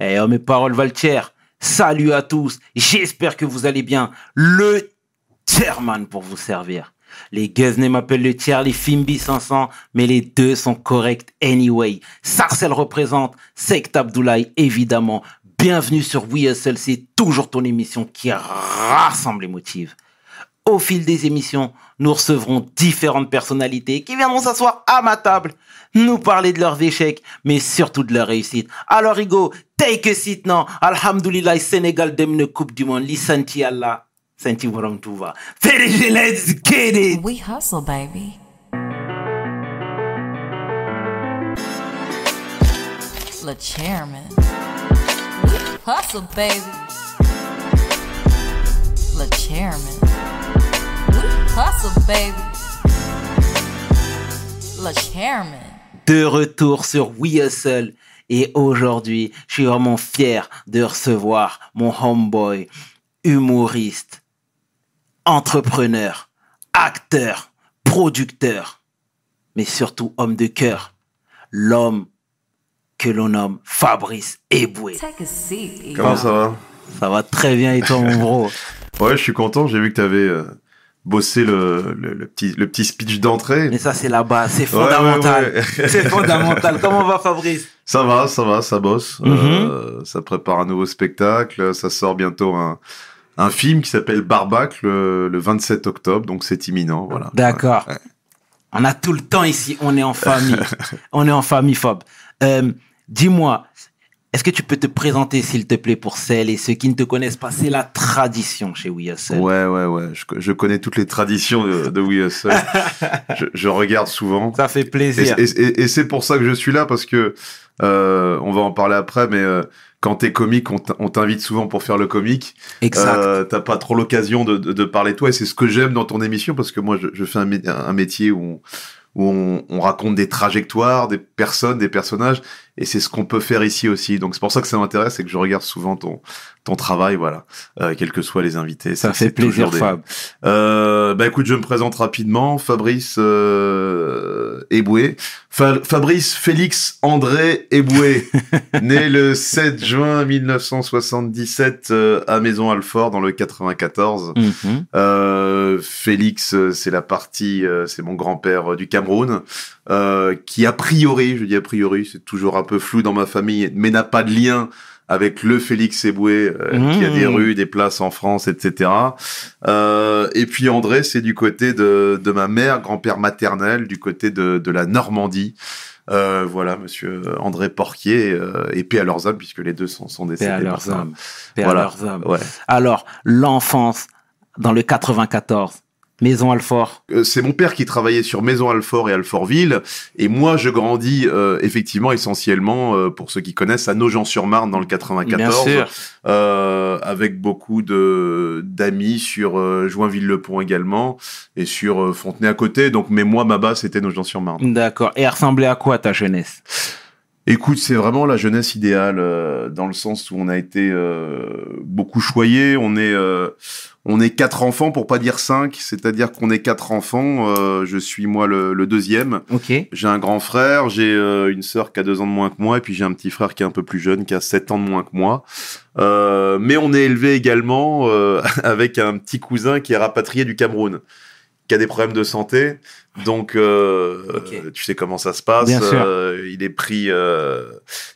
Eh, oh, mes paroles valent Salut à tous. J'espère que vous allez bien. Le chairman pour vous servir. Les Guesnay m'appellent le tiers, les Fimbi 500, mais les deux sont corrects anyway. Sarcel représente, Sect Abdoulaye évidemment. Bienvenue sur We c'est toujours ton émission qui rassemble les motifs. Au fil des émissions, nous recevrons différentes personnalités qui viendront s'asseoir à ma table, nous parler de leurs échecs, mais surtout de leurs réussites. Alors, Hugo, take a seat now. Alhamdulillah, Sénégal demne Coupe du Monde. Lisanti Allah. Warang Tuva. Let's get. We hustle, baby. Le chairman. Hustle, baby. Le chairman. We hustle, baby. Le chairman de retour sur We Hustle. Et aujourd'hui, je suis vraiment fier de recevoir mon homeboy, humoriste, entrepreneur, acteur, producteur, mais surtout homme de cœur, l'homme que l'on nomme Fabrice Eboué. Comment ça va? Ça va très bien et toi mon bro? Ouais, je suis content, j'ai vu que tu avais euh, bosser le, le, petit, le petit speech d'entrée. Mais ça, c'est la base, c'est fondamental. c'est fondamental. Comment va Fabrice? Ça va, ça va, ça bosse. Mhm. euh, ça prépare un nouveau spectacle. Ça sort bientôt un, un film qui s'appelle Barbac le, le, 27 octobre, donc c'est imminent. Voilà. D'accord. On a tout le temps ici, on est en famille. on est en famille, Fab. Euh, Dis-moi, est-ce que tu peux te présenter, s'il te plaît, pour celles et ceux qui ne te connaissent pas? C'est la tradition chez We Ouais, ouais, ouais. Je, connais toutes les traditions de, de We je, regarde souvent. Ça fait plaisir. Et, c'est pour ça que je suis là, parce que euh, on va en parler après, mais euh, quand t'es comique, on t'invite souvent pour faire le comique. Exact. Euh, T'as pas trop l'occasion de, de, parler de toi, et c'est ce que j'aime dans ton émission, parce que moi, je, fais un, un métier où on où on, on, raconte des trajectoires, des personnes, des personnages, et c'est ce qu'on peut faire ici aussi. Donc c'est pour ça que ça m'intéresse, et que je regarde souvent ton ton travail, voilà, euh, quels que soient les invités. Ça, fait plaisir, Fab. Euh, bah écoute, je me présente rapidement. Fabrice euh, Eboué. Fabrice Félix André Eboué, né le 7 juin 1977 euh, à Maison Alfort dans le 94. Mhm. euh, Félix, euh, c'est la partie, euh, c'est mon grand-père du Cameroun, qui a priori, je dis a priori, c'est toujours un peu flou dans ma famille, mais n'a pas de lien avec le Félix Eboué, euh, qui a des mmh. rues, des places en France, etc. Euh, et puis André, c'est du côté de, de ma mère, grand-père maternel, du côté de, de la Normandie. Euh, voilà, monsieur André Porquier, euh, et paix à leurs âmes, puisque les deux sont, sont décédés. Paix à leurs âmes. Paix à leurs âmes. Ouais. Alors, l'enfance dans le 94, Maison Alfort. Euh, c'est mon père qui travaillait sur Maison Alfort et Alfortville. Et moi, je grandis euh, effectivement essentiellement, euh, pour ceux qui connaissent, à Nogent-sur-Marne dans le 94. avec beaucoup de d'amis sur Joinville-le-Pont également et sur Fontenay à côté. Donc, mais moi, ma base, c'était Nogent-sur-Marne. D'accord. Et elle ressemblait à quoi ta jeunesse? Écoute, c'est vraiment la jeunesse idéale dans le sens où on a été beaucoup choyé. On est on est quatre enfants pour pas dire cinq, c'est-à-dire qu'on est quatre enfants. Euh, je suis moi le, deuxième. Ok. J'ai un grand frère, j'ai euh, une sœur qui a deux ans de moins que moi, et puis j'ai un petit frère qui est un peu plus jeune, qui a sept ans de moins que moi. Euh, mais on est élevé également avec un petit cousin qui est rapatrié du Cameroun, qui a des problèmes de santé. Donc, euh, tu sais comment ça se passe. Euh, il est pris, euh,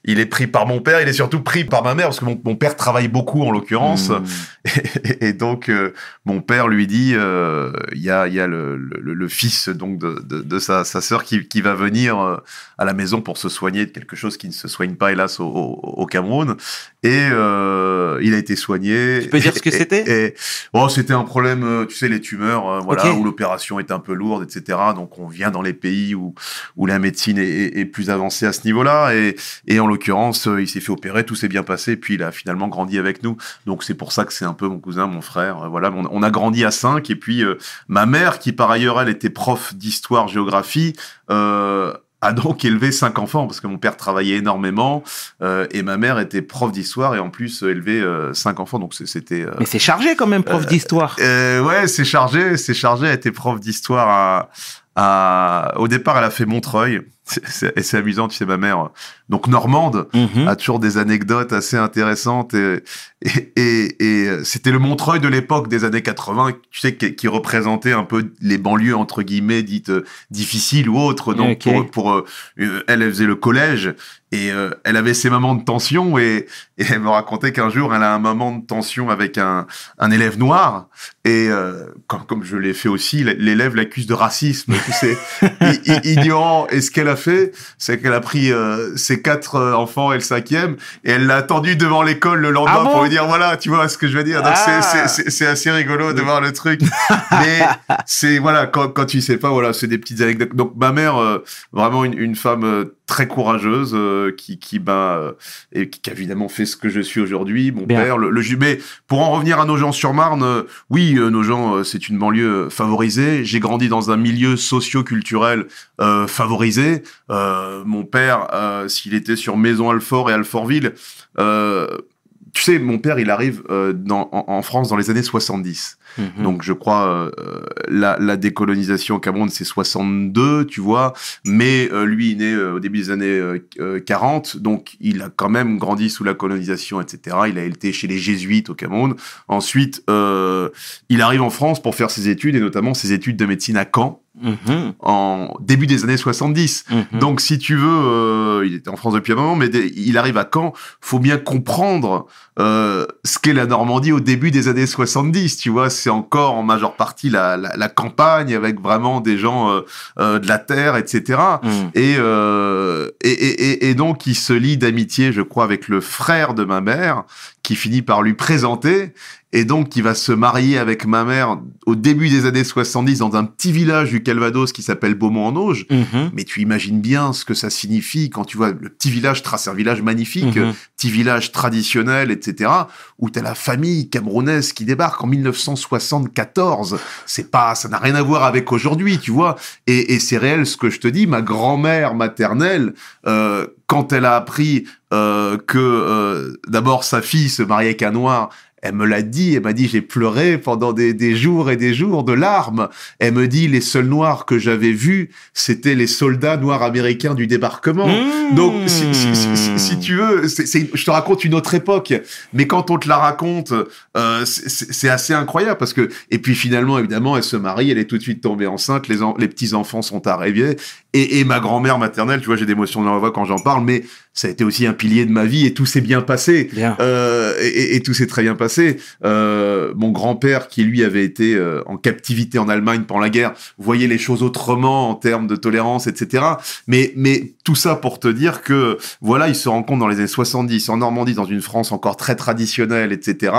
il est pris par mon père. Il est surtout pris par ma mère parce que mon, mon père travaille beaucoup en l'occurrence. Hmm. Et, donc, euh, mon père lui dit, euh, il y a, il y a le, le, le, fils donc de, de, de sa, sa sœur qui, qui, va venir à la maison pour se soigner de quelque chose qui ne se soigne pas hélas au, au, Cameroun. Et il a été soigné. Tu peux dire ce que c'était? Oh, c'était un problème, tu sais, les tumeurs, voilà, où l'opération est un peu lourde, etc. Donc on vient dans les pays où, où la médecine est, plus avancée à ce niveau-là. Et, en l'occurrence, euh, il s'est fait opérer, tout s'est bien passé, puis il a finalement grandi avec nous. Donc c'est pour ça que c'est un peu mon cousin, mon frère. Euh, voilà, on, a grandi à cinq. Et puis euh, ma mère, qui par ailleurs elle était prof d'histoire-géographie, a donc élevé cinq enfants parce que mon père travaillait énormément et ma mère était prof d'histoire et en plus élevait cinq enfants donc c'était mais c'est chargé quand même prof d'histoire ouais c'est chargé c'est chargé elle était prof d'histoire à, au départ, elle a fait Montreuil. C'est- c'est amusant, tu sais, ma mère, donc normande, Mhm. a toujours des anecdotes assez intéressantes et, et, et, et, euh, c'était le Montreuil de l'époque des années 80, tu sais, qui, qui représentait un peu les banlieues entre guillemets dites euh, difficiles ou autres. Donc pour, pour euh, euh, elle, elle faisait le collège et euh, elle avait ses moments de tension et, et elle me racontait qu'un jour elle a un moment de tension avec un, un élève noir et euh, comme, comme je l'ai fait aussi, l'élève l'accuse de racisme, tu sais, ignorant. Et ce qu'elle a fait, c'est qu'elle a pris euh, ses quatre euh, enfants et le cinquième, et elle l'a attendu devant l'école le lendemain Ah bon pour lui dire voilà, tu vois ce que je veux dire. Donc c'est- Ah. c'est- assez rigolo de voir le truc. Mais c'est voilà, quand, quand tu sais pas, voilà, c'est des petites anecdotes. Donc ma mère, euh, vraiment une, une femme très courageuse, euh, qui qui bah euh, et qui a évidemment fait ce que je suis aujourd'hui. Mon Bien. père, le, le mais pour en revenir à Nogent-sur-Marne, euh, oui, euh, Nogent, euh, c'est une banlieue favorisée. J'ai grandi dans un milieu socio-culturel euh, favorisé. Euh, mon père, euh, s'il était sur Maison-Alfort et Alfortville, euh, tu sais, mon père, il arrive euh, dans, en, en France dans les années 70. Mhm. Donc, je crois, euh, euh, la, la décolonisation au Cameroun, c'est 62, tu vois. Mais euh, lui, il est né euh, au début des années euh, euh, 40. Donc, il a quand même grandi sous la colonisation, etc. Il a été chez les jésuites au Cameroun. Ensuite, euh, il arrive en France pour faire ses études, et notamment ses études de médecine à Caen, Mhm. en début des années 70. Mhm. Donc, si tu veux, euh, il était en France depuis un moment, mais il arrive à Caen. Faut bien comprendre euh, ce qu'est la Normandie au début des années 70. Tu vois, c'est encore en majeure partie la, la, la campagne avec vraiment des gens euh, euh, de la terre, etc. Et, euh, et, et, et- et donc, il se lie d'amitié, je crois, avec le frère de ma mère, qui finit par lui présenter. Et donc, il va se marier avec ma mère au début des années 70 dans un petit village du Calvados qui s'appelle Beaumont-en-Auge. Mhm. Mais tu imagines bien ce que ça signifie quand tu vois le petit village, trace un village magnifique, Mhm. petit village traditionnel, etc., où tu as la famille camerounaise qui débarque en 1974. C'est pas, ça n'a rien à voir avec aujourd'hui, tu vois. Et, et c'est réel ce que je te dis. Ma grand-mère maternelle, euh, quand elle a appris euh, que euh, d'abord sa fille se mariait avec un noir, elle me l'a dit, elle m'a dit j'ai pleuré pendant des, des jours et des jours de larmes. Elle me dit les seuls noirs que j'avais vus, c'était les soldats noirs américains du débarquement. Mhm. Donc, si, si, si, si- tu veux, je te raconte une autre époque, mais quand on te la raconte, euh, c'est, assez incroyable parce que, et puis finalement, évidemment, elle se marie, elle est tout de suite tombée enceinte, les, en- les petits enfants sont arrivés, et, et ma grand-mère maternelle, tu vois, j'ai des émotions dans la voix quand j'en parle, mais ça a été aussi un pilier de ma vie et tout s'est bien passé. Bien. Euh, et, et- et tout s'est très bien passé. Euh, mon grand-père, qui lui avait été euh, en captivité en Allemagne pendant la guerre, voyait les choses autrement en termes de tolérance, etc. Mais, mais tout ça pour te dire que, voilà, il se rencontre dans les années 70 en Normandie, dans une France encore très traditionnelle, etc.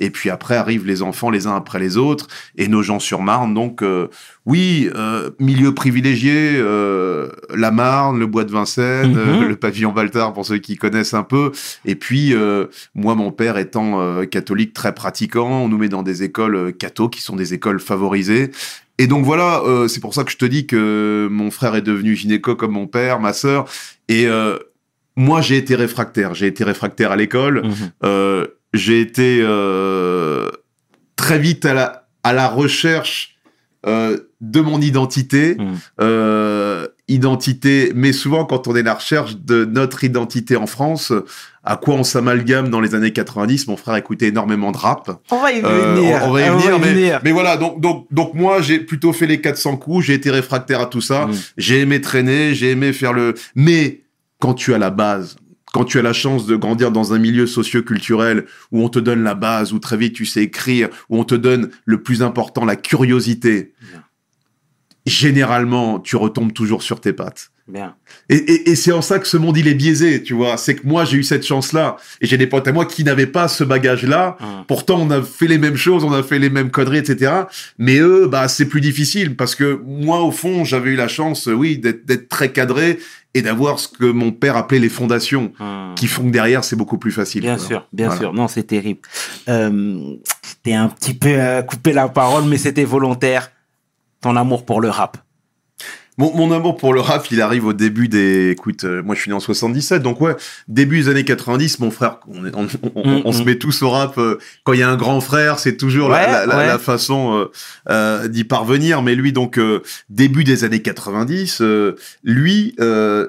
Et puis après arrivent les enfants les uns après les autres, et nos gens sur Marne. Donc, euh, oui, euh, milieu privilégié, euh, la Marne, le bois de Vincennes, Mhm. euh, le pavillon Valtard pour ceux qui connaissent un peu. Et puis, euh, moi, mon père étant euh, catholique très pratiquant, on nous met dans des écoles catho qui sont des écoles favorisées. Et donc voilà, euh, c'est pour ça que je te dis que mon frère est devenu gynéco comme mon père, ma sœur. Et euh, moi, j'ai été réfractaire. J'ai été réfractaire à l'école. Mhm. Euh, j'ai été euh, très vite à la, à la recherche euh, de mon identité, Mhm. euh, identité, mais souvent quand on est à la recherche de notre identité en France, à quoi on s'amalgame dans les années 90, mon frère écoutait énormément de rap. On va y Euh, venir. on, on va y On venir, mais, venir. mais voilà, donc, donc, donc moi j'ai plutôt fait les 400 coups, j'ai été réfractaire à tout ça, Mhm. j'ai aimé traîner, j'ai aimé faire le... Mais quand tu as la base, quand tu as la chance de grandir dans un milieu socio-culturel où on te donne la base, où très vite tu sais écrire, où on te donne le plus important, la curiosité. Généralement tu retombes toujours sur tes pattes. Bien. Et, et, et c'est en ça que ce monde il est biaisé, tu vois. C'est que moi j'ai eu cette chance-là et j'ai des potes à moi qui n'avaient pas ce bagage-là. Mhm. Pourtant, on a fait les mêmes choses, on a fait les mêmes conneries, etc. Mais eux, bah, c'est plus difficile parce que moi, au fond, j'avais eu la chance, euh, oui, d'être très cadré et d'avoir ce que mon père appelait les fondations, Mhm. qui font que derrière, c'est beaucoup plus facile. Bien quoi. sûr, bien Voilà. sûr. Non, c'est terrible. Euh, T'es un petit peu euh, coupé la parole, mais c'était volontaire. Ton amour pour le rap. Mon, mon amour pour le rap, il arrive au début des. Écoute, euh, moi je suis né en 77, donc ouais, début des années 90, mon frère, on, est- on- on- Mm, on se mm. met tous au rap. euh, quand il y a un grand frère, c'est toujours la- Ouais, la, la- ouais. la façon euh, d'y parvenir. Mais lui, donc, début des années 90, euh, lui,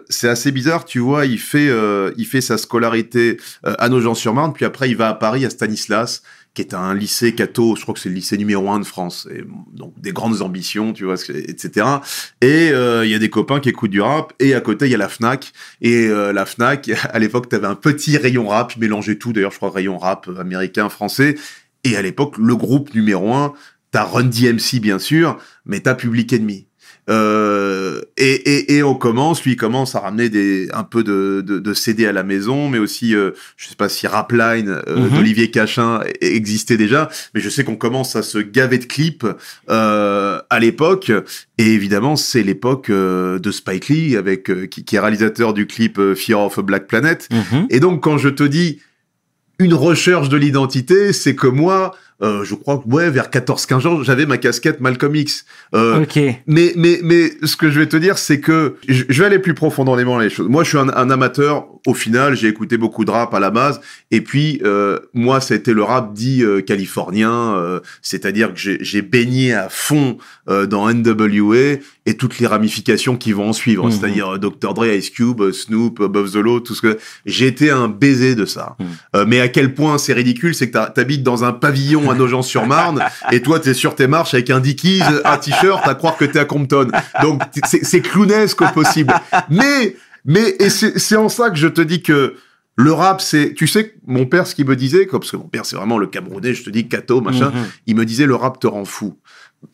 c'est assez bizarre, tu vois, il fait, il fait sa scolarité à Nogent-sur-Marne, puis après il va à Paris, à Stanislas qui est un lycée catho, je crois que c'est le lycée numéro un de France, donc des grandes ambitions, tu vois, etc. Et euh, il y a des copains qui écoutent du rap, et à côté il y a la Fnac, et euh, la Fnac, à l'époque t'avais un petit rayon rap, ils mélangeaient tout, d'ailleurs je crois rayon rap américain, français, et à l'époque le groupe numéro un, t'as Run DMC bien sûr, mais t'as Public Enemy. Euh, et, et, et on commence, lui il commence à ramener des, un peu de, de, de CD à la maison, mais aussi, euh, je sais pas si Rapline euh, Mhm. d'Olivier Cachin e- existait déjà, mais je sais qu'on commence à se gaver de clips euh, à l'époque. Et évidemment, c'est l'époque euh, de Spike Lee, avec qui, qui est réalisateur du clip Fear of a Black Planet. Mhm. Et donc, quand je te dis une recherche de l'identité, c'est que moi, euh, je crois que ouais, vers 14-15 ans, j'avais ma casquette Malcolm X. Euh, Ok. mais, mais, mais ce que je vais te dire, c'est que je vais aller plus profondément dans les choses. Moi, je suis un, un amateur. Au final, j'ai écouté beaucoup de rap à la base. Et puis, euh, moi, c'était le rap dit euh, californien. euh, C'est-à-dire que j'ai baigné à fond euh, dans NWA et toutes les ramifications qui vont en suivre. Mhm. C'est-à-dire Dr. Dre, Ice Cube, Snoop, the Law, tout ce que... J'ai été un baiser de ça. Euh, mais à quel point c'est ridicule, c'est que t'habites dans un pavillon à Nogent-sur-Marne et toi t'es sur tes marches avec un Dickies, un t-shirt, à croire que t'es à Compton. Donc c'est clownesque au possible. Mais mais et c'est c'est en ça que je te dis que le rap, c'est, tu sais, mon père, ce qu'il me disait, comme parce que mon père, c'est vraiment le Camerounais, je te dis, Kato, machin, Mhm. il me disait, le rap te rend fou.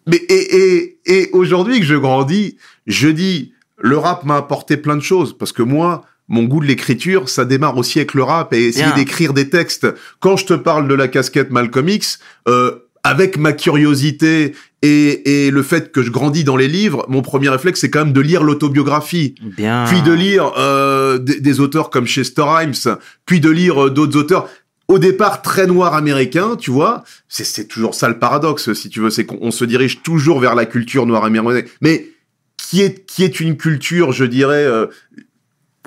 Mais, et, et, et aujourd'hui que je grandis, je dis, le rap m'a apporté plein de choses, parce que moi, mon goût de l'écriture, ça démarre aussi avec le rap et essayer d'écrire des textes. Quand je te parle de la casquette Malcolm X, euh, avec ma curiosité et, et le fait que je grandis dans les livres, mon premier réflexe, c'est quand même de lire l'autobiographie Bien. puis de lire euh, des, des auteurs comme Chester Himes, puis de lire euh, d'autres auteurs. Au départ, très noirs américains, tu vois, c'est toujours ça le paradoxe, si tu veux, c'est qu'on on se dirige toujours vers la culture noire américaine, mais qui est qui est une culture, je dirais, euh,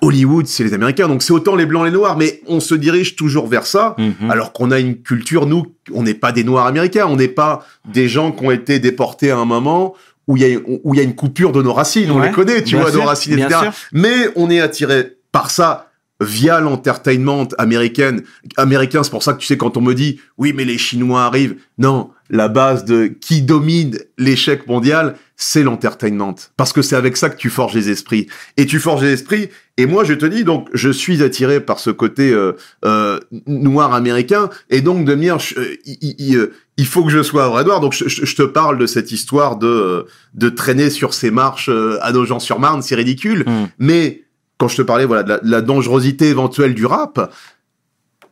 Hollywood, c'est les Américains, donc c'est autant les blancs et les noirs, mais on se dirige toujours vers ça. Mhm. Alors qu'on a une culture, nous, on n'est pas des Noirs américains, on n'est pas des gens qui ont été déportés à un moment où il y a, où il y a une coupure de nos racines. On les connaît, tu vois, sûr, nos racines, etc. sûr. Mais on est attiré par ça via l'entertainment américaine. Américain, c'est pour ça que tu sais, quand on me dit, oui, mais les Chinois arrivent. Non, la base de qui domine l'échec mondial, c'est l'entertainment. Parce que c'est avec ça que tu forges les esprits. Et tu forges les esprits. Et moi, je te dis, donc, je suis attiré par ce côté euh, euh, noir américain. Et donc, de dire, je- euh, il, euh, il faut que je sois vrai noir. Donc, je, je- je te parle de cette histoire de, euh, de traîner sur ces marches à Nogent-sur-Marne. C'est ridicule. Mhm. Mais quand je te parlais voilà de la, de la dangerosité éventuelle du rap,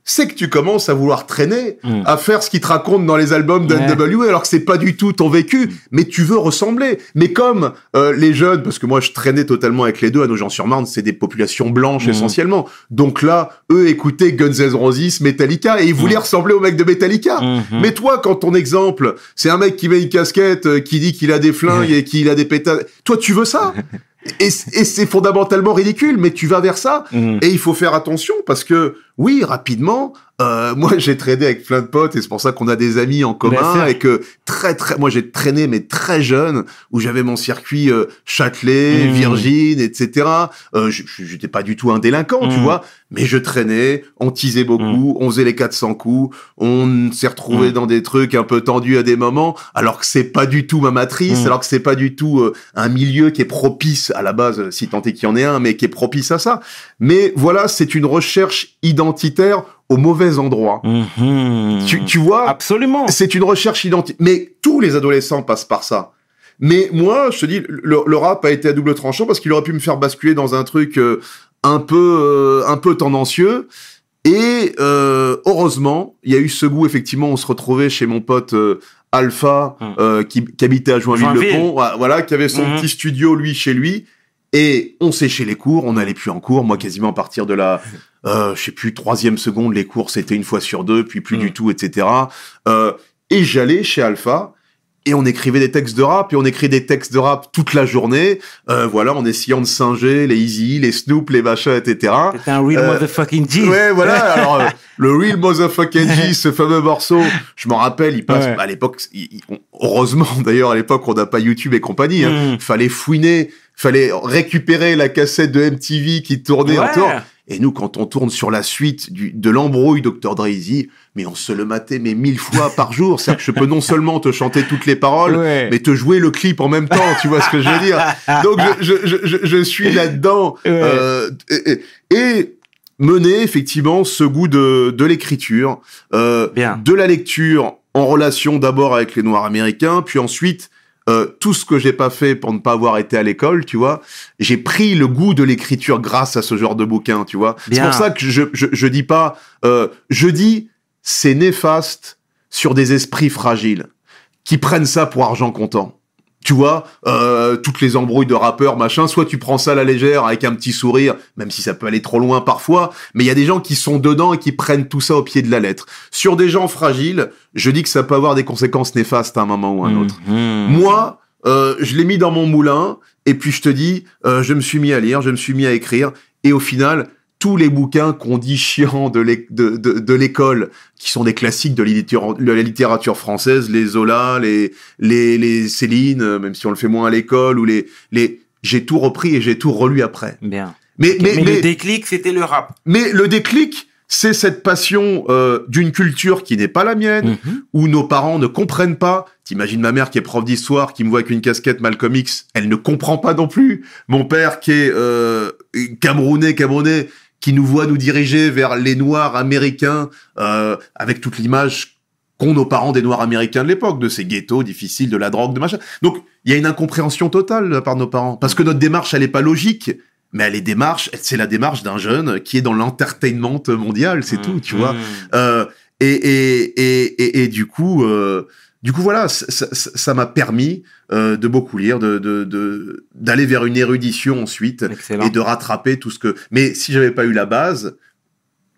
c'est que tu commences à vouloir traîner, Mm. à faire ce qu'ils te racontent dans les albums Ouais. d'NWA, alors que c'est pas du tout ton vécu, mais tu veux ressembler. Mais comme euh, les jeunes, parce que moi je traînais totalement avec les deux à Nogent-sur-Marne, c'est des populations blanches Mm. essentiellement. Donc là, eux écoutaient Guns N' Roses, Metallica, et ils voulaient Mm. ressembler au mec de Metallica. Mhm. Mais toi, quand ton exemple, c'est un mec qui met une casquette, euh, qui dit qu'il a des flingues et qu'il a des pétales, toi, tu veux ça? Et, c'est fondamentalement ridicule, mais tu vas vers ça. Mhm. Et il faut faire attention parce que, oui, rapidement, euh, moi j'ai traîné avec plein de potes et c'est pour ça qu'on a des amis en commun et que très très, moi j'ai traîné mais très jeune où j'avais mon circuit euh, Châtelet, Mhm. Virgin, etc. Euh, j'étais pas du tout un délinquant, tu Mhm. vois, mais je traînais, on teasait beaucoup, on faisait les 400 coups, on s'est retrouvé Mhm. dans des trucs un peu tendus à des moments, alors que c'est pas du tout ma matrice, alors que c'est pas du tout euh, un milieu qui est propice à la base, si tant est qu'il y en ait un, mais qui est propice à ça. Mais voilà, c'est une recherche identitaire au mauvais endroit. Mhm. Tu, tu vois, Absolument. c'est une recherche identitaire. Mais tous les adolescents passent par ça. Mais moi, je te dis, le, le rap a été à double tranchant parce qu'il aurait pu me faire basculer dans un truc euh, un peu, euh, un peu tendancieux. Et euh, heureusement, il y a eu ce goût. Effectivement, on se retrouvait chez mon pote Alpha, euh, qui, qui habitait à Joinville-le-Pont, Joinville. voilà, qui avait son Mhm. petit studio lui chez lui. Et on séchait les cours, on n'allait plus en cours. Moi, quasiment à partir de la, euh, je sais plus, troisième seconde, les cours c'était une fois sur deux, puis plus Mm. du tout, etc. Euh, et j'allais chez Alpha et on écrivait des textes de rap et on écrit des textes de rap toute la journée euh, voilà en essayant de singer les Easy les Snoop les machins etc C'était un real Euh, motherfucking G. Ouais, voilà. Alors, euh, le Real Motherfucking G, ce fameux morceau, je m'en rappelle, il passe, Ouais. à l'époque, heureusement d'ailleurs, à l'époque, on n'a pas YouTube et compagnie, hein. Mm. Fallait fouiner, fallait récupérer la cassette de MTV qui tournait Ouais. autour. Et nous, quand on tourne sur la suite du, de l'embrouille Dr. Dre Easy, mais on se le matait, mais mille fois par jour. C'est-à-dire que je peux non seulement te chanter toutes les paroles, Ouais. mais te jouer le clip en même temps, tu vois ce que je veux dire? Donc je, je, je, je, suis là-dedans Ouais. euh, et, mener effectivement ce goût de, de l'écriture, euh, de la lecture en relation d'abord avec les Noirs américains, puis ensuite euh, tout ce que j'ai pas fait pour ne pas avoir été à l'école, tu vois, j'ai pris le goût de l'écriture grâce à ce genre de bouquin, tu vois. C'est pour ça que je, je, je dis pas, euh, je dis c'est néfaste sur des esprits fragiles qui prennent ça pour argent comptant. Tu vois, euh, toutes les embrouilles de rappeurs, machin, soit tu prends ça à la légère avec un petit sourire, même si ça peut aller trop loin parfois, mais il y a des gens qui sont dedans et qui prennent tout ça au pied de la lettre. Sur des gens fragiles, je dis que ça peut avoir des conséquences néfastes à un moment ou à un autre. Mhm. Moi, euh, je l'ai mis dans mon moulin, et puis je te dis, euh, je me suis mis à lire, je me suis mis à écrire, et au final, tous les bouquins qu'on dit chiants de l'é- de- de- de l'école, qui sont des classiques de, la littérature française, les Zola, les, les, les Céline, même si on le fait moins à l'école, ou les, les, j'ai tout repris et j'ai tout relu après. Bien. Mais, Mais, mais, mais, le déclic, c'était le rap. mais le déclic, c'est cette passion euh, d'une culture qui n'est pas la mienne, Mhm. où nos parents ne comprennent pas. T'imagines ma mère qui est prof d'histoire, qui me voit avec une casquette Malcolm X, elle ne comprend pas non plus. Mon père qui est euh, camerounais, camerounais, qui nous voit nous diriger vers les Noirs américains, euh, avec toute l'image qu'ont nos parents des Noirs américains de l'époque, de ces ghettos difficiles, de la drogue, de machin. Donc, il y a une incompréhension totale de nos parents, parce que notre démarche, elle est pas logique. Mais elle est démarche, c'est la démarche d'un jeune qui est dans l'entertainment mondial, c'est tout, tu vois. Mhm. Euh, et, et, et, et, et du coup, euh, du coup, voilà, ça- m'a permis euh, de beaucoup lire, de de- de- d'aller vers une érudition ensuite Excellent. et de rattraper tout ce que. Mais si j'avais pas eu la base,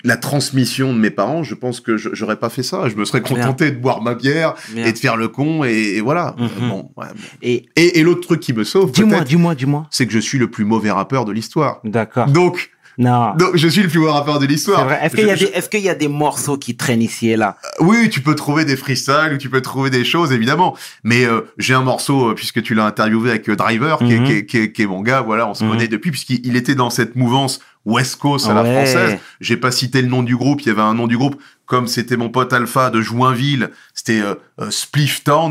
la transmission de mes parents, je pense que j'aurais pas fait ça. Je me serais contenté de boire ma bière Bien. et de faire le con et, et voilà. Mhm. Euh, bon, ouais, bon. Et Et, et l'autre truc qui me sauve, dis-moi, dis-moi, dis-moi. c'est que je suis le plus mauvais rappeur de l'histoire. D'accord. Donc, Non. donc, je suis le plus mauvais rappeur de l'histoire. Est-ce qu'il y, a Je- des- est-ce qu'il y a des morceaux qui traînent ici et là? Oui, tu peux trouver des freestyles ou tu peux trouver des choses, évidemment. Mais euh, j'ai un morceau, euh, puisque tu l'as interviewé avec euh, Driver, qui, est, Mhm. qui, est, qui, est, qui est mon gars, voilà, on se Mhm. connaît depuis, puisqu'il il était dans cette mouvance West Coast à la Ouais. française. J'ai pas cité le nom du groupe, il y avait un nom du groupe, comme c'était mon pote Alpha de Joinville, c'était euh, euh,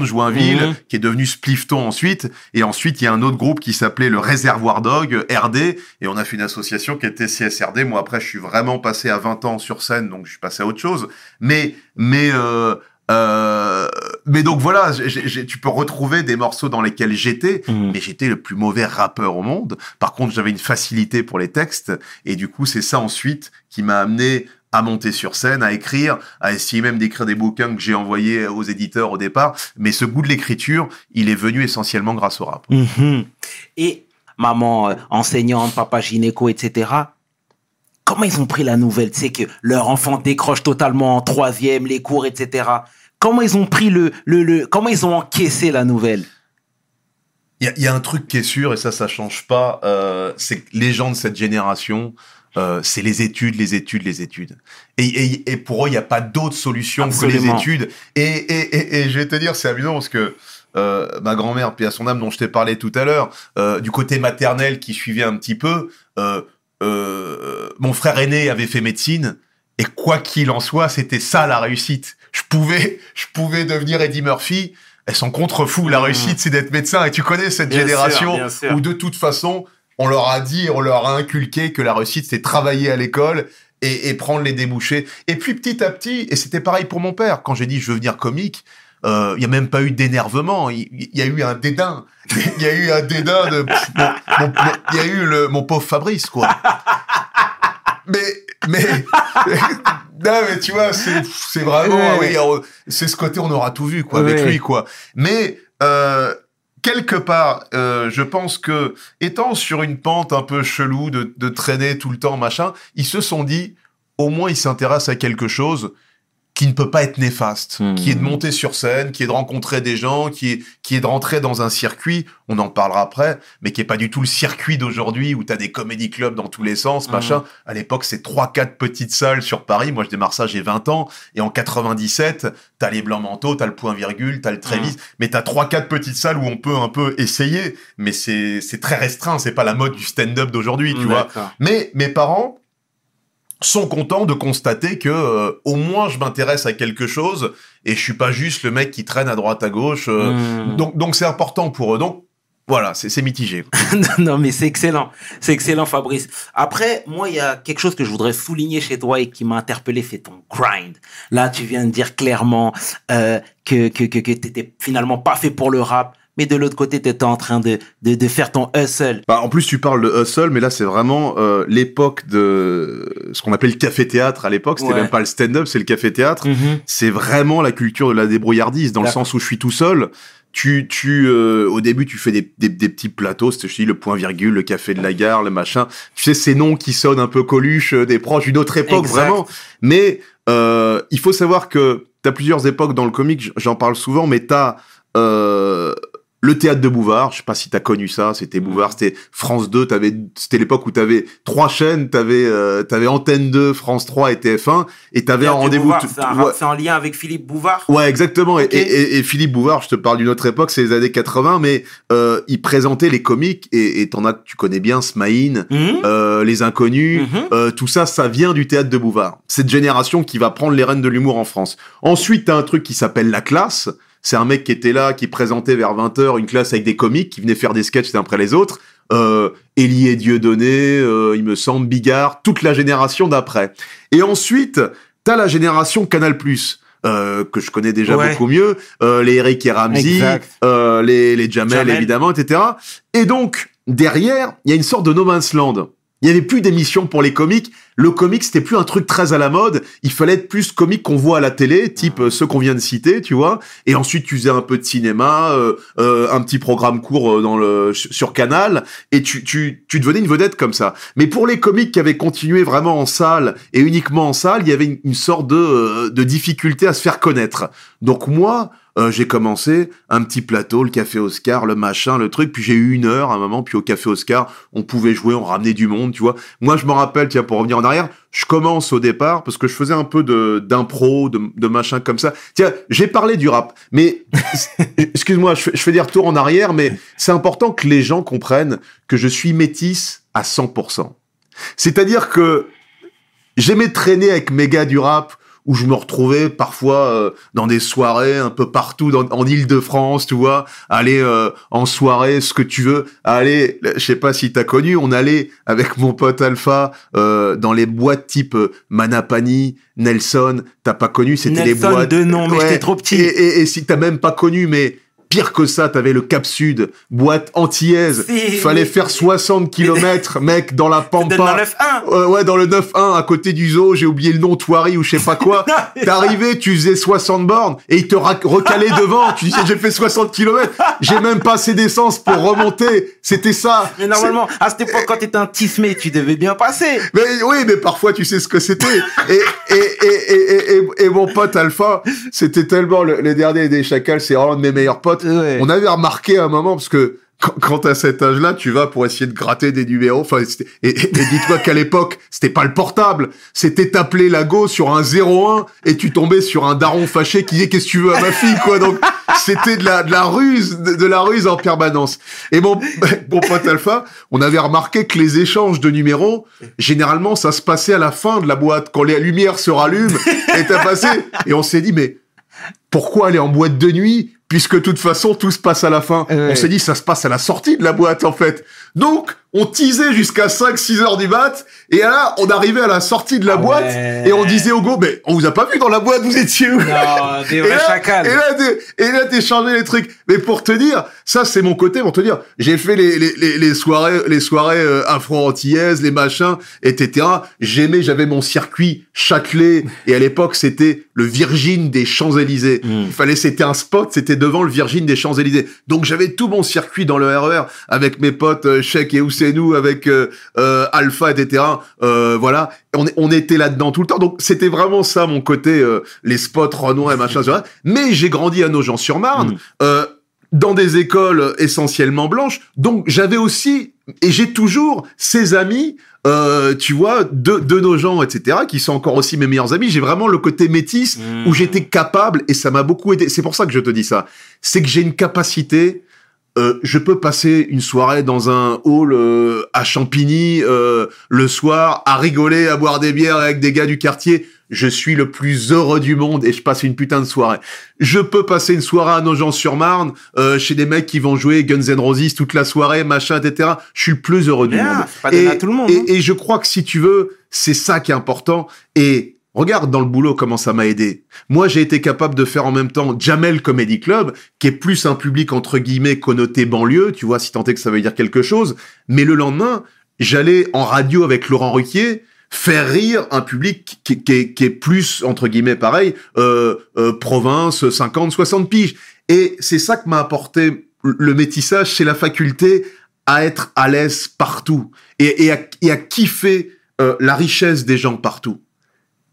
Joinville, Mhm. qui est devenu Spliffton ensuite. Et ensuite, il y a un autre groupe qui s'appelait le Réservoir Dog, RD, et on a fait une association qui était CSRD. Moi, après, je suis vraiment passé à 20 ans sur scène, donc je suis passé à autre chose. Mais, mais, euh, euh, mais donc voilà, tu peux retrouver des morceaux dans lesquels j'étais, Mhm. mais j'étais le plus mauvais rappeur au monde. Par contre, j'avais une facilité pour les textes, et du coup, c'est ça ensuite qui m'a amené à monter sur scène, à écrire, à essayer même d'écrire des bouquins que j'ai envoyés aux éditeurs au départ. Mais ce goût de l'écriture, il est venu essentiellement grâce au rap. Mhm. Et maman euh, enseignante, papa gynéco, etc. Comment ils ont pris la nouvelle? Tu sais que leur enfant décroche totalement en troisième, les cours, etc. Comment ils ont pris le, le, le comment ils ont encaissé la nouvelle? Il y, a- il y a un truc qui est sûr, et ça, ça change pas, euh, c'est que les gens de cette génération, euh, c'est les études, les études, les études. Et, et, et pour eux, il n'y a pas d'autre solution que les études. Et, et, et, et je vais te dire, c'est amusant parce que euh, ma grand-mère, puis à son âme, dont je t'ai parlé tout à l'heure, euh, du côté maternel qui suivait un petit peu, mon frère aîné avait fait médecine. Et quoi qu'il en soit, c'était ça la réussite. Je pouvais, je pouvais devenir Eddie Murphy. Elles sont contre-fous. La réussite, c'est d'être médecin. Et tu connais cette. Bien génération sûr. où de toute façon, on leur a dit, on leur a inculqué que la réussite, c'est travailler à l'école et, et prendre les débouchés. Et puis petit à petit, et c'était pareil pour mon père, quand j'ai dit je veux venir comique, euh, il n'y a même pas eu d'énervement, il y, a eu un dédain. Il y a eu un dédain de... Il y a eu le, mon pauvre Fabrice, quoi. Mais... mais non, mais tu vois, c'est c'est vraiment... Ouais. ah oui, c'est ce côté, on aura tout vu, quoi, avec lui, quoi. Mais... Euh, quelque part, euh, je pense que étant sur une pente un peu chelou de, de traîner tout le temps, machin, ils se sont dit, au moins ils s'intéressent à quelque chose. Qui ne peut pas être néfaste, Hmm. qui est de monter sur scène, qui est de rencontrer des gens, qui est, qui est de rentrer dans un circuit, on en parlera après, mais qui est pas du tout le circuit d'aujourd'hui où tu as des comédie clubs dans tous les sens, Hmm. machin. À l'époque, c'est trois, quatre petites salles sur Paris. Moi, je démarre ça, j'ai 20 ans. Et en 97, t'as les Blancs Manteaux, t'as le Point Virgule, t'as le Trévis, Hmm. mais t'as trois, quatre petites salles où on peut un peu essayer. Mais c'est, c'est très restreint, c'est pas la mode du stand-up d'aujourd'hui, tu vois. Mais mes parents sont contents de constater que euh, au moins je m'intéresse à quelque chose et je suis pas juste le mec qui traîne à droite à gauche. euh, Hmm. Donc donc c'est important pour eux. Donc voilà, c'est c'est mitigé. non, mais c'est excellent. C'est excellent, Fabrice. Après, moi, il y a quelque chose que je voudrais souligner chez toi et qui m'a interpellé, c'est ton grind. Là, tu viens de dire clairement euh, que, que, que, que t'étais finalement pas fait pour le rap, mais de l'autre côté, t'étais en train de, de, de faire ton hustle. Bah, en plus, tu parles de hustle, mais là, c'est vraiment euh, l'époque de ce qu'on appelle le café-théâtre à l'époque. C'était Ouais. même pas le stand-up, c'est le café-théâtre. Mhm. C'est vraiment la culture de la débrouillardise, dans le sens où je suis tout seul. Tu, tu, euh, au début, tu fais des, des, des petits plateaux, c'était, je dis, le point virgule, le café de la gare, le machin. Tu sais, ces noms qui sonnent un peu coluches, euh, des proches d'une autre époque, Exact. vraiment. Mais euh, il faut savoir que t'as plusieurs époques dans le comique, j- j'en parle souvent, mais t'as euh, le théâtre de Bouvard, je sais pas si t'as connu ça, c'était Bouvard, c'était France 2, t'avais, c'était l'époque où t'avais trois chaînes, t'avais, euh, t'avais Antenne 2, France 3 et TF1, et t'avais un rendez-vous. C'est ouais. en lien avec Philippe Bouvard? Ouais, exactement. Et-. Et, et- et Philippe Bouvard, je te parle d'une autre époque, c'est les années 80, mais euh, il présentait les comiques, et et t'en as tu connais bien, Smaïn, Mhm. euh, Les Inconnus, Mhm. euh, tout ça, ça vient du théâtre de Bouvard. Cette génération qui va prendre les rênes de l'humour en France. Ensuite, t'as un truc qui s'appelle La Classe. C'est un mec qui était là, qui présentait vers 20h une classe avec des comiques, qui venait faire des sketchs les uns après les autres. Euh, et Dieudonné, euh, il me semble, Bigard, toute la génération d'après. Et ensuite, t'as la génération Canal+. Euh, que je connais déjà Ouais. beaucoup mieux, euh, les Eric et Ramsey, euh, les, les Jamel, Jamel. évidemment, etc. Et donc, derrière, il y a une sorte de no man's land. Il n'y avait plus d'émissions pour les comiques. Le comique, c'était plus un truc très à la mode. Il fallait être plus comique qu'on voit à la télé, type euh, ceux qu'on vient de citer, tu vois. Et ensuite, tu faisais un peu de cinéma, euh, euh, un petit programme court euh, dans le sur Canal, et tu, tu, tu devenais une vedette comme ça. Mais pour les comiques qui avaient continué vraiment en salle et uniquement en salle, il y avait une, une sorte de, euh, de difficulté à se faire connaître. Donc moi, euh, j'ai commencé un petit plateau, le café Oscar, le machin, le truc, puis j'ai eu une heure à un moment, puis au café Oscar, on pouvait jouer, on ramenait du monde, tu vois. Moi, je me rappelle, tiens, pour revenir en arrière, je commence au départ parce que je faisais un peu de d'impro, de, de machin comme ça. Tiens, j'ai parlé du rap, mais excuse-moi, je, fais- des retours en arrière, mais c'est important que les gens comprennent que je suis métisse à 100%. C'est-à-dire que j'aimais traîner avec mes gars du rap où je me retrouvais parfois euh, dans des soirées un peu partout dans, en Île-de-France, tu vois, aller euh, en soirée, ce que tu veux, aller, je sais pas si t'as connu, on allait avec mon pote Alpha euh, dans les boîtes type euh, Manapani, Nelson, t'as pas connu, c'était les Nelson boîtes. de nom, mais j'étais trop petit. Et, et, et si t'as même pas connu, mais pire que ça, t'avais le Cap Sud, boîte antillaise, fallait faire 60 km, mec, dans la pampa. Dans le 9-1. Ouais, ouais, dans le 9-1, à côté du zoo, j'ai oublié le nom, Toiri ou je sais pas quoi. T'arrivais, tu faisais 60 bornes et il te recalait devant. Tu disais, j'ai fait 60 km. J'ai même pas assez d'essence pour remonter. C'était ça. Mais normalement, à cette époque, quand t'étais un tismé, tu devais bien passer. Mais oui, mais parfois tu sais ce que c'était. Et, et, et, et, et, et- et mon pote Alpha, c'était tellement le, le dernier des chacals, c'est vraiment un de mes meilleurs potes. Ouais. On avait remarqué à un moment, parce que quand, à cet âge-là, tu vas pour essayer de gratter des numéros. Enfin, et, et, et dis-toi qu'à l'époque, c'était pas le portable. C'était t'appeler la go sur un 01 et tu tombais sur un daron fâché qui disait qu'est-ce que tu veux à ma fille, quoi? Donc, c'était de la, de la ruse, de, de la ruse en permanence. Et mon, mon pote Alpha, on avait remarqué que les échanges de numéros, généralement, ça se passait à la fin de la boîte, quand les lumières se rallument, et t'as passé. Et on s'est dit, mais pourquoi aller en boîte de nuit puisque de toute façon tout se passe à la fin. Ouais. On s'est dit ça se passe à la sortie de la boîte en fait. Donc on teasait jusqu'à 5-6 heures du mat et là on arrivait à la sortie de la Ah boîte ouais. et on disait au go mais on vous a pas vu dans la boîte vous étiez où? Non, des et vrais et là, et là, t'échangeais les trucs. Mais pour te dire, ça, c'est mon côté, pour te dire, j'ai fait les, les, les, les soirées, les soirées euh, afro-antillaises, les machins, etc. J'aimais, j'avais mon circuit Châtelet. Et à l'époque, c'était le Virgin des Champs-Élysées. Mm. Il fallait, c'était un spot, c'était devant le Virgin des Champs-Élysées. Donc, j'avais tout mon circuit dans le RER avec mes potes, euh, Sheik et nous avec euh, euh, Alpha, etc. Euh, voilà, on, on était là-dedans tout le temps. Donc c'était vraiment ça mon côté, euh, les spots Renoir et machin. Mais j'ai grandi à Nogent-sur-Marne. Mm. euh, dans des écoles essentiellement blanches, donc j'avais aussi et j'ai toujours ces amis, euh, tu vois, de, de nos gens, etc., qui sont encore aussi mes meilleurs amis. J'ai vraiment le côté métis Mm. où j'étais capable, et ça m'a beaucoup aidé. C'est pour ça que je te dis ça. C'est que j'ai une capacité. Euh, je peux passer une soirée dans un hall euh, à Champigny euh, le soir, à rigoler, à boire des bières avec des gars du quartier. Je suis le plus heureux du monde et je passe une putain de soirée. Je peux passer une soirée à Nogent-sur-Marne euh, chez des mecs qui vont jouer Guns N' Roses toute la soirée, machin, etc. Je suis le plus heureux du monde. c'est pas donné à tout le monde, hein. Et, et je crois que si tu veux, c'est ça qui est important. Et regarde dans le boulot comment ça m'a aidé. Moi, j'ai été capable de faire en même temps Jamel Comedy Club, qui est plus un public entre guillemets connoté banlieue, tu vois, si tant est que ça veut dire quelque chose. Mais le lendemain, j'allais en radio avec Laurent Ruquier faire rire un public qui, est, plus entre guillemets pareil euh, euh, province 50 60 piges et c'est ça que m'a apporté le métissage c'est la faculté à être à l'aise partout et, et, à, et à kiffer euh, la richesse des gens partout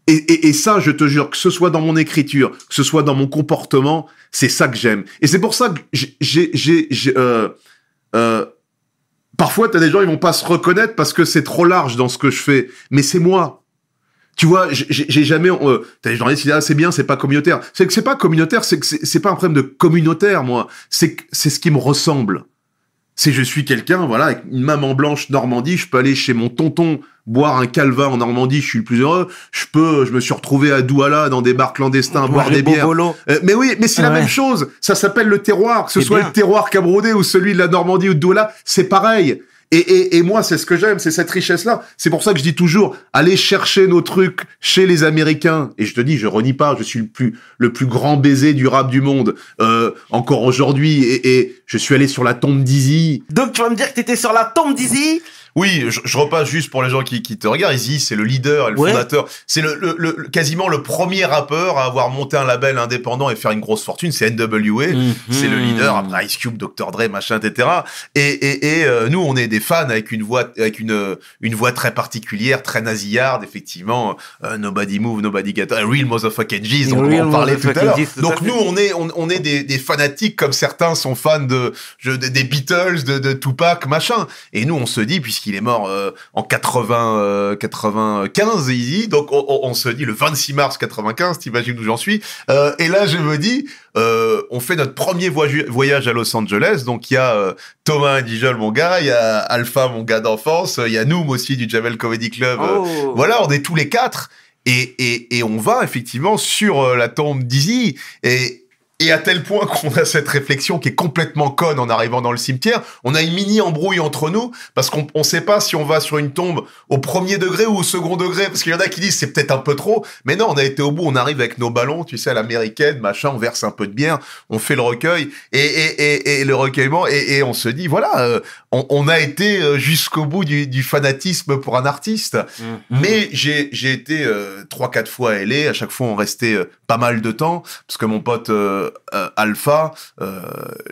et, et, et ça je te jure que ce soit dans mon écriture que ce soit dans mon comportement c'est ça que j'aime et c'est pour ça que j'ai j'ai euh, euh, Parfois, t'as des gens, ils vont pas se reconnaître parce que c'est trop large dans ce que je fais. Mais c'est moi. Tu vois, j'ai jamais. Euh, t'as des journalistes qui disent ah, c'est bien, c'est pas communautaire. C'est que c'est pas communautaire, c'est que c'est pas un problème de communautaire, moi. C'est c'est ce qui me ressemble. C'est je suis quelqu'un, voilà, avec une maman blanche Normandie, je peux aller chez mon tonton boire un calvin en Normandie, je suis le plus heureux. Je peux, je me suis retrouvé à Douala dans des bars clandestins, boire des bières. Euh, mais oui, mais c'est la même chose. Ça s'appelle le terroir. Que ce C'est soit bien. le terroir cabrodé ou celui de la Normandie ou de Douala, c'est pareil. Et, et, moi, c'est ce que j'aime, c'est cette richesse-là. C'est pour ça que je dis toujours, allez chercher nos trucs chez les Américains. Et je te dis, je renie pas, je suis le plus, le plus grand baiser du rap du monde, euh, encore aujourd'hui. Et, et je suis allé sur la tombe d'Izzy. Donc tu vas me dire que t'étais sur la tombe d'Izzy? Oui, je, je repasse juste pour les gens qui, qui te regardent. Izzy, c'est le leader et le Ouais. fondateur. C'est le, le- le- quasiment le premier rappeur à avoir monté un label indépendant et faire une grosse fortune. C'est NWA. C'est le leader après Ice Cube, Dr Dre, machin, etc. Et, et, et euh, nous, on est des fans avec une voix, avec une une voix très particulière, très nasillarde, effectivement. Euh, nobody move, nobody get a real motherfucking G's. on parlait tout à l'heure. Donc nous, on est on, on est des, des fanatiques comme certains sont fans de, je- des Beatles, de, de Tupac, machin. Et nous, on se dit puisqu'il est mort euh, en 80, euh, 95, Easy, donc on, on- on se dit le 26 mars 95, t'imagines où j'en suis. Euh, et là, je me dis, euh, on fait notre premier voyage, à Los Angeles. Donc il y a euh, Thomas Dijol, mon gars, il y a Alpha, mon gars d'enfance, il y a Noom aussi du Jamel Comedy Club. euh, Oh. voilà, on est tous les quatre. Et, et, et on va effectivement sur la tombe d'Izzy. Et, et à tel point qu'on a cette réflexion qui est complètement conne en arrivant dans le cimetière. On a une mini embrouille entre nous parce qu'on ne sait pas si on va sur une tombe au premier degré ou au second degré. Parce qu'il y en a qui disent c'est peut-être un peu trop. Mais non, on a été au bout. On arrive avec nos ballons, tu sais, à l'américaine, machin. On verse un peu de bière. On fait le recueil et, et, et, et le recueillement. Et, et on se dit, voilà, euh, on, on a été euh, jusqu'au bout du, du fanatisme pour un artiste. Mhm. Mais j'ai j'ai été euh, trois quatre fois à LA. À chaque fois, on restait euh, pas mal de temps parce que mon pote Alpha, euh,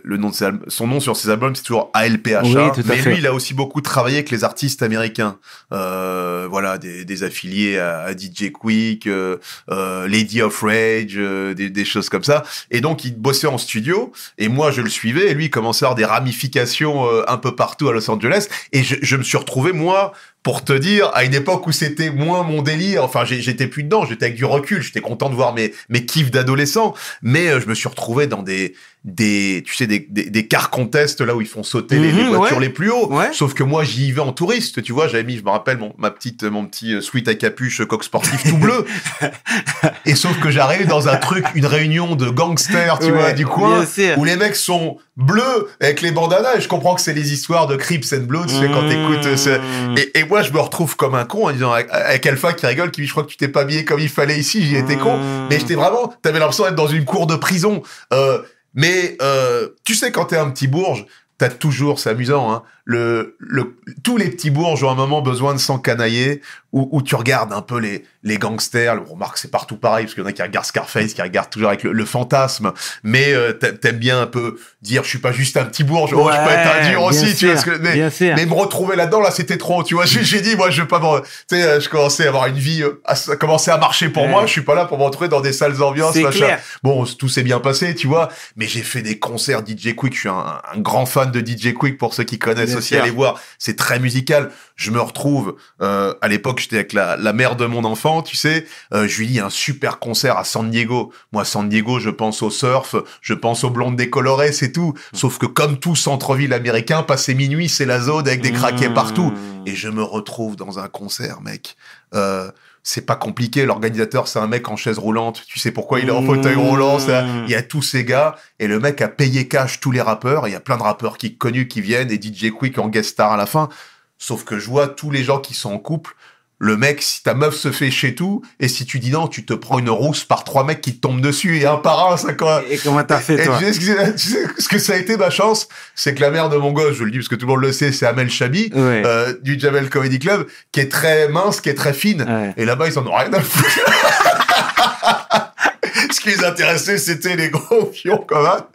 le nom de ses albums- son nom sur ses albums, c'est toujours ALPHA. Oui, mais fait. lui, il a aussi beaucoup travaillé avec les artistes américains. Euh, voilà, des, des affiliés à, à DJ Quick, euh, euh, Lady of Rage, euh, des, des choses comme ça. Et donc, il bossait en studio. Et moi, je le suivais. Et lui, il commençait à avoir des ramifications euh, un peu partout à Los Angeles. Et je, je me suis retrouvé, moi, pour te dire, à une époque où c'était moins mon délire, enfin j'étais plus dedans, j'étais avec du recul, j'étais content de voir mes, mes kiffs d'adolescent, mais euh, je me suis retrouvé dans des, des tu sais, des, des, des car contests là où ils font sauter les, les Mhm, voitures ouais. les plus hauts. Ouais. Sauf que moi j'y vais en touriste, tu vois, j'avais mis, je me rappelle, mon, ma petite, mon petit euh, sweat à capuche euh, coq sportif tout bleu. Et sauf que j'arrive dans un truc, une réunion de gangsters, tu Ouais, vois, du coin, où les mecs sont bleus avec les bandanas, et je comprends que c'est les histoires de Crips and Bloods, tu sais, quand t'écoutes euh, ce- Mhm. et, et moi, je me retrouve comme un con en disant avec, avec Alpha qui rigole, qui dit, je crois que tu t'es pas habillé comme il fallait ici, j'y étais con. Mmh. Mais j'étais vraiment, t'avais l'impression d'être dans une cour de prison. Euh, mais euh, tu sais, quand t'es un petit bourge, t'as toujours, c'est amusant, hein, le, le, tous les petits bourges ont un moment besoin de s'encanailler où, où tu regardes un peu les, les gangsters. On remarque c'est partout pareil, parce qu'il y en a qui regardent Scarface, qui regardent toujours avec le, le fantasme. Mais euh, t'a- t'aimes bien un peu dire, je suis pas juste un petit bourge, oh, je peux être un dur aussi, tu vois. sûr, ce que- mais, me retrouver là-dedans, là, c'était trop, tu vois. J'ai dit, moi, je veux pas me... Tu sais, je commençais à avoir une vie, euh, à, à commencer à marcher pour Ouais. moi. Je suis pas là pour me retrouver dans des sales ambiances, machin. Bon, tout s'est bien passé, tu vois. Mais j'ai fait des concerts DJ Quick. Je suis un, un grand fan de DJ Quick pour ceux qui connaissent Aussi. sûr. Allez voir, c'est très musical. Je me retrouve. Euh, à l'époque, j'étais avec la, la mère de mon enfant, tu sais. Euh, je lui dis un super concert à San Diego. Moi, San Diego, je pense au surf, je pense aux blondes décolorées, c'est tout. Sauf que comme tout centre-ville américain, passé minuit, c'est la zone avec des craquets Mmh. partout. Et je me retrouve dans un concert, mec. Euh, c'est pas compliqué. L'organisateur, c'est un mec en chaise roulante. Tu sais pourquoi il est en fauteuil roulant. ça- Mmh. Il y a tous ces gars. Et le mec a payé cash tous les rappeurs. Il y a plein de rappeurs qui connus qui viennent et DJ Quick en guest star à la fin. Sauf que je vois tous les gens qui sont en couple. Le mec, si ta meuf se fait chez tout, et si tu dis non, tu te prends une rousse par trois mecs qui te tombent dessus, et un par un, ça quoi. Et comment t'as fait, Et toi tu sais, ce que- tu sais ce que ça a été ma chance? C'est que la mère de mon gosse, je le dis parce que tout le monde le sait, c'est Amel Chabi, Ouais. euh, du Jamel Comedy Club, qui est très mince, qui est très fine. Ouais. Et là-bas, ils en ont rien à foutre. Ce qui les intéressait, c'était les gros fions comme ça.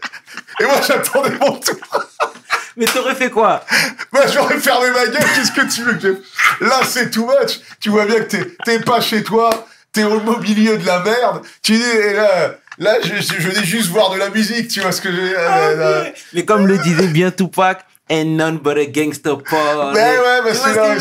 Et moi, j'attendais mon tour. Mais t'aurais fait quoi Moi, j'aurais fermé ma gueule. Qu'est-ce que tu veux que je... Là, c'est too much. Tu vois bien que t'es, t'es pas chez toi. T'es au milieu de la merde. Tu dis, et là, là, je, je, je venais juste voir de la musique. Tu vois ce que j'ai... euh, Mais comme le disait bien Tupac, and none but a gangster Paul. Ben ouais, mais Tu vois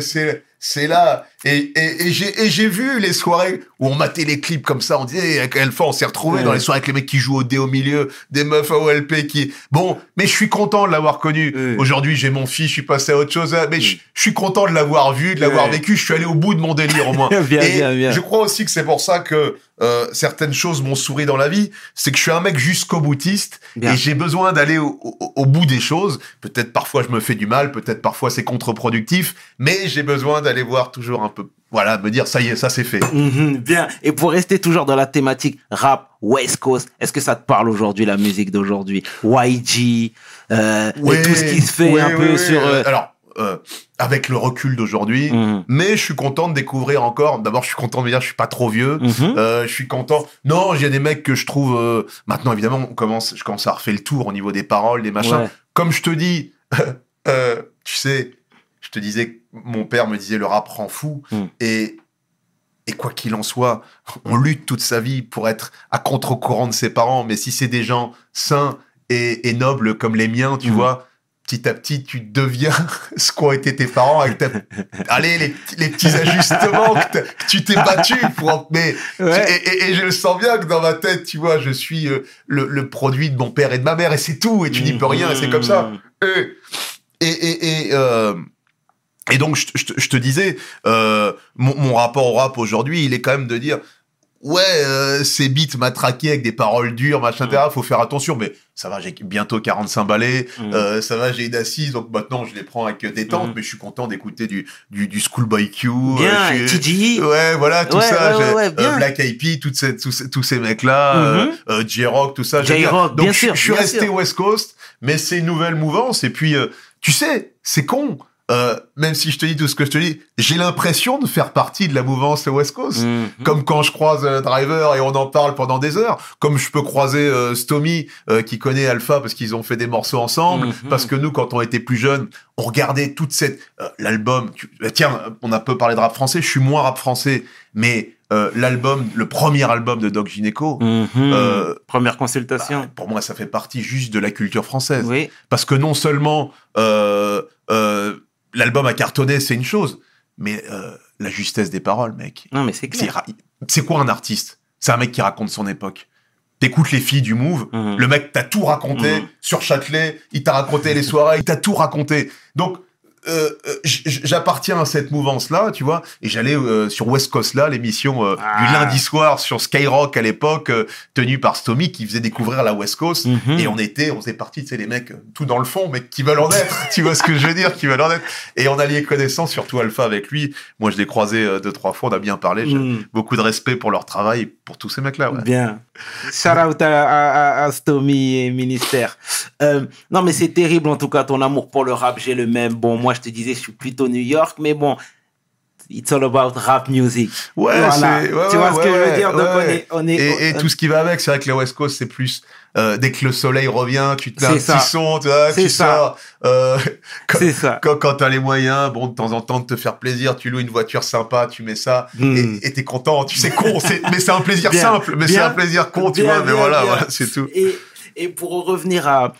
c'est ce là, c'est là. Et, et, et j'ai, et j'ai vu les soirées où on matait les clips comme ça. On disait, à quelle fois on s'est retrouvés Ouais. dans les soirées avec les mecs qui jouent au dé au milieu, des meufs à OLP qui. Bon, mais je suis content de l'avoir connu. Ouais. Aujourd'hui, j'ai mon fils, je suis passé à autre chose. hein, Mais je, je suis content de l'avoir vu, de l'avoir vécu. Je suis allé au bout de mon délire au moins. Bien, et bien, bien. je crois aussi que c'est pour ça que euh, certaines choses m'ont souri dans la vie. C'est que je suis un mec jusqu'au boutiste Bien. et j'ai besoin d'aller au, au- au bout des choses. Peut-être parfois je me fais du mal, peut-être parfois c'est contre-productif, mais j'ai besoin d'aller voir toujours un peu. Voilà, me dire ça y est, ça c'est fait. Mhm, bien. Et pour rester toujours dans la thématique rap, West Coast, est-ce que ça te parle aujourd'hui, la musique d'aujourd'hui? YG, euh, et tout ce qui se fait ouais, un ouais, peu sur... euh, Alors, euh, avec le recul d'aujourd'hui, mhm, mais je suis content de découvrir encore. D'abord, je suis content de me dire, je suis pas trop vieux. mhm. Euh, je suis content. Non, a des mecs que je trouve. euh, maintenant, évidemment, on commence, je commence à refaire le tour au niveau des paroles, des machins. Ouais. Comme je te dis, tu sais, je te disais, mon père me disait le rap rend fou. Mm. Et, et quoi qu'il en soit, on lutte toute sa vie pour être à contre-courant de ses parents. Mais si c'est des gens sains et, et nobles comme les miens, tu Mm. vois. Petit à petit, tu deviens ce qu'ont été tes parents avec ta... Allez, les, petits- les petits ajustements que, tu t'es battu pour... Mais Ouais. et, et- et je le sens bien que dans ma tête, tu vois, je suis euh, le, le produit de mon père et de ma mère, et c'est tout, et tu n'y peux rien, et c'est comme ça. Et, et, et, et, euh, et donc, je, te- je je te disais, euh, mon, mon rapport au rap aujourd'hui, il est quand même de dire, ouais, euh, ces beats matraqués avec des paroles dures, machin, etc., faut faire attention, mais ça va, j'ai bientôt 45 balais, Mhm. euh, ça va, j'ai une assise, donc maintenant, je les prends avec détente, Mhm. mais je suis content d'écouter du, du, du Schoolboy Q. Bien, euh, suis- TGI. Ouais, voilà, tout Ouais, ça. ouais, ouais, euh, bien. Black Peas, toutes ces- tous, ces- tous ces mecs-là, euh, euh, J-Rock, tout ça. J-Rock, bien sûr, je suis resté sûr. West Coast, mais c'est une nouvelle mouvance. Et puis, euh, tu sais, c'est con. Euh, même si je te dis tout ce que je te dis, j'ai l'impression de faire partie de la mouvance West Coast. Mhm. Comme quand je croise euh, Driver et on en parle pendant des heures. Comme je peux croiser euh, Stomy euh, qui connaît Alpha parce qu'ils ont fait des morceaux ensemble. Mhm. Parce que nous, quand on était plus jeunes, on regardait toute cette euh, l'album. tu- Tiens, on a peu parlé de rap français. Je suis moins rap français, mais euh, l'album, le premier album de Doc Gineco. Euh, Première consultation. Pour moi, ça fait partie juste de la culture française. oui. Parce que non seulement euh, euh, l'album a cartonné, c'est une chose, mais euh, la justesse des paroles, mec. Non, mais c'est clair. c'est quoi un artiste? C'est un mec qui raconte son époque. T'écoutes les filles du Move, Mhm. le mec t'a tout raconté Mhm. sur Châtelet, il t'a raconté les soirées, il t'a tout raconté. Donc, euh, euh, j'appartiens à cette mouvance-là, tu vois, et j'allais euh, sur West Coast là, l'émission euh, Ah. du lundi soir sur Skyrock à l'époque, tenue par Stomy, qui faisait découvrir la West Coast. Mhm. Et on était, on faisait partie, tu sais, les mecs, tout dans le fond, mais qui veulent en être. tu vois ce que je veux dire, qui veulent en être. Et on a lié connaissance, surtout Alpha avec lui. Moi, je l'ai croisé deux, trois fois, on a bien parlé. J'ai Mhm. beaucoup de respect pour leur travail, pour tous ces mecs-là, ouais. Bien. Shout out à, à, Stomy et Ministère. Non, mais c'est terrible en tout cas, ton amour pour le rap, j'ai le même. Bon, moi je te disais, je suis plutôt New York, mais bon, it's all about rap music. Ouais, Voilà. c'est- ouais, tu vois ouais, ce que je veux dire? Donc, on est, on est, Et, tout ce qui va avec, c'est vrai que la West Coast, c'est plus euh, dès que le soleil revient, tu te mets un petit ça. son, tu vois, C'est tu ça. sors. euh, quand c'est ça. quand, quand t'as les moyens, bon, de temps en temps, de te faire plaisir, tu loues une voiture sympa, tu mets ça, Hmm. et t'es content. Tu sais, con, mais c'est un plaisir Bien, simple, mais c'est un plaisir con, tu bien, vois, mais voilà, voilà, c'est tout. Et, et pour revenir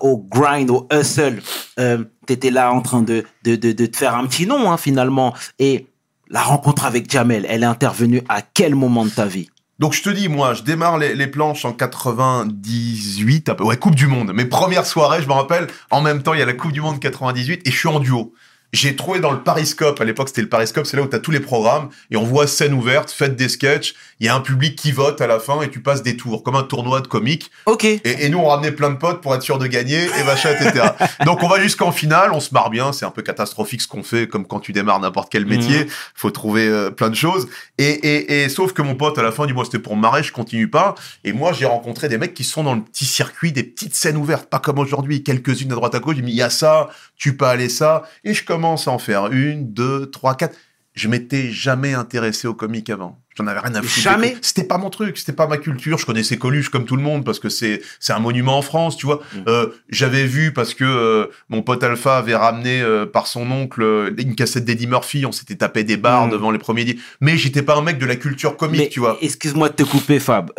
au grind, au hustle, euh, t'étais là en train de, te faire un petit nom, hein, finalement. Et la rencontre avec Jamel, elle est intervenue à quel moment de ta vie? Donc je te dis, moi, je démarre les, planches en 98, à peu- ouais, Coupe du Monde. Mes premières soirées, je me rappelle, en même temps, il y a la Coupe du Monde 98 et je suis en duo. J'ai trouvé dans le Pariscope, à l'époque c'était le Pariscope, c'est là où tu as tous les programmes, et on voit scène ouverte, faites des sketchs, il y a un public qui vote à la fin, et tu passes des tours, comme un tournoi de comiques. Ok. Et, et nous, on ramenait plein de potes pour être sûr de gagner, et machin, etc. Donc, on va jusqu'en finale, on se marre bien, c'est un peu catastrophique ce qu'on fait, comme quand tu démarres n'importe quel métier, faut trouver euh, plein de choses. Et, et, et sauf que mon pote, à la fin, dit, moi, c'était pour me marrer, je continue pas. Et moi, j'ai rencontré des mecs qui sont dans le petit circuit, des petites scènes ouvertes, pas comme aujourd'hui, quelques-unes à droite à gauche. Il y a ça, tu peux aller ça. Et je commence à en faire une, deux, trois, quatre. Je m'étais jamais intéressé aux comiques avant. J'en avais rien à foutre. Jamais C'était pas mon truc, c'était pas ma culture. Je connaissais Coluche comme tout le monde parce que c'est c'est un monument en France, tu vois. Mm. Euh, J'avais vu parce que euh, mon pote Alpha avait ramené euh, par son oncle une cassette d'Eddie Murphy. On s'était tapé des bars Mm. devant les premiers. Mais j'étais pas un mec de la culture comique, Mais tu vois. excuse-moi de te couper, Fab.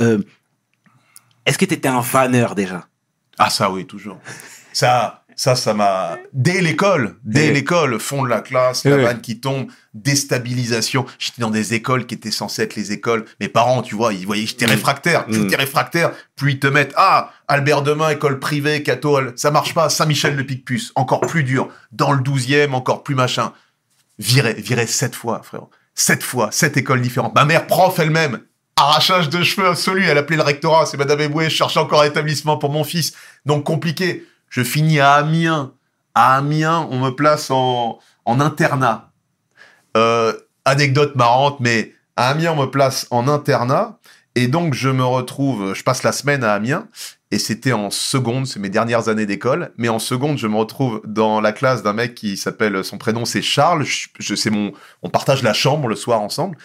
Est-ce que t'étais un faneur déjà? Ah ça oui, toujours. Ça, ça, ça m'a... Dès l'école, dès l'école, fond de la classe, la Ouais. vanne qui tombe, déstabilisation. J'étais dans des écoles qui étaient censées être les écoles. Mes parents, tu vois, ils voyaient j'étais Mm. réfractaire. Plus Mm. t'es réfractaire, plus ils te mettent... Ah, Albert Demain, école privée, Cato, ça marche pas. Saint-Michel de Picpus, encore plus dur. Dans le 12e, encore plus machin. Viré, viré sept fois, frérot. Sept fois, sept écoles différentes. Ma mère, prof elle-même, arrachage de cheveux absolu. Elle appelait le rectorat, c'est Madame Eboué, je cherchais encore un établissement pour mon fils. Donc compliqué. Je finis à Amiens. À Amiens, on me place en, en internat. Euh, anecdote marrante, mais à Amiens, on me place en internat. Et donc, je me retrouve, je passe la semaine à Amiens. Et c'était en seconde, c'est mes dernières années d'école. Mais en seconde, je me retrouve dans la classe d'un mec qui s'appelle, son prénom c'est Charles. Je, mon, on partage la chambre le soir ensemble.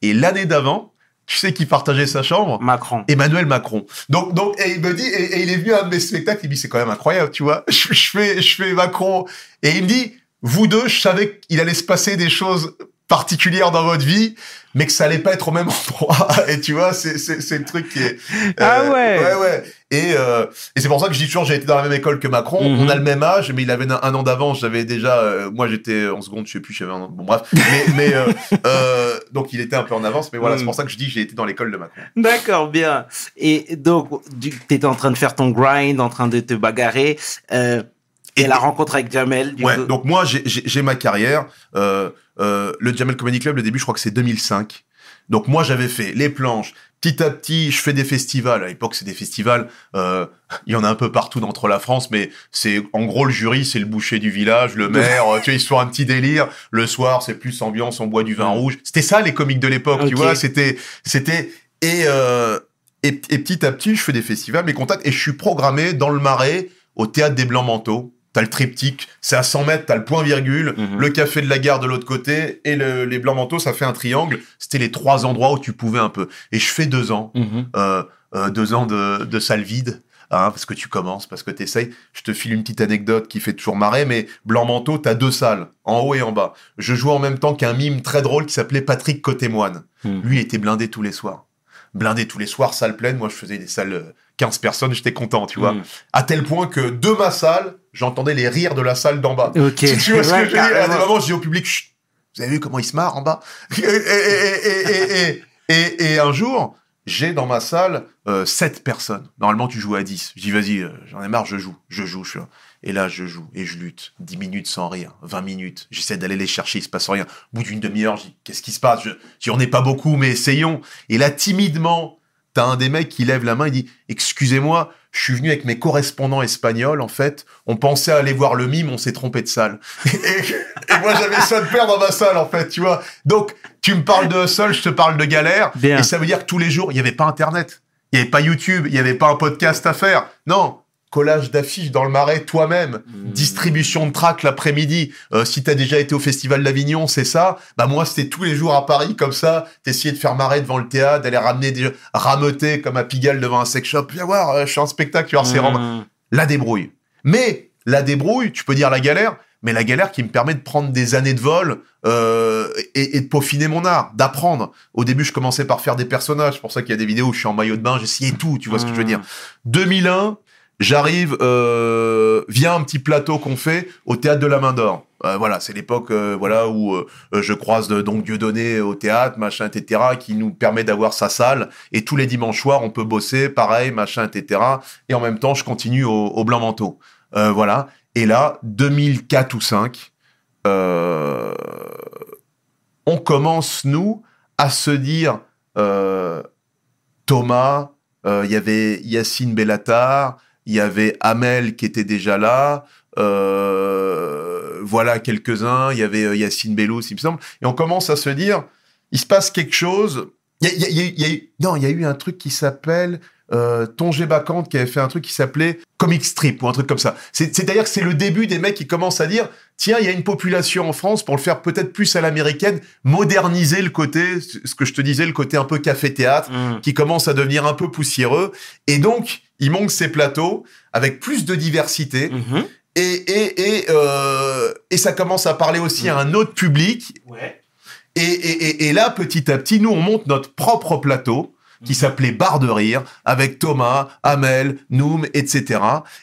Et l'année d'avant, tu sais qui partageait sa chambre Macron. Emmanuel Macron. Donc, donc, et il me dit, et, et il est venu à un de mes spectacles, il me dit, c'est quand même incroyable, tu vois. Je, je fais, je fais Macron. Et il me dit, vous deux, je savais qu'il allait se passer des choses particulières dans votre vie, mais que ça allait pas être au même endroit. Et tu vois, c'est, c'est, c'est le truc qui est... euh, Ah ouais. Ouais, ouais. Et, euh, et c'est pour ça que je dis toujours, j'ai été dans la même école que Macron. Mhm. On a le même âge, mais il avait un, un an d'avance. J'avais déjà, euh, moi j'étais en seconde, je sais plus, j'avais un an. Bon, bref. Mais, mais donc il était un peu en avance, mais voilà, c'est pour ça que je dis, j'ai été dans l'école de Macron. D'accord, bien. Et donc, tu étais en train de faire ton grind, en train de te bagarrer. Et, Et- la rencontre avec Jamel, du Ouais, coup. donc moi, j'ai- j'ai j'ai ma carrière. Euh, euh, le Jamel Comedy Club, le début, je crois que c'est 2005. Donc moi, j'avais fait les planches. Petit à petit, je fais des festivals. À l'époque, c'est des festivals. euh, Il y en a un peu partout dans la France, mais c'est en gros le jury, c'est le boucher du village, le maire. euh, tu vois, ils sont un petit délire. Le soir, c'est plus ambiance, on boit du vin rouge. C'était ça les comiques de l'époque, tu vois. C'était, c'était et, euh, et et petit à petit, je fais des festivals, mes contacts, et je suis programmé dans le Marais au théâtre des Blancs Manteaux. T'as le triptyque, c'est à 100 mètres, t'as le point virgule, Mhm. le café de la gare de l'autre côté et le- les blancs manteaux, ça fait un triangle. C'était les trois endroits où tu pouvais un peu. Et je fais deux ans, Mhm. euh, euh, deux ans de, de salle vide, hein, parce que tu commences, parce que t'essayes. Je te file une petite anecdote qui fait toujours marrer, mais blanc manteau, t'as deux salles, en haut et en bas. Je jouais en même temps qu'un mime très drôle qui s'appelait Patrick Côté-Moine. Mhm. Lui, il était blindé tous les soirs. Blindé tous les soirs, salle pleine. Moi, je faisais des salles euh, 15 personnes, j'étais content, tu vois. Mhm. À tel point que de ma salle, j'entendais les rires de la salle d'en bas. Ok. Tu, tu vois ce que je veux dire À des moments, je dis au public, Chut, vous avez vu comment il se marre en bas? Et, et, et, et, et, et, et- et un jour, j'ai dans ma salle euh, 7 personnes. Normalement, tu joues à 10. Je dis, vas-y, euh, j'en ai marre, je joue. Je joue, je suis là. Et là, je joue et je lutte. 10 minutes sans rire, 20 minutes. J'essaie d'aller les chercher, il se passe rien. Au bout d'une demi-heure, je dis, qu'est-ce qui se passe? Je, je dis, on n'est pas beaucoup, mais essayons. Et là, timidement, t'as un des mecs qui lève la main, il dit, excusez-moi, je suis venu avec mes correspondants espagnols, en fait. On pensait aller voir le mime, on s'est trompé de salle. Et, et moi, j'avais ça de père dans ma salle, en fait, tu vois. Donc, tu me parles de hustle, je te parle de galère. Bien. Et ça veut dire que tous les jours, il n'y avait pas Internet. Il n'y avait pas YouTube, il n'y avait pas un podcast à faire. Non. Collage d'affiches dans le marais toi-même, Mmh. distribution de tracks l'après-midi. Euh, si t'as déjà été au Festival d'Avignon, c'est ça. Bah moi, c'était tous les jours à Paris comme ça. T'essayais de faire marrer devant le théâtre, d'aller ramener des rameuter comme à Pigalle devant un sex shop. Viens voir, euh, je suis en spectacle, tu vas Mmh. la débrouille. Mais la débrouille, tu peux dire la galère, mais la galère qui me permet de prendre des années de vol euh, et, et de peaufiner mon art, d'apprendre. Au début, je commençais par faire des personnages. C'est pour ça qu'il y a des vidéos où je suis en maillot de bain, j'essayais tout, tu vois ce que je veux dire. 2001, j'arrive euh, via un petit plateau qu'on fait au théâtre de la Main d'Or. Euh, voilà, c'est l'époque euh, voilà où je croise donc Dieudonné au théâtre, machin, etc., qui nous permet d'avoir sa salle. Et tous les dimanches soirs, on peut bosser, pareil, machin, etc. Et en même temps, je continue au, Blanc Manteau. Voilà. Et là, 2004 ou 5, euh, on commence, nous, à se dire, Thomas, il y avait Yacine Bellatar, il y avait Amel qui était déjà là, euh, voilà quelques-uns, il y avait euh, Yacine Bellous, il me semble, et on commence à se dire, il se passe quelque chose. Il y a, y a- eu, non, il y a eu un truc qui s'appelle euh, Tongé Bacante qui avait fait un truc qui s'appelait Comic Strip ou un truc comme ça. C'est- C'est-à-dire que c'est le début des mecs qui commencent à dire tiens, il y a une population en France pour le faire peut-être plus à l'américaine, moderniser le côté, ce que je te disais, le côté un peu café-théâtre, Mmh. qui commence à devenir un peu poussiéreux. Et donc, il manque ces plateaux avec plus de diversité. Mhm. Et, et, et, euh, et ça commence à parler aussi à un autre public. Ouais. Et, et, et, là, petit à petit, nous, on monte notre propre plateau qui s'appelait Bar de Rire, avec Thomas, Amel, Noum, etc.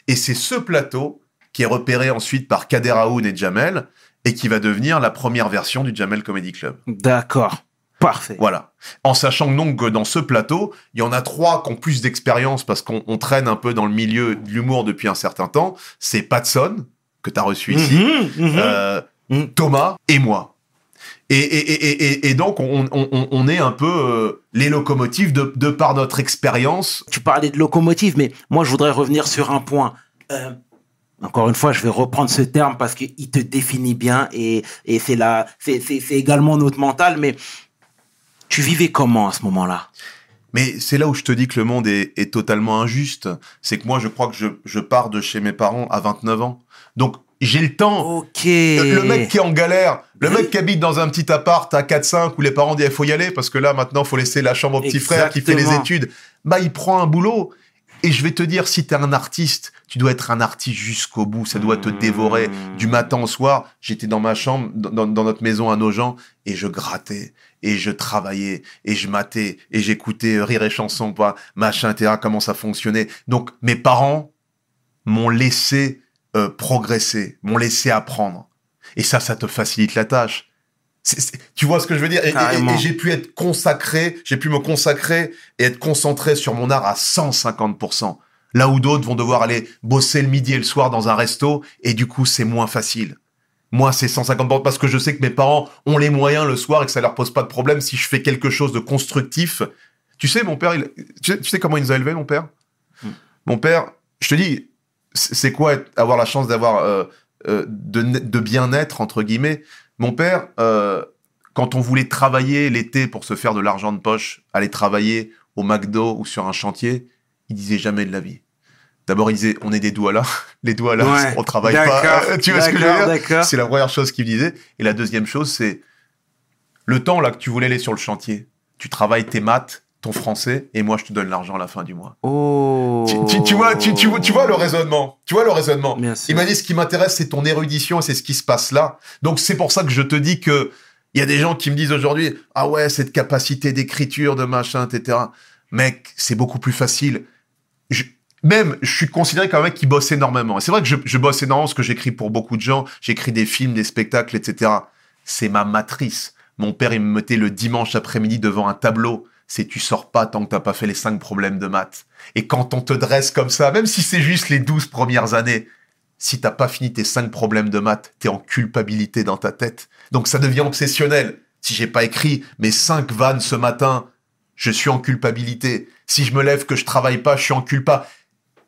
Et c'est ce plateau qui est repéré ensuite par Kader Aoun et Jamel, et qui va devenir la première version du Jamel Comedy Club. D'accord. Parfait. Voilà. En sachant donc que dans ce plateau, il y en a trois qui ont plus d'expérience parce qu'on on traîne un peu dans le milieu de l'humour depuis un certain temps. C'est Patson, que tu as reçu ici, Mhm, mhm. euh, Mhm. Thomas et moi. Et, et, et, et, et donc, on, on, on- on est un peu euh, les locomotives de, de par notre expérience. Tu parlais de locomotive, mais moi, je voudrais revenir sur un point. Euh, encore une fois, je vais reprendre ce terme parce qu'il te définit bien et, et c'est la, c'est, c'est, c'est également notre mental. Mais tu vivais comment à ce moment-là? Mais c'est là où je te dis que le monde est, est totalement injuste. C'est que moi, je crois que je, je pars de chez mes parents à 29 ans. Donc, j'ai le temps. Ok. Le le mec qui est en galère, le mec qui habite dans un petit appart à 4-5 où les parents disent il faut y aller parce que là maintenant faut laisser la chambre au petit frère qui fait les études. Bah il prend un boulot. Et je vais te dire, si t'es un artiste, tu dois être un artiste jusqu'au bout. Ça doit te dévorer du matin au soir. J'étais dans ma chambre, dans, dans notre maison à Nogent, et je grattais, et je travaillais, et je matais, et j'écoutais euh, Rire et Chanson, quoi, machin, etc., comment ça fonctionnait. Donc, mes parents m'ont laissé euh, progresser, m'ont laissé apprendre. Et ça, ça te facilite la tâche. Tu vois ce que je veux dire? Et- j'ai pu être consacré, j'ai pu me consacrer et être concentré sur mon art à 150%. Là où d'autres vont devoir aller bosser le midi et le soir dans un resto, et du coup, c'est moins facile. Moi, c'est 150% parce que je sais que mes parents ont les moyens le soir et que ça leur pose pas de problème si je fais quelque chose de constructif. Tu sais, mon père, il- tu, sais, tu sais comment il nous a élevés, mon père? Hmm. Mon père, je te dis, c'est quoi être- avoir la chance d'avoir euh, euh, de bien-être entre guillemets? Mon père, euh, quand on voulait travailler l'été pour se faire de l'argent de poche, aller travailler au McDo ou sur un chantier, il disait jamais de la vie. D'abord, il disait on est des douala, les douala, Ouais. on travaille pas. tu vois ce que je veux d'accord, dire. C'est la première chose qu'il disait. Et la deuxième chose, c'est le temps là que tu voulais aller sur le chantier. Tu travailles tes maths, ton français, et moi je te donne l'argent à la fin du mois. Oh. Tu, tu- tu vois, tu, tu, vois- le raisonnement. Tu vois le raisonnement. Il m'a dit ce qui m'intéresse, c'est ton érudition et c'est ce qui se passe là. Donc c'est pour ça que je te dis que il y a des gens qui me disent aujourd'hui, ah ouais, cette capacité d'écriture, de machin, etc. Mec, c'est beaucoup plus facile. Je- même, je suis considéré comme un mec qui bosse énormément. Et c'est vrai que je, je bosse énormément parce que j'écris pour beaucoup de gens. J'écris des films, des spectacles, etc. C'est ma matrice. Mon père, il me mettait le dimanche après-midi devant un tableau. C'est tu sors pas tant que t'as pas fait les cinq problèmes de maths. Et quand on te dresse comme ça, même si c'est juste les 12 premières années, si t'as pas fini tes cinq problèmes de maths, t'es en culpabilité dans ta tête. Donc ça devient obsessionnel. Si j'ai pas écrit mes cinq vannes ce matin, je suis en culpabilité. Si je me lève que je travaille pas, je suis en culpa.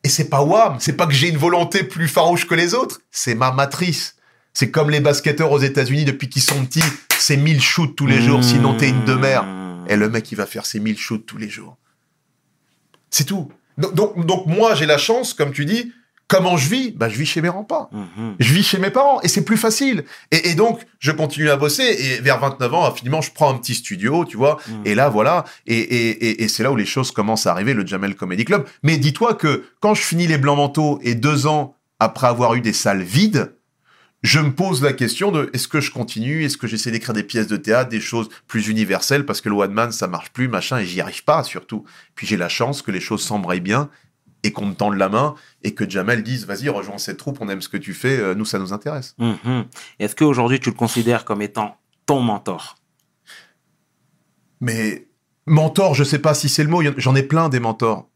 Et c'est pas wham, c'est pas que j'ai une volonté plus farouche que les autres, c'est ma matrice. C'est comme les basketteurs aux États-Unis depuis qu'ils sont petits, c'est 1000 shoots tous les jours, sinon t'es une demeure. Et le mec, il va faire ses 1000 shoots tous les jours. C'est tout. Donc, donc, donc moi, j'ai la chance, comme tu dis, comment je vis? Bah, je vis chez mes parents. Mhm. Je vis chez mes parents et c'est plus facile. Et, et donc, je continue à bosser et vers 29 ans, finalement, je prends un petit studio, tu vois. Mhm. Et là, voilà. Et, et, et c'est là où les choses commencent à arriver, le Jamel Comedy Club. Mais dis-toi que quand je finis les Blancs Manteaux et deux ans après avoir eu des salles vides, je me pose la question de est-ce que je continue, est-ce que j'essaie d'écrire des pièces de théâtre, des choses plus universelles, parce que le one man, ça marche plus, machin, et j'y arrive pas, surtout. Puis j'ai la chance que les choses s'embrayent bien et qu'on me tende la main et que Jamel dise vas-y, rejoins cette troupe, on aime ce que tu fais, euh, nous, ça nous intéresse. Mhm. Est-ce qu'aujourd'hui, tu le considères comme étant ton mentor? Mais mentor, je sais pas si c'est le mot, j'en ai plein des mentors.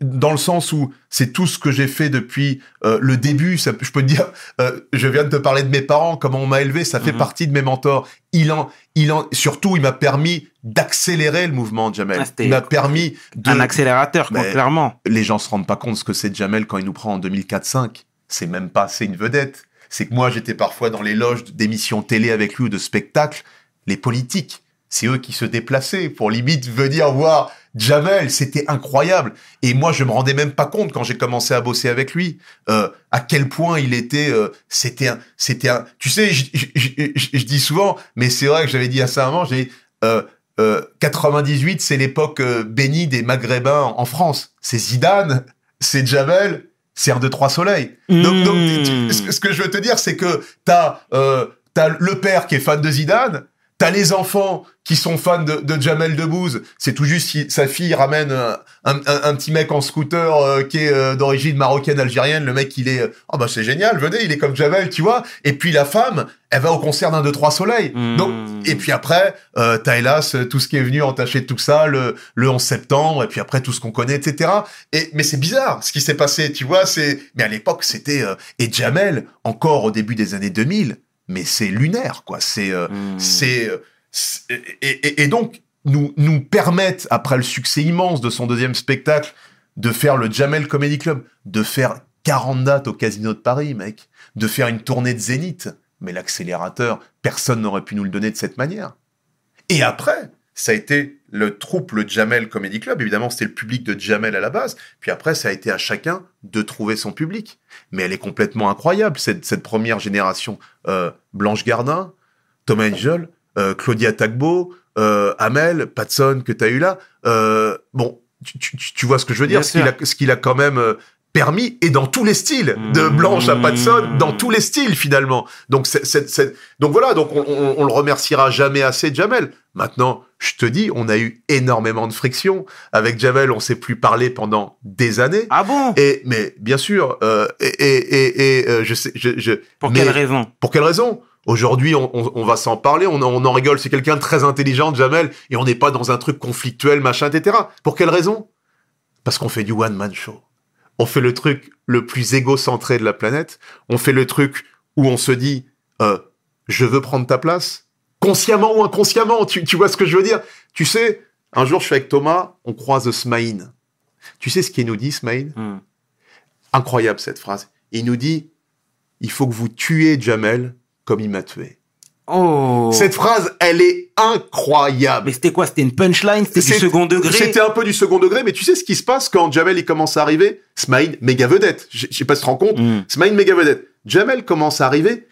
Dans le sens où c'est tout ce que j'ai fait depuis euh, le début. Ça, je peux te dire, euh, je viens de te parler de mes parents, comment on m'a élevé, ça fait Mhm. partie de mes mentors. Il en, il en, surtout, il m'a permis d'accélérer le mouvement, Jamel. Ah, il m'a permis de. Un accélérateur, quoi, clairement. les gens se rendent pas compte ce que c'est Jamel quand il nous prend en 2004-5. C'est même pas, c'est une vedette. C'est que moi, j'étais parfois dans les loges d'émissions télé avec lui ou de spectacles. Les politiques, c'est eux qui se déplaçaient pour limite venir voir Jamel. C'était incroyable. Et moi, je me rendais même pas compte quand j'ai commencé à bosser avec lui, euh, à quel point il était, euh, c'était un, c'était un, tu sais, je, je- je- je- je dis souvent, mais c'est vrai que j'avais dit à ça avant, j'ai euh, euh, 98, c'est l'époque euh, bénie des Maghrébins en, France. C'est Zidane, c'est Jamel, c'est un de trois soleils. Donc, donc, tu- ce, que- ce que je veux te dire, c'est que t'as euh, t'as le père qui est fan de Zidane, t'as les enfants qui sont fans de, de Jamel Debbouze. C'est tout juste si sa fille ramène un, un, un- un petit mec en scooter euh, qui est euh, d'origine marocaine algérienne. Le mec, il est, euh, oh bah c'est génial, venez, il est comme Jamel, tu vois. Et puis la femme, elle va au concert d'un, deux, trois soleils. Mmh. Donc, et puis après, euh, t'as hélas euh, tout ce qui est venu entacher tout ça le, le 11 septembre, et puis après tout ce qu'on connaît, etc. Et, mais c'est bizarre ce qui s'est passé, tu vois. C'est, mais à l'époque, c'était euh, et Jamel encore au début des années 2000, mais c'est lunaire, quoi. C'est, euh, c'est, euh, c'est- et, et- et donc nous nous permettent après le succès immense de son deuxième spectacle de faire le Jamel Comedy Club, de faire 40 dates au Casino de Paris, mec, de faire une tournée de Zénith. Mais l'accélérateur, personne n'aurait pu nous le donner de cette manière. Et après, ça a été le troupe, le Jamel Comedy Club. Évidemment, c'était le public de Jamel à la base. Puis après, ça a été à chacun de trouver son public. Mais elle est complètement incroyable, cette, cette première génération. Euh, Blanche Gardin, Tom Angel, euh, Claudia Tagbo, euh, Amel, Patson, que tu as eu là. Euh, bon, tu, tu- tu- vois ce que je veux dire, Bien ce qu'il a, ce qu'il a quand même euh, permis, et dans tous les styles, de Mmh. Blanche à Patson, dans tous les styles finalement. Donc, c'est, c'est- c'est- donc voilà, donc on, on- on le remerciera jamais assez, Jamel. Maintenant, je te dis, on a eu énormément de friction. Avec Jamel, on s'est plus parlé pendant des années. Ah bon? Et, mais bien sûr, euh, et, et, et, et, euh, je sais, je, je, Pour mais- quelle raison? pour quelle raison? Aujourd'hui, on, on- on va s'en parler, on, en- on en rigole. C'est quelqu'un de très intelligent, Jamel, et on n'est pas dans un truc conflictuel, machin, etc. Pour quelle raison? Parce qu'on fait du one-man show. On fait le truc le plus égocentré de la planète. On fait le truc où on se dit euh, je veux prendre ta place, consciemment ou inconsciemment. Tu, tu vois ce que je veux dire? Tu sais, un jour, je suis avec Thomas, on croise Smaïn. Tu sais ce qu'il nous dit, Smaïn? Hmm. Incroyable cette phrase. Il nous dit il faut que vous tuez Jamel comme il m'a tué. Oh Cette phrase, elle est incroyable. Mais c'était quoi? C'était une punchline? C'était du second degré? C'était un peu du second degré, mais tu sais ce qui se passe quand Jamel il commence à arriver? Smaïn, méga vedette. Je sais pas si tu te rends compte. Hmm. Smaïn, méga vedette. Jamel commence à arriver.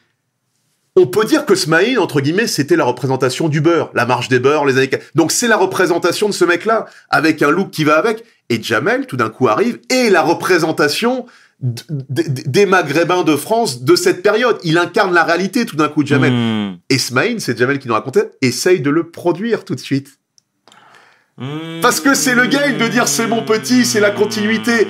On peut dire que Smaïn, entre guillemets, c'était la représentation du beurre, la marche des beurres, les années. Donc c'est la représentation de ce mec-là, avec un look qui va avec. Et Jamel, tout d'un coup, arrive, et la représentation des Maghrébins de France de cette période. Il incarne la réalité, tout d'un coup, Jamel. Hmm. Et Smaïn, c'est Jamel qui nous racontait, essaye de le produire tout de suite. Hmm. Parce que c'est le game de dire c'est mon petit, c'est la continuité.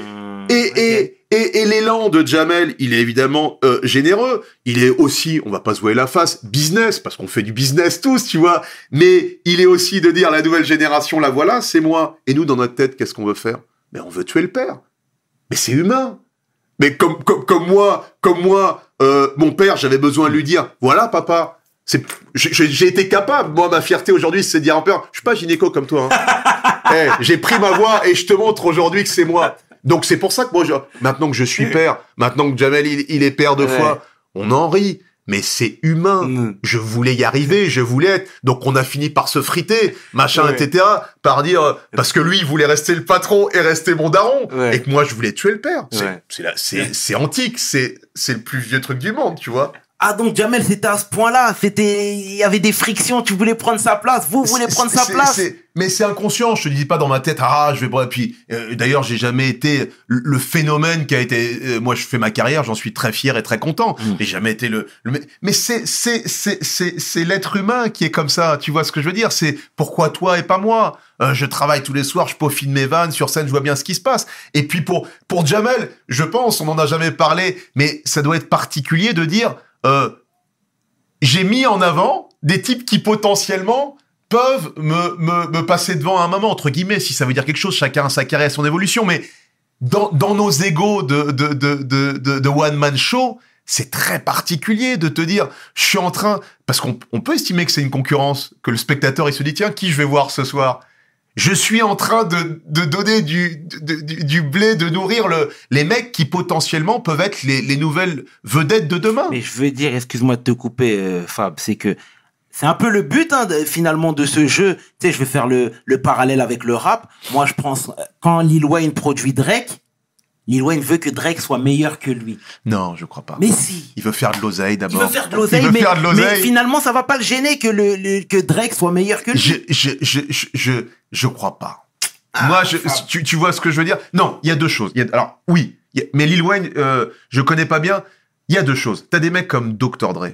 Et, et, et, et l'élan de Jamel, il est évidemment euh, généreux. Il est aussi, on va pas se voiler la face, business, parce qu'on fait du business tous, tu vois. Mais il est aussi de dire la nouvelle génération, la voilà, c'est moi. Et nous, dans notre tête, qu'est-ce qu'on veut faire? Mais on veut tuer le père. Mais c'est humain. Mais comme, comme, comme moi, comme moi, euh, mon père, j'avais besoin de lui dire, voilà, papa. J'ai- été capable. Moi, ma fierté aujourd'hui, c'est de dire mon père, je suis pas gynéco comme toi. Hein. Eh, j'ai pris ma voix et je te montre aujourd'hui que c'est moi. Donc c'est pour ça que moi, je- maintenant que je suis père, maintenant que Jamel il, il est père deux Ouais. fois, on en rit. mais c'est humain. Mm. Je voulais y arriver, je voulais être. Donc on a fini par se friter, machin, Ouais. etc. Par dire parce que lui il voulait rester le patron et rester mon daron, Ouais. et que moi je voulais tuer le père. C'est c'est antique, c'est c'est le plus vieux truc du monde, tu vois. Ah donc Jamel, c'était à ce point-là. C'était, il y avait des frictions. Tu voulais prendre sa place. Vous voulez prendre sa place. c'est- Mais c'est inconscient. Je te dis pas dans ma tête. Ah, je vais. bref, Puis euh, d'ailleurs, j'ai jamais été le, le phénomène qui a été. euh, moi, je fais ma carrière. J'en suis très fier et très content. Mm. J'ai jamais été le. le mais c'est c'est c'est c'est c'est l'être humain qui est comme ça. Tu vois ce que je veux dire? C'est pourquoi toi et pas moi? Euh, Je travaille tous les soirs. Je peaufine mes vannes sur scène. Je vois bien ce qui se passe. Et puis pour pour Jamel, je pense, on en a jamais parlé, mais ça doit être particulier de dire. Euh, j'ai mis en avant des types qui potentiellement peuvent me, me, passer devant à un moment, entre guillemets, si ça veut dire quelque chose, chacun a sa carrière son évolution, mais dans, dans nos égaux de, de, de, de, one-man show, c'est très particulier de te dire, je suis en train, parce qu'on on peut estimer que c'est une concurrence, que le spectateur, il se dit, tiens, qui je vais voir ce soir? Je suis en train de, de donner du, du, du blé, de nourrir le, les mecs qui potentiellement peuvent être les, les nouvelles vedettes de demain. Mais je veux dire, excuse-moi de te couper, euh, Fab, c'est que c'est un peu le but hein, finalement de ce jeu. Tu sais, je vais faire le, le parallèle avec le rap. Moi, je pense quand Lil Wayne produit Drake, Lil Wayne veut que Drake soit meilleur que lui. Non, je crois pas. Mais si. Il veut faire de l'oseille Il d'abord. veut faire de l'oseille, Il mais, mais finalement, ça va pas le gêner que, le, le- que Drake soit meilleur que lui. Je, je, je, je, je, je crois pas. Ah, Moi, je, tu, tu vois ce que je veux dire? Non, il y a deux choses. Il y a- alors, oui, il y a- mais Lil Wayne, euh, je connais pas bien. Il y a deux choses. T'as des mecs comme Dr. Dre.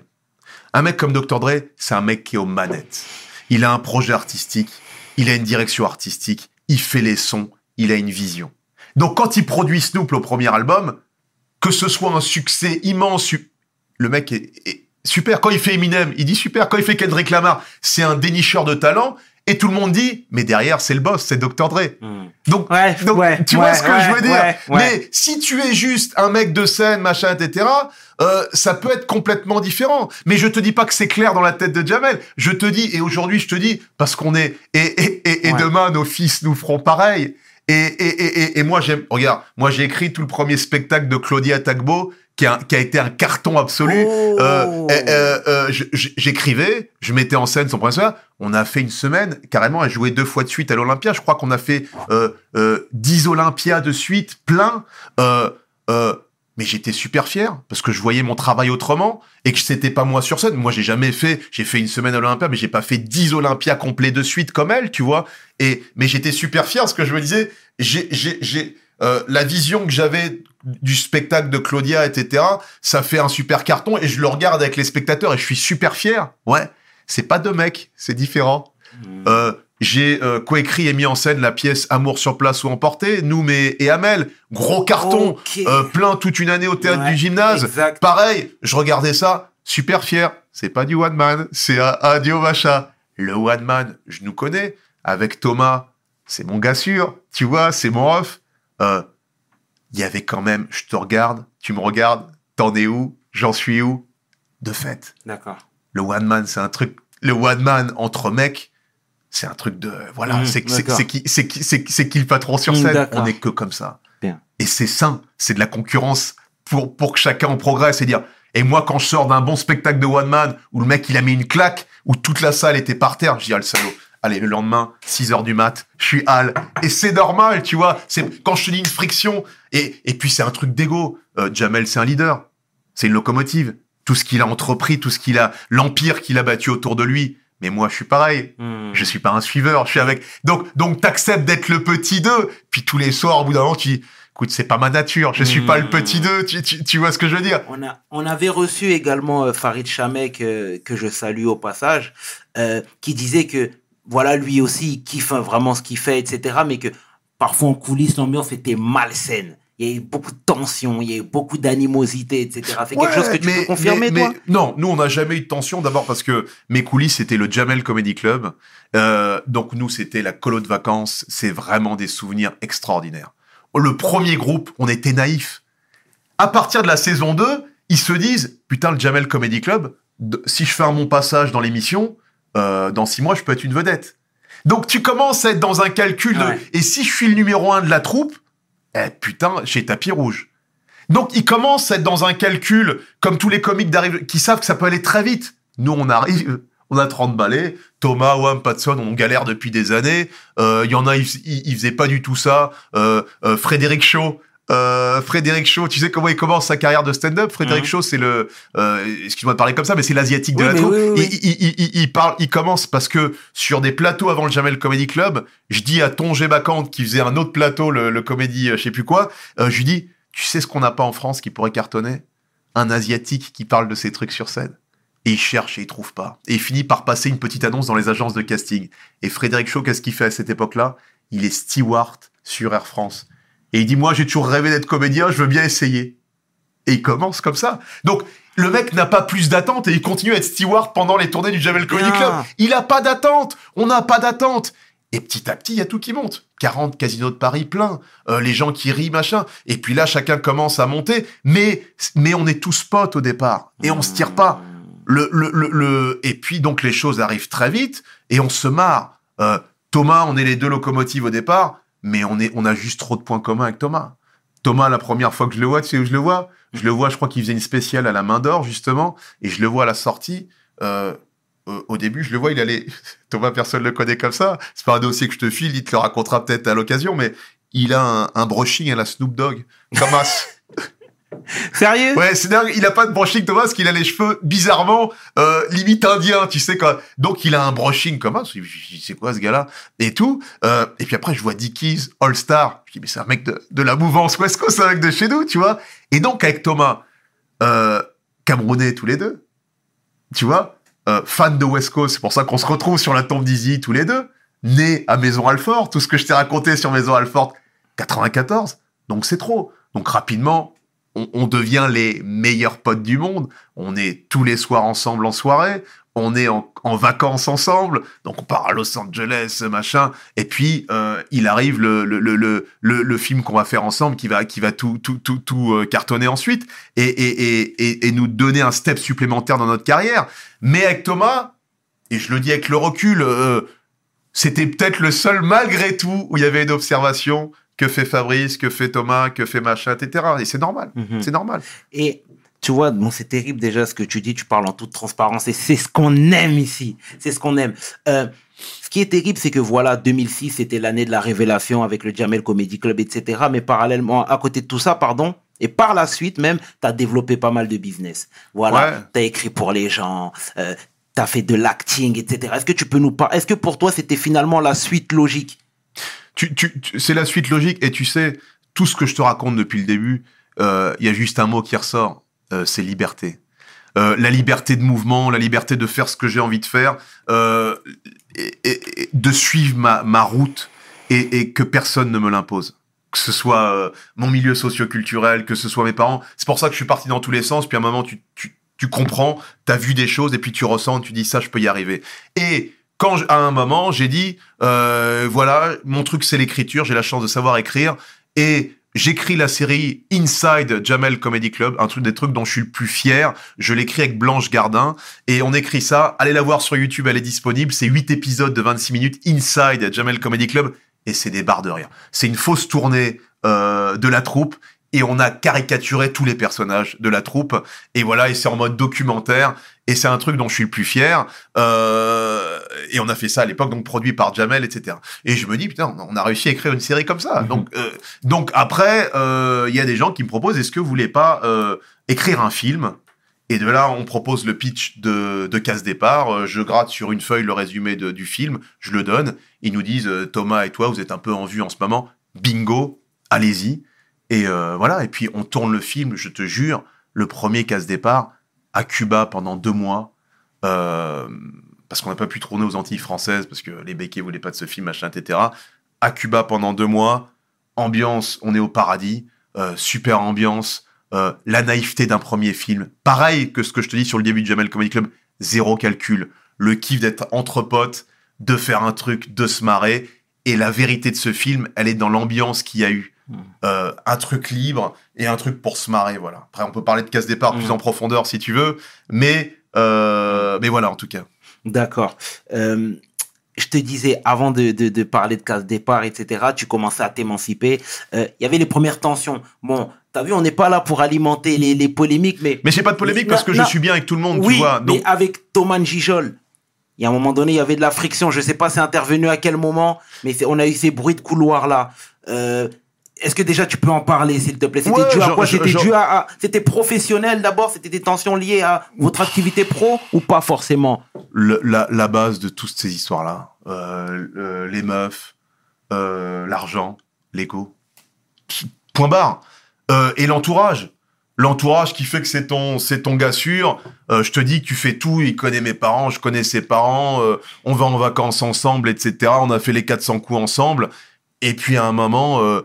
Un mec comme Dr. Dre, c'est un mec qui est aux manettes. Il a un projet artistique, il a une direction artistique, il fait les sons, il a une vision. Donc, quand il produit Snoop au premier album, que ce soit un succès immense, le mec est, est super. Quand il fait Eminem, il dit super. Quand il fait Kendrick Lamar, c'est un dénicheur de talent. Et tout le monde dit, mais derrière, c'est le boss, c'est Dr. Dre. Hmm. Donc, Ouais, donc ouais, tu vois ouais, ce que ouais, je veux dire? ouais, ouais. Mais si tu es juste un mec de scène, machin, etc., euh, ça peut être complètement différent. Mais je te dis pas que c'est clair dans la tête de Jamel. Je te dis, et aujourd'hui je te dis, parce qu'on est... Et, et, et, et Ouais. demain, nos fils nous feront pareil. Et, et, et, et, moi, j'aime... Regarde, moi j'ai écrit tout le premier spectacle de Claudia Tagbo, qui a, qui a été un carton absolu. Oh. Euh, euh, euh, j'écrivais, je mettais en scène son professeur. On a fait une semaine, carrément, à jouer deux fois de suite à l'Olympia. Je crois qu'on a fait 10 Olympias de suite, plein. Mais j'étais super fier parce que je voyais mon travail autrement et que c'était pas moi sur scène. Moi, j'ai jamais fait, j'ai fait une semaine à l'Olympia, mais j'ai pas fait 10 Olympias complets de suite comme elle, tu vois. Et, mais j'étais super fier parce que je me disais, j'ai, j'ai, j'ai, euh, la vision que j'avais du spectacle de Claudia, etc., ça fait un super carton et je le regarde avec les spectateurs et je suis super fier. Ouais, c'est pas deux mecs, c'est différent. Hmm. Euh, j'ai euh, coécrit et mis en scène la pièce Amour sur place ou emporté, nous et Amel, gros carton, euh, plein toute une année au théâtre Ouais, du gymnase. exact. Pareil, je regardais ça, super fier. C'est pas du one man, c'est Adio Vacha. Le one man, je nous connais. Avec Thomas, c'est mon gars sûr, tu vois, c'est mon ref. Euh, Il y avait quand même, je te regarde, tu me regardes, t'en es où, j'en suis où? De fait, D'accord. le one man, c'est un truc. Le one man entre mecs, c'est un truc de. Voilà, Mmh, c'est qui, c'est qui, c'est qui- c'est qui le patron sur Mmh, scène. On est que comme ça. Bien. Et c'est sain, c'est de la concurrence pour, pour que chacun en progresse et dire. Et moi, quand je sors d'un bon spectacle de one man où le mec il a mis une claque, où toute la salle était par terre, je dis ah le salaud. Allez, le lendemain, 6 heures du mat, je suis hal. Et c'est normal, tu vois. C'est quand je te dis une friction. Et, et puis c'est un truc d'ego. Euh, Jamel, c'est un leader. C'est une locomotive. Tout ce qu'il a entrepris, tout ce qu'il a, l'empire qu'il a battu autour de lui. Mais moi, je suis pareil. Hmm. Je suis pas un suiveur. Je suis avec. Donc, donc, t'acceptes d'être le petit d'eux. Puis tous les soirs, au bout d'un moment, tu dis, écoute, c'est pas ma nature. Je suis pas le Hmm. petit d'eux. Tu, tu, tu vois ce que je veux dire? On, a, on avait reçu également euh, Farid Chamek, euh, que je salue au passage, euh, qui disait que, voilà, lui aussi, il kiffe hein, vraiment ce qu'il fait, etc. Mais que parfois en coulisses, l'ambiance était malsaine. Il y a eu beaucoup de tension, il y a eu beaucoup d'animosité, etc. C'est quelque chose que tu mais- peux confirmer, mais- toi? mais Non, nous, on n'a jamais eu de tension. D'abord parce que mes coulisses, c'était le Jamel Comedy Club. Euh, donc, nous, c'était la colo de vacances. C'est vraiment des souvenirs extraordinaires. Le premier groupe, on était naïfs. À partir de la saison 2, ils se disent Putain, le Jamel Comedy Club, si je fais un bon passage dans l'émission, euh, dans six mois, je peux être une vedette. Donc, tu commences à être dans un calcul de Ouais. Et si je suis le numéro un de la troupe, eh putain, j'ai tapis rouge. Donc, ils commencent à être dans un calcul, comme tous les comiques d'arrive, qui savent que ça peut aller très vite. Nous, on arrive, on a 30 balais. Thomas, Wam, Patson, on galère depuis des années. Euh, Il y en a, ils, ils, ils faisaient pas du tout ça. Euh, euh, Frédéric Shaw. Euh, Frédéric Shaw, tu sais comment il commence sa carrière de stand-up? Frédéric Mhm. Shaw, c'est le, euh, excuse-moi de parler comme ça, mais c'est l'asiatique de Oui, la troupe. oui, oui, oui. Il, il- il- il parle, il commence parce que sur des plateaux avant le Jamel Comedy Club, je dis à Tongé Bacante qui faisait un autre plateau, le, le comédie, euh, je sais plus quoi, euh, je lui dis, tu sais ce qu'on n'a pas en France qui pourrait cartonner? Un asiatique qui parle de ces trucs sur scène. Et il cherche et il trouve pas. Et il finit par passer une petite annonce dans les agences de casting. Et Frédéric Shaw, qu'est-ce qu'il fait à cette époque-là? Il est steward sur Air France. Et il dit, moi, j'ai toujours rêvé d'être comédien, je veux bien essayer. Et il commence comme ça. Donc, le mec n'a pas plus d'attente et il continue à être steward pendant les tournées du Jamel Comedy. Club. Il a pas d'attente. On n'a pas d'attente. Et petit à petit, il y a tout qui monte. 40 casinos de Paris plein, euh, les gens qui rient, machin. Et puis là, chacun commence à monter. Mais, mais on est tous potes au départ. Et on se tire pas. Le, le, le, le- Et puis donc les choses arrivent très vite et on se marre. Euh, Thomas, on est les deux locomotives au départ, mais on, est, on a juste trop de points communs avec Thomas. Thomas, la première fois que je le vois, tu sais où je le vois? Je le vois, je crois qu'il faisait une spéciale à la main d'or, justement, et je le vois à la sortie. Euh, euh, au début, je le vois, il allait. Thomas, personne ne le connaît comme ça. C'est pas un dossier que je te file, il te le racontera peut-être à l'occasion, mais il a un, un brushing à la Snoop Dogg. Thomas. Sérieux? Ouais, c'est dingue. Il a pas de brushing Thomas, parce qu'il a les cheveux bizarrement euh, limite indiens, tu sais quoi. Donc il a un brushing comme dis, C'est quoi ce gars-là? Et tout. Euh, et puis après, je vois Dickies, All Star. Je dis mais c'est un mec de, de la mouvance West Coast, c'est un mec de chez nous, tu vois. Et donc avec Thomas, euh, Camerounais tous les deux, tu vois, fan de West Coast. C'est pour ça qu'on se retrouve sur la tombe d'Izzy tous les deux. Né à Maison Alfort, tout ce que je t'ai raconté sur Maison Alfort, 94. Donc c'est trop. Donc rapidement, on, devient les meilleurs potes du monde. On est tous les soirs ensemble en soirée. On est en, vacances ensemble. Donc on part à Los Angeles, machin. Et puis euh, il arrive le, le, le, le, film qu'on va faire ensemble qui va, qui va tout, tout, tout, tout euh, cartonner ensuite et, et, et, et, et nous donner un step supplémentaire dans notre carrière. Mais avec Thomas, et je le dis avec le recul, euh, c'était peut-être le seul malgré tout où il y avait une observation que fait Fabrice, que fait Thomas, que fait machin, etc. Et c'est normal. Mhm. C'est normal. Et tu vois, bon, c'est terrible déjà ce que tu dis, tu parles en toute transparence et c'est ce qu'on aime ici. C'est ce qu'on aime. Euh, ce qui est terrible, c'est que voilà, 2006, c'était l'année de la révélation avec le Jamel Comedy Club, etc. Mais parallèlement, à côté de tout ça, pardon, et par la suite même, tu as développé pas mal de business. Voilà, Ouais. tu as écrit pour les gens, euh, tu as fait de l'acting, etc. Est-ce que tu peux nous parler Est-ce que pour toi, c'était finalement la suite logique? Tu, tu, tu- c'est la suite logique. Et tu sais, tout ce que je te raconte depuis le début, euh, il y a juste un mot qui ressort, euh, c'est liberté. Euh, la liberté de mouvement, la liberté de faire ce que j'ai envie de faire, euh, et, et- et de suivre ma, ma route et, que personne ne me l'impose. Que ce soit euh, mon milieu socioculturel, que ce soit mes parents. C'est pour ça que je suis parti dans tous les sens. Puis à un moment, tu, tu, tu comprends, tu as vu des choses et puis tu ressens, tu dis ça, je peux y arriver. Et à un moment, j'ai dit, euh, voilà, mon truc c'est l'écriture, j'ai la chance de savoir écrire et j'écris la série Inside Jamel Comedy Club, un truc des trucs dont je suis le plus fier. Je l'écris avec Blanche Gardin et on écrit ça. Allez la voir sur YouTube, elle est disponible. C'est 8 épisodes de 26 minutes Inside Jamel Comedy Club et c'est des barres de rire. C'est une fausse tournée euh, de la troupe et on a caricaturé tous les personnages de la troupe et voilà et c'est en mode documentaire et c'est un truc dont je suis le plus fier euh, et on a fait ça à l'époque donc produit par Jamel etc et je me dis putain on a réussi à écrire une série comme ça Mhm. donc euh, donc après euh, il y a des gens qui me proposent est-ce que vous voulez pas écrire un film? Et de là, on propose le pitch de, de casse départ. Je gratte sur une feuille le résumé de- du film, je le donne. Ils nous disent Thomas et toi, vous êtes un peu en vue en ce moment. Bingo, allez-y. Et euh, voilà. Et puis on tourne le film. Je te jure, le premier casse départ à Cuba pendant deux mois. euh, parce qu'on n'a pas pu tourner aux Antilles françaises parce que les béquets voulaient pas de ce film, machin, etc. À Cuba pendant deux mois. Ambiance, on est au paradis. euh, super ambiance. la naïveté d'un premier film. Pareil que ce que je te dis sur le début de Jamel Comedy Club, zéro calcul. Le kiff d'être entre potes, de faire un truc, de se marrer. Et la vérité de ce film, elle est dans l'ambiance qu'il y a eu. Euh, un truc libre et un truc pour se marrer, voilà. Après, on peut parler de casse départ plus Mm. en profondeur si tu veux, mais, euh, mais voilà, en tout cas. D'accord. Euh, je te disais, avant de, de, de parler de casse départ, etc., tu commençais à t'émanciper. Il y avait les premières tensions. Bon, t'as vu, on n'est pas là pour alimenter les, les polémiques, mais Mais j'ai pas de polémique parce que Non, je suis bien avec tout le monde, oui, tu vois. Donc, mais avec Thomas Gijol, il y a un moment donné, il y avait de la friction. Je sais pas c'est intervenu à quel moment, mais on a eu ces bruits de couloir là. Euh, Est-ce que déjà tu peux en parler, s'il te plaît? C'était Ouais, dû à quoi? C'était dû à, à- c'était professionnel d'abord? C'était des tensions liées à votre activité pro? Ou pas forcément? Le- la, la base de toutes ces histoires-là, euh, euh, les meufs, euh, l'argent, l'ego, point barre. Euh, et l'entourage. L'entourage qui fait que c'est ton, c'est ton gars sûr. Euh, je te dis que tu fais tout. Il connaît mes parents, je connais ses parents. euh, on va en vacances ensemble, etc. On a fait les 400 coups ensemble. Et puis à un moment, euh,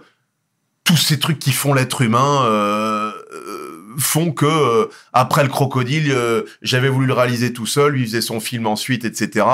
tous ces trucs qui font l'être humain euh, euh, font que euh, après le crocodile, euh, j'avais voulu le réaliser tout seul, lui faisait son film ensuite, etc.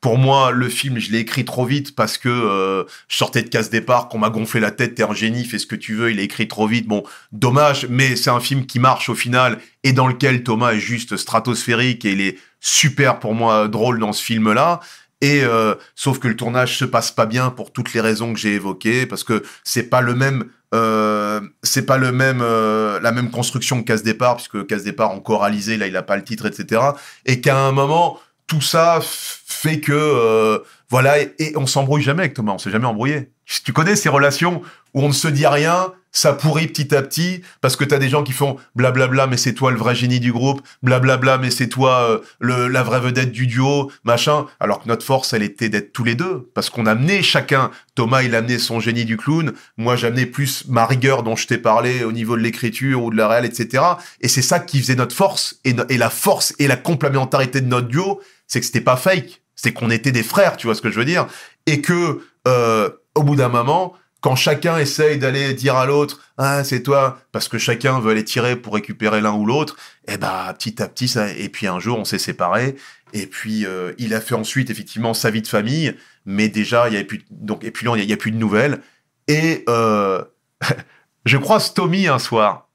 Pour moi, le film, je l'ai écrit trop vite parce que euh, je sortais de casse départ, qu'on m'a gonflé la tête, t'es un génie, fais ce que tu veux, il est écrit trop vite. Bon, dommage, mais c'est un film qui marche au final et dans lequel Thomas est juste stratosphérique et il est super pour moi drôle dans ce film-là. Et euh, sauf que le tournage se passe pas bien pour toutes les raisons que j'ai évoquées, parce que c'est pas le même, euh, c'est pas le même, euh, la même construction que Casse Départ, puisque Casse Départ en choralisé, là il a pas le titre, etc. Et qu'à un moment, tout ça fait que euh, voilà, et, et on s'embrouille jamais avec Thomas, on s'est jamais embrouillé. Tu connais ces relations où on ne se dit rien, ça pourrit petit à petit, parce que t'as des gens qui font blablabla, mais c'est toi le vrai génie du groupe, blablabla, mais c'est toi euh, le, la vraie vedette du duo, machin. Alors que notre force, elle était d'être tous les deux, parce qu'on amenait chacun. Thomas, il amenait son génie du clown, moi j'amenais plus ma rigueur dont je t'ai parlé au niveau de l'écriture ou de la réelle, etc. Et c'est ça qui faisait notre force, et la force et la complémentarité de notre duo, c'est que c'était pas fake, c'est qu'on était des frères, tu vois ce que je veux dire, et que euh, au bout d'un moment, quand chacun essaye d'aller dire à l'autre ah c'est toi parce que chacun veut aller tirer pour récupérer l'un ou l'autre et bah petit à petit ça et puis un jour on s'est séparés. Et puis euh, il a fait ensuite effectivement sa vie de famille. Mais déjà il y avait plus donc et puis là il y a- il y, a plus de nouvelles. Et euh, je croise Tommy un soir.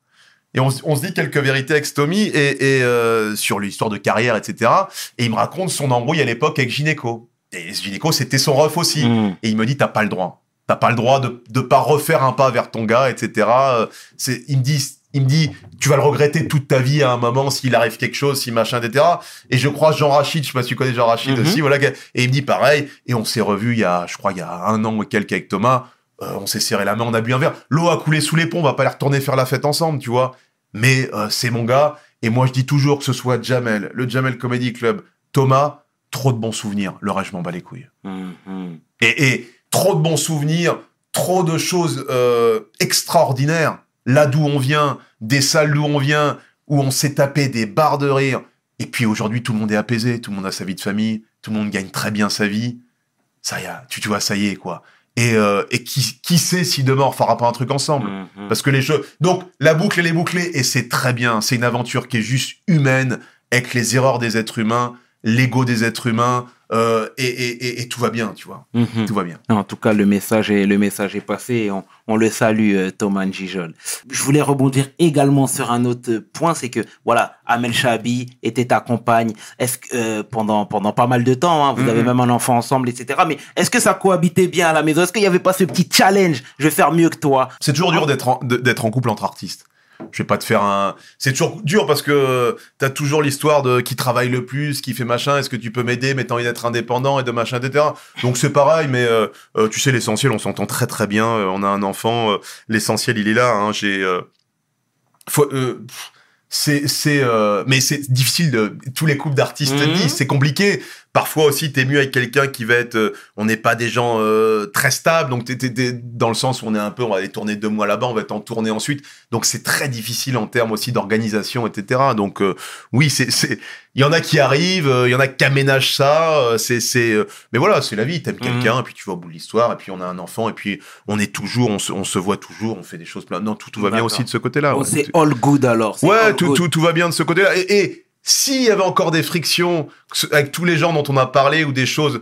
Et on, se- on se dit quelques vérités avec Tommy et, et, euh, sur l'histoire de carrière etc et il me raconte son embrouille à l'époque avec Gynéco. Et ce Gynéco c'était son ref aussi. Hmm. et il me dit t'as pas le droit t'as pas le droit de de pas refaire un pas vers ton gars etc Euh, c'est il me dit il me dit tu vas le regretter toute ta vie à un moment s'il arrive quelque chose si machin etc et je crois Jean Rachid je sais pas si tu connais Jean Rachid Mhm. aussi voilà et il me dit pareil et on s'est revu il y a je crois il y a un an ou quelques avec Thomas. Euh, on s'est serré la main on a bu un verre. L'eau a coulé sous les ponts on va pas aller retourner faire la fête ensemble tu vois. Mais euh, c'est mon gars et moi je dis toujours que ce soit Jamel le Jamel Comedy Club. Thomas trop de bons souvenirs. Le reste je m'en bats les couilles. Hmm, hmm. et, et trop de bons souvenirs, trop de choses euh, extraordinaires. Là d'où on vient, des salles d'où on vient, où on s'est tapé des barres de rire. Et puis aujourd'hui, tout le monde est apaisé, tout le monde a sa vie de famille, tout le monde gagne très bien sa vie. Ça y est, tu, tu vois, ça y est, quoi. Et, euh, et qui, qui sait si demain on fera pas un truc ensemble? Hmm, hmm. parce que les choses. Donc, la boucle, elle est bouclée et c'est très bien. C'est une aventure qui est juste humaine, avec les erreurs des êtres humains, l'ego des êtres humains, euh, et, et, et, et tout va bien, tu vois. Mhm. Tout va bien. En tout cas, le message est, le message est passé et on, on le salue, euh, Thomas Gijol. Je voulais rebondir également sur un autre point, c'est que, voilà, Amel Chabi était ta compagne est-ce que, euh, pendant, pendant pas mal de temps, hein, vous Mhm. avez même un enfant ensemble, etc. Mais est-ce que ça cohabitait bien à la maison? Est-ce qu'il n'y avait pas ce petit challenge Je vais faire mieux que toi? C'est toujours dur d'être en, d'être en couple entre artistes. Je vais pas te faire un. C'est toujours dur parce que t'as toujours l'histoire de qui travaille le plus, qui fait machin. Est-ce que tu peux m'aider, mais t'as envie d'être indépendant et de machin, etc. Donc c'est pareil, mais euh, euh, tu sais l'essentiel, on s'entend très très bien. euh, on a un enfant, euh, l'essentiel il est là. Hein, J'ai. euh, euh, c'est c'est euh, mais c'est difficile de tous les couples d'artistes Mhm. disent c'est compliqué parfois aussi t'es mieux avec quelqu'un qui va être euh, on n'est pas des gens euh, très stables donc t'es, t'es- t'es dans le sens où on est un peu on va aller tourner deux mois là-bas on va être en tournée ensuite donc c'est très difficile en termes aussi d'organisation etc donc euh, oui c'est c'est il y en a qui arrivent euh, il y en a qui aménagent ça euh, c'est c'est euh, mais voilà c'est la vie t'aimes Mhm. quelqu'un et puis tu vas au bout de l'histoire et puis on a un enfant et puis on est toujours on se, on se voit toujours on fait des choses plein non tout tout va bien aussi de ce côté-là ouais. c'est all good alors. Ouais, all tout, good. tout, tout va bien de ce côté-là. Et, et s'il y avait encore des frictions avec tous les gens dont on a parlé ou des choses,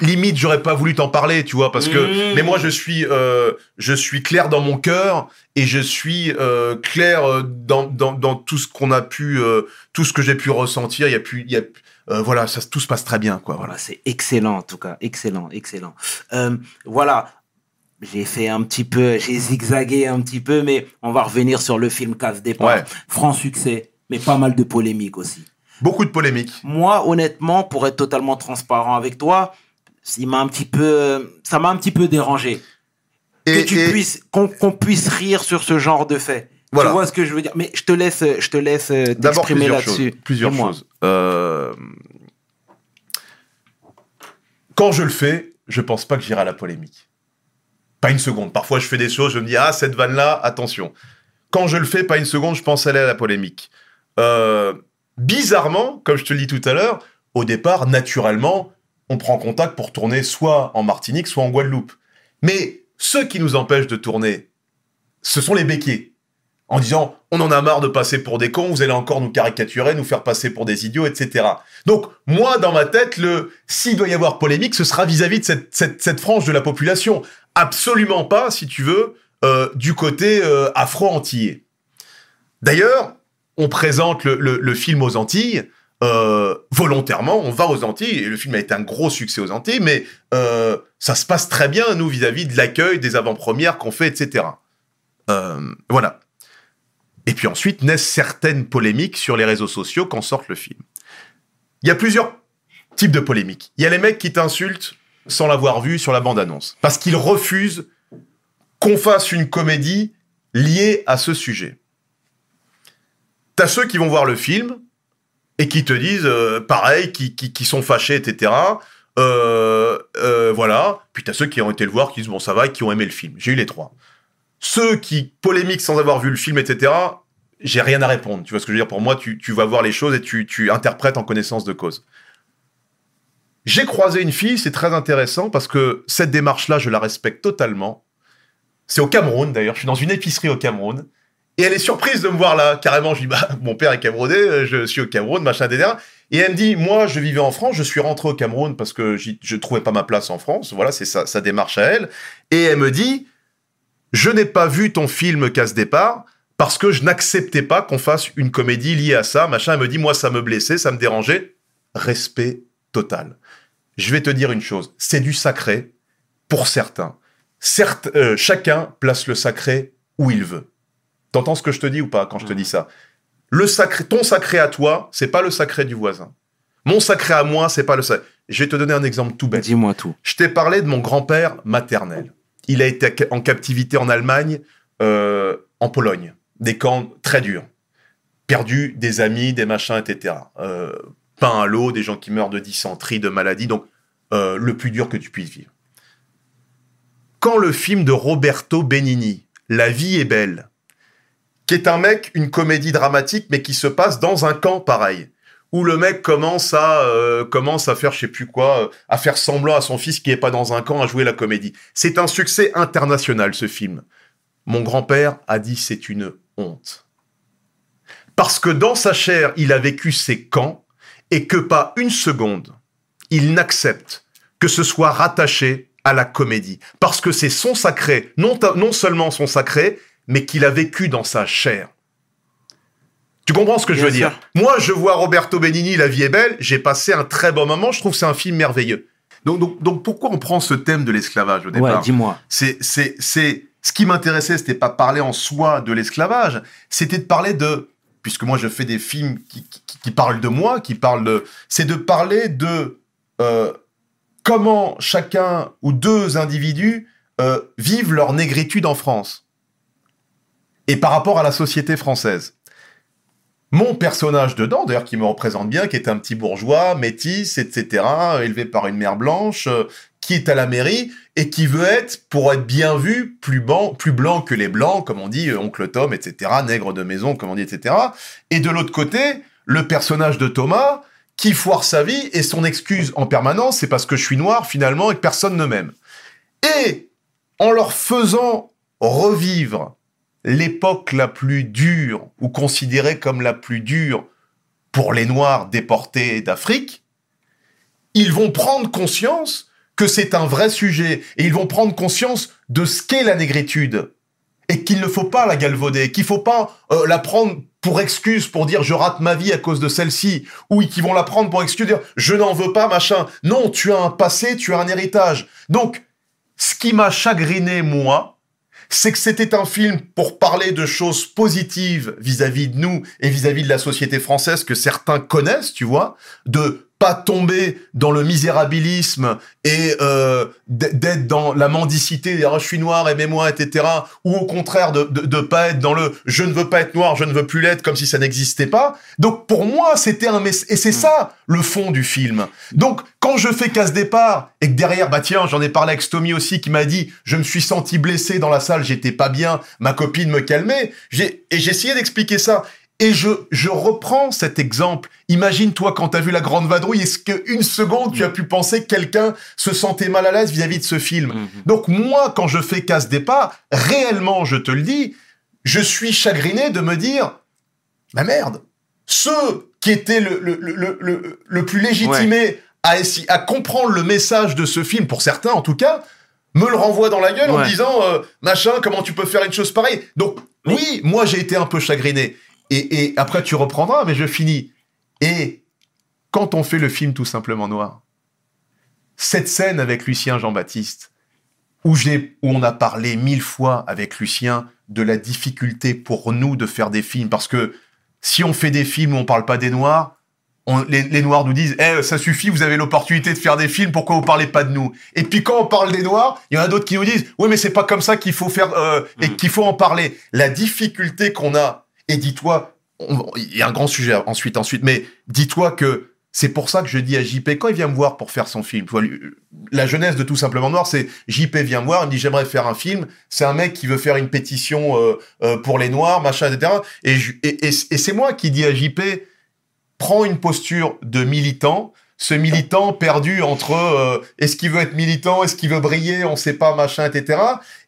limite, j'aurais pas voulu t'en parler, tu vois, parce que. Mmh. Mais moi, je suis, euh, je suis clair dans mon cœur et je suis euh, clair euh, dans, dans, dans tout ce qu'on a pu, euh, tout ce que j'ai pu ressentir. Il y a plus, il y a, Euh, voilà, ça, tout se passe très bien, quoi. Voilà. Voilà, c'est excellent en tout cas, excellent, excellent. Euh, voilà, j'ai fait un petit peu, j'ai zigzagué un petit peu, mais on va revenir sur le film Casse Départ. Ouais. Franc succès, mais pas mal de polémiques aussi. Beaucoup de polémiques. Moi, honnêtement, pour être totalement transparent avec toi, il m'a un petit peu, ça m'a un petit peu dérangé Et, que tu et- puisses, qu'on puisse rire sur ce genre de fait. Voilà. Tu vois ce que je veux dire? Mais je te laisse, je te laisse euh, t'exprimer plusieurs là-dessus. Plusieurs choses. Euh, Quand je le fais, je pense pas que j'irai à la polémique. Pas une seconde. Parfois, je fais des choses, je me dis ah cette vanne là, attention. Quand je le fais, pas une seconde, je pense aller à la polémique. Euh, bizarrement, comme je te le dis tout à l'heure, au départ, naturellement, on prend contact pour tourner soit en Martinique, soit en Guadeloupe. Mais ce qui nous empêche de tourner, ce sont les béquets en disant on en a marre de passer pour des cons, vous allez encore nous caricaturer, nous faire passer pour des idiots, etc. Donc moi, dans ma tête, le s'il doit y avoir polémique, ce sera vis-à-vis de cette, cette, cette frange de la population. Absolument pas, si tu veux, euh, du côté euh, afro-antillais. D'ailleurs, on présente le, film aux Antilles. euh, volontairement, on va aux Antilles, et le film a été un gros succès aux Antilles, mais euh, ça se passe très bien, nous, vis-à-vis de l'accueil, des avant-premières qu'on fait, etc. Euh, voilà. Et puis ensuite naissent certaines polémiques sur les réseaux sociaux quand sort le film. Il y a plusieurs types de polémiques. Il y a les mecs qui t'insultent sans l'avoir vu sur la bande-annonce. Parce qu'ils refusent qu'on fasse une comédie liée à ce sujet. T'as ceux qui vont voir le film et qui te disent euh, pareil, qui, qui, sont fâchés, etc. Euh, euh, voilà. Puis t'as ceux qui ont été le voir, qui disent bon ça va et qui ont aimé le film. J'ai eu les trois ceux qui polémiquent sans avoir vu le film, etc., j'ai rien à répondre. Tu vois ce que je veux dire? Pour moi, tu, tu vas voir les choses et tu, tu interprètes en connaissance de cause. J'ai croisé une fille, c'est très intéressant parce que cette démarche-là, je la respecte totalement. C'est au Cameroun, d'ailleurs. Je suis dans une épicerie au Cameroun. Et elle est surprise de me voir là. Carrément, je dis, bah, mon père est camerounais, euh, je suis au Cameroun, machin, etc. Et elle me dit, moi, je vivais en France, je suis rentré au Cameroun parce que je trouvais pas ma place en France. Voilà, c'est sa, sa démarche à elle. Et elle me dit, je n'ai pas vu ton film Casse Départ parce que je n'acceptais pas qu'on fasse une comédie liée à ça. Machin, elle me dit, moi, ça me blessait, ça me dérangeait. Respect total. Je vais te dire une chose, c'est du sacré pour certains. Certes, euh, chacun place le sacré où il veut. T'entends ce que je te dis ou pas quand je te dis ça? Le sacré, ton sacré à toi, c'est pas le sacré du voisin. Mon sacré à moi, c'est pas le sacré. Je vais te donner un exemple tout bête. Dis-moi tout. Je t'ai parlé de mon grand-père maternel. Il a été en captivité en Allemagne, euh, en Pologne. Des camps très durs. Perdu des amis, des machins, etc. Euh, pain à l'eau, des gens qui meurent de dysenterie, de maladies. Donc, euh, le plus dur que tu puisses vivre. Quand le film de Roberto Benigni, La vie est belle, qui est un mec, une comédie dramatique, mais qui se passe dans un camp pareil, où le mec commence à euh, commence à faire je sais plus quoi, euh, à faire semblant à son fils qui est pas dans un camp à jouer la comédie. C'est un succès international ce film. Mon grand-père a dit c'est une honte. Parce que dans sa chair, il a vécu ces camps et que pas une seconde, il n'accepte que ce soit rattaché à la comédie. Parce que c'est son sacré, non, non seulement son sacré, mais qu'il a vécu dans sa chair. Tu comprends ce que je veux dire? Moi, je vois Roberto Benigni, La vie est belle, j'ai passé un très bon moment, je trouve que c'est un film merveilleux. Donc, donc, donc pourquoi on prend ce thème de l'esclavage au Ouais, départ dis-moi. c'est, c'est, c'est, ce qui m'intéressait, c'était pas parler en soi de l'esclavage, c'était de parler de, puisque moi je fais des films qui, qui, qui parlent de moi, qui parlent de, c'est de parler de euh, comment chacun ou deux individus euh, vivent leur négritude en France et par rapport à la société française. Mon personnage dedans, d'ailleurs, qui me représente bien, qui est un petit bourgeois, métis, etc., élevé par une mère blanche, euh, qui est à la mairie et qui veut être, pour être bien vu, plus blanc, plus blanc que les blancs, comme on dit, euh, oncle Tom, etc., nègre de maison, comme on dit, etc. Et de l'autre côté, le personnage de Thomas, qui foire sa vie et son excuse en permanence, c'est parce que je suis noir finalement et que personne ne m'aime. Et en leur faisant revivre l'époque la plus dure ou considérée comme la plus dure pour les Noirs déportés d'Afrique, ils vont prendre conscience que c'est un vrai sujet et ils vont prendre conscience de ce qu'est la négritude et qu'il ne faut pas la galvauder, qu'il faut pas euh, la prendre pour excuse, pour dire je rate ma vie à cause de celle-ci, ou qui vont la prendre pour excuse, dire je n'en veux pas, machin. Non, tu as un passé, tu as un héritage. Donc, ce qui m'a chagriné, moi, c'est que c'était un film pour parler de choses positives vis-à-vis de nous et vis-à-vis de la société française que certains connaissent, tu vois, de pas tomber dans le misérabilisme et euh, d'être dans la mendicité, ah, je suis noir, aimez-moi, etc. Ou au contraire de, de, de pas être dans le je ne veux pas être noir, je ne veux plus l'être, comme si ça n'existait pas. Donc pour moi, c'était un. Et c'est ça le fond du film. Donc quand je fais casse départ et que derrière, bah tiens, j'en ai parlé avec Stomy aussi qui m'a dit je me suis senti blessé dans la salle, j'étais pas bien, ma copine me calmait. J'ai et j'ai essayé d'expliquer ça. Et je, je reprends cet exemple. Imagine-toi quand tu as vu La Grande Vadrouille, est-ce qu'une seconde tu as pu penser que quelqu'un se sentait mal à l'aise vis-à-vis de ce film Mhm. Donc moi, quand je fais casse départ, réellement, je te le dis, je suis chagriné de me dire, bah merde, ceux qui étaient le, le, le, le, le plus légitimés à, à comprendre le message de ce film, pour certains en tout cas, me le renvoient dans la gueule en me Ouais. disant, euh, machin, comment tu peux faire une chose pareille? Donc oui, moi j'ai été un peu chagriné. Et, et après tu reprendras, mais je finis. Et quand on fait le film tout simplement noir, cette scène avec Lucien Jean-Baptiste, où, j'ai, où on a parlé mille fois avec Lucien de la difficulté pour nous de faire des films, parce que si on fait des films où on parle pas des Noirs, on- les, les Noirs nous disent Eh, ça suffit, vous avez l'opportunité de faire des films, pourquoi vous parlez pas de nous? Et puis quand on parle des Noirs, il y en a d'autres qui nous disent Oui, mais c'est pas comme ça qu'il faut faire euh, et Mhm. qu'il faut en parler. La difficulté qu'on a, et dis-toi, il y a un grand sujet ensuite, ensuite, mais dis-toi que c'est pour ça que je dis à JP, quand il vient me voir pour faire son film, la jeunesse de Tout Simplement Noir, c'est JP vient me voir, il me dit j'aimerais faire un film. C'est un mec qui veut faire une pétition euh, euh, pour les Noirs, machin, etc. Et- et c'est moi qui dis à JP, prends une posture de militant. Ce militant perdu entre euh, est-ce qu'il veut être militant, est-ce qu'il veut briller, on sait pas, machin, etc.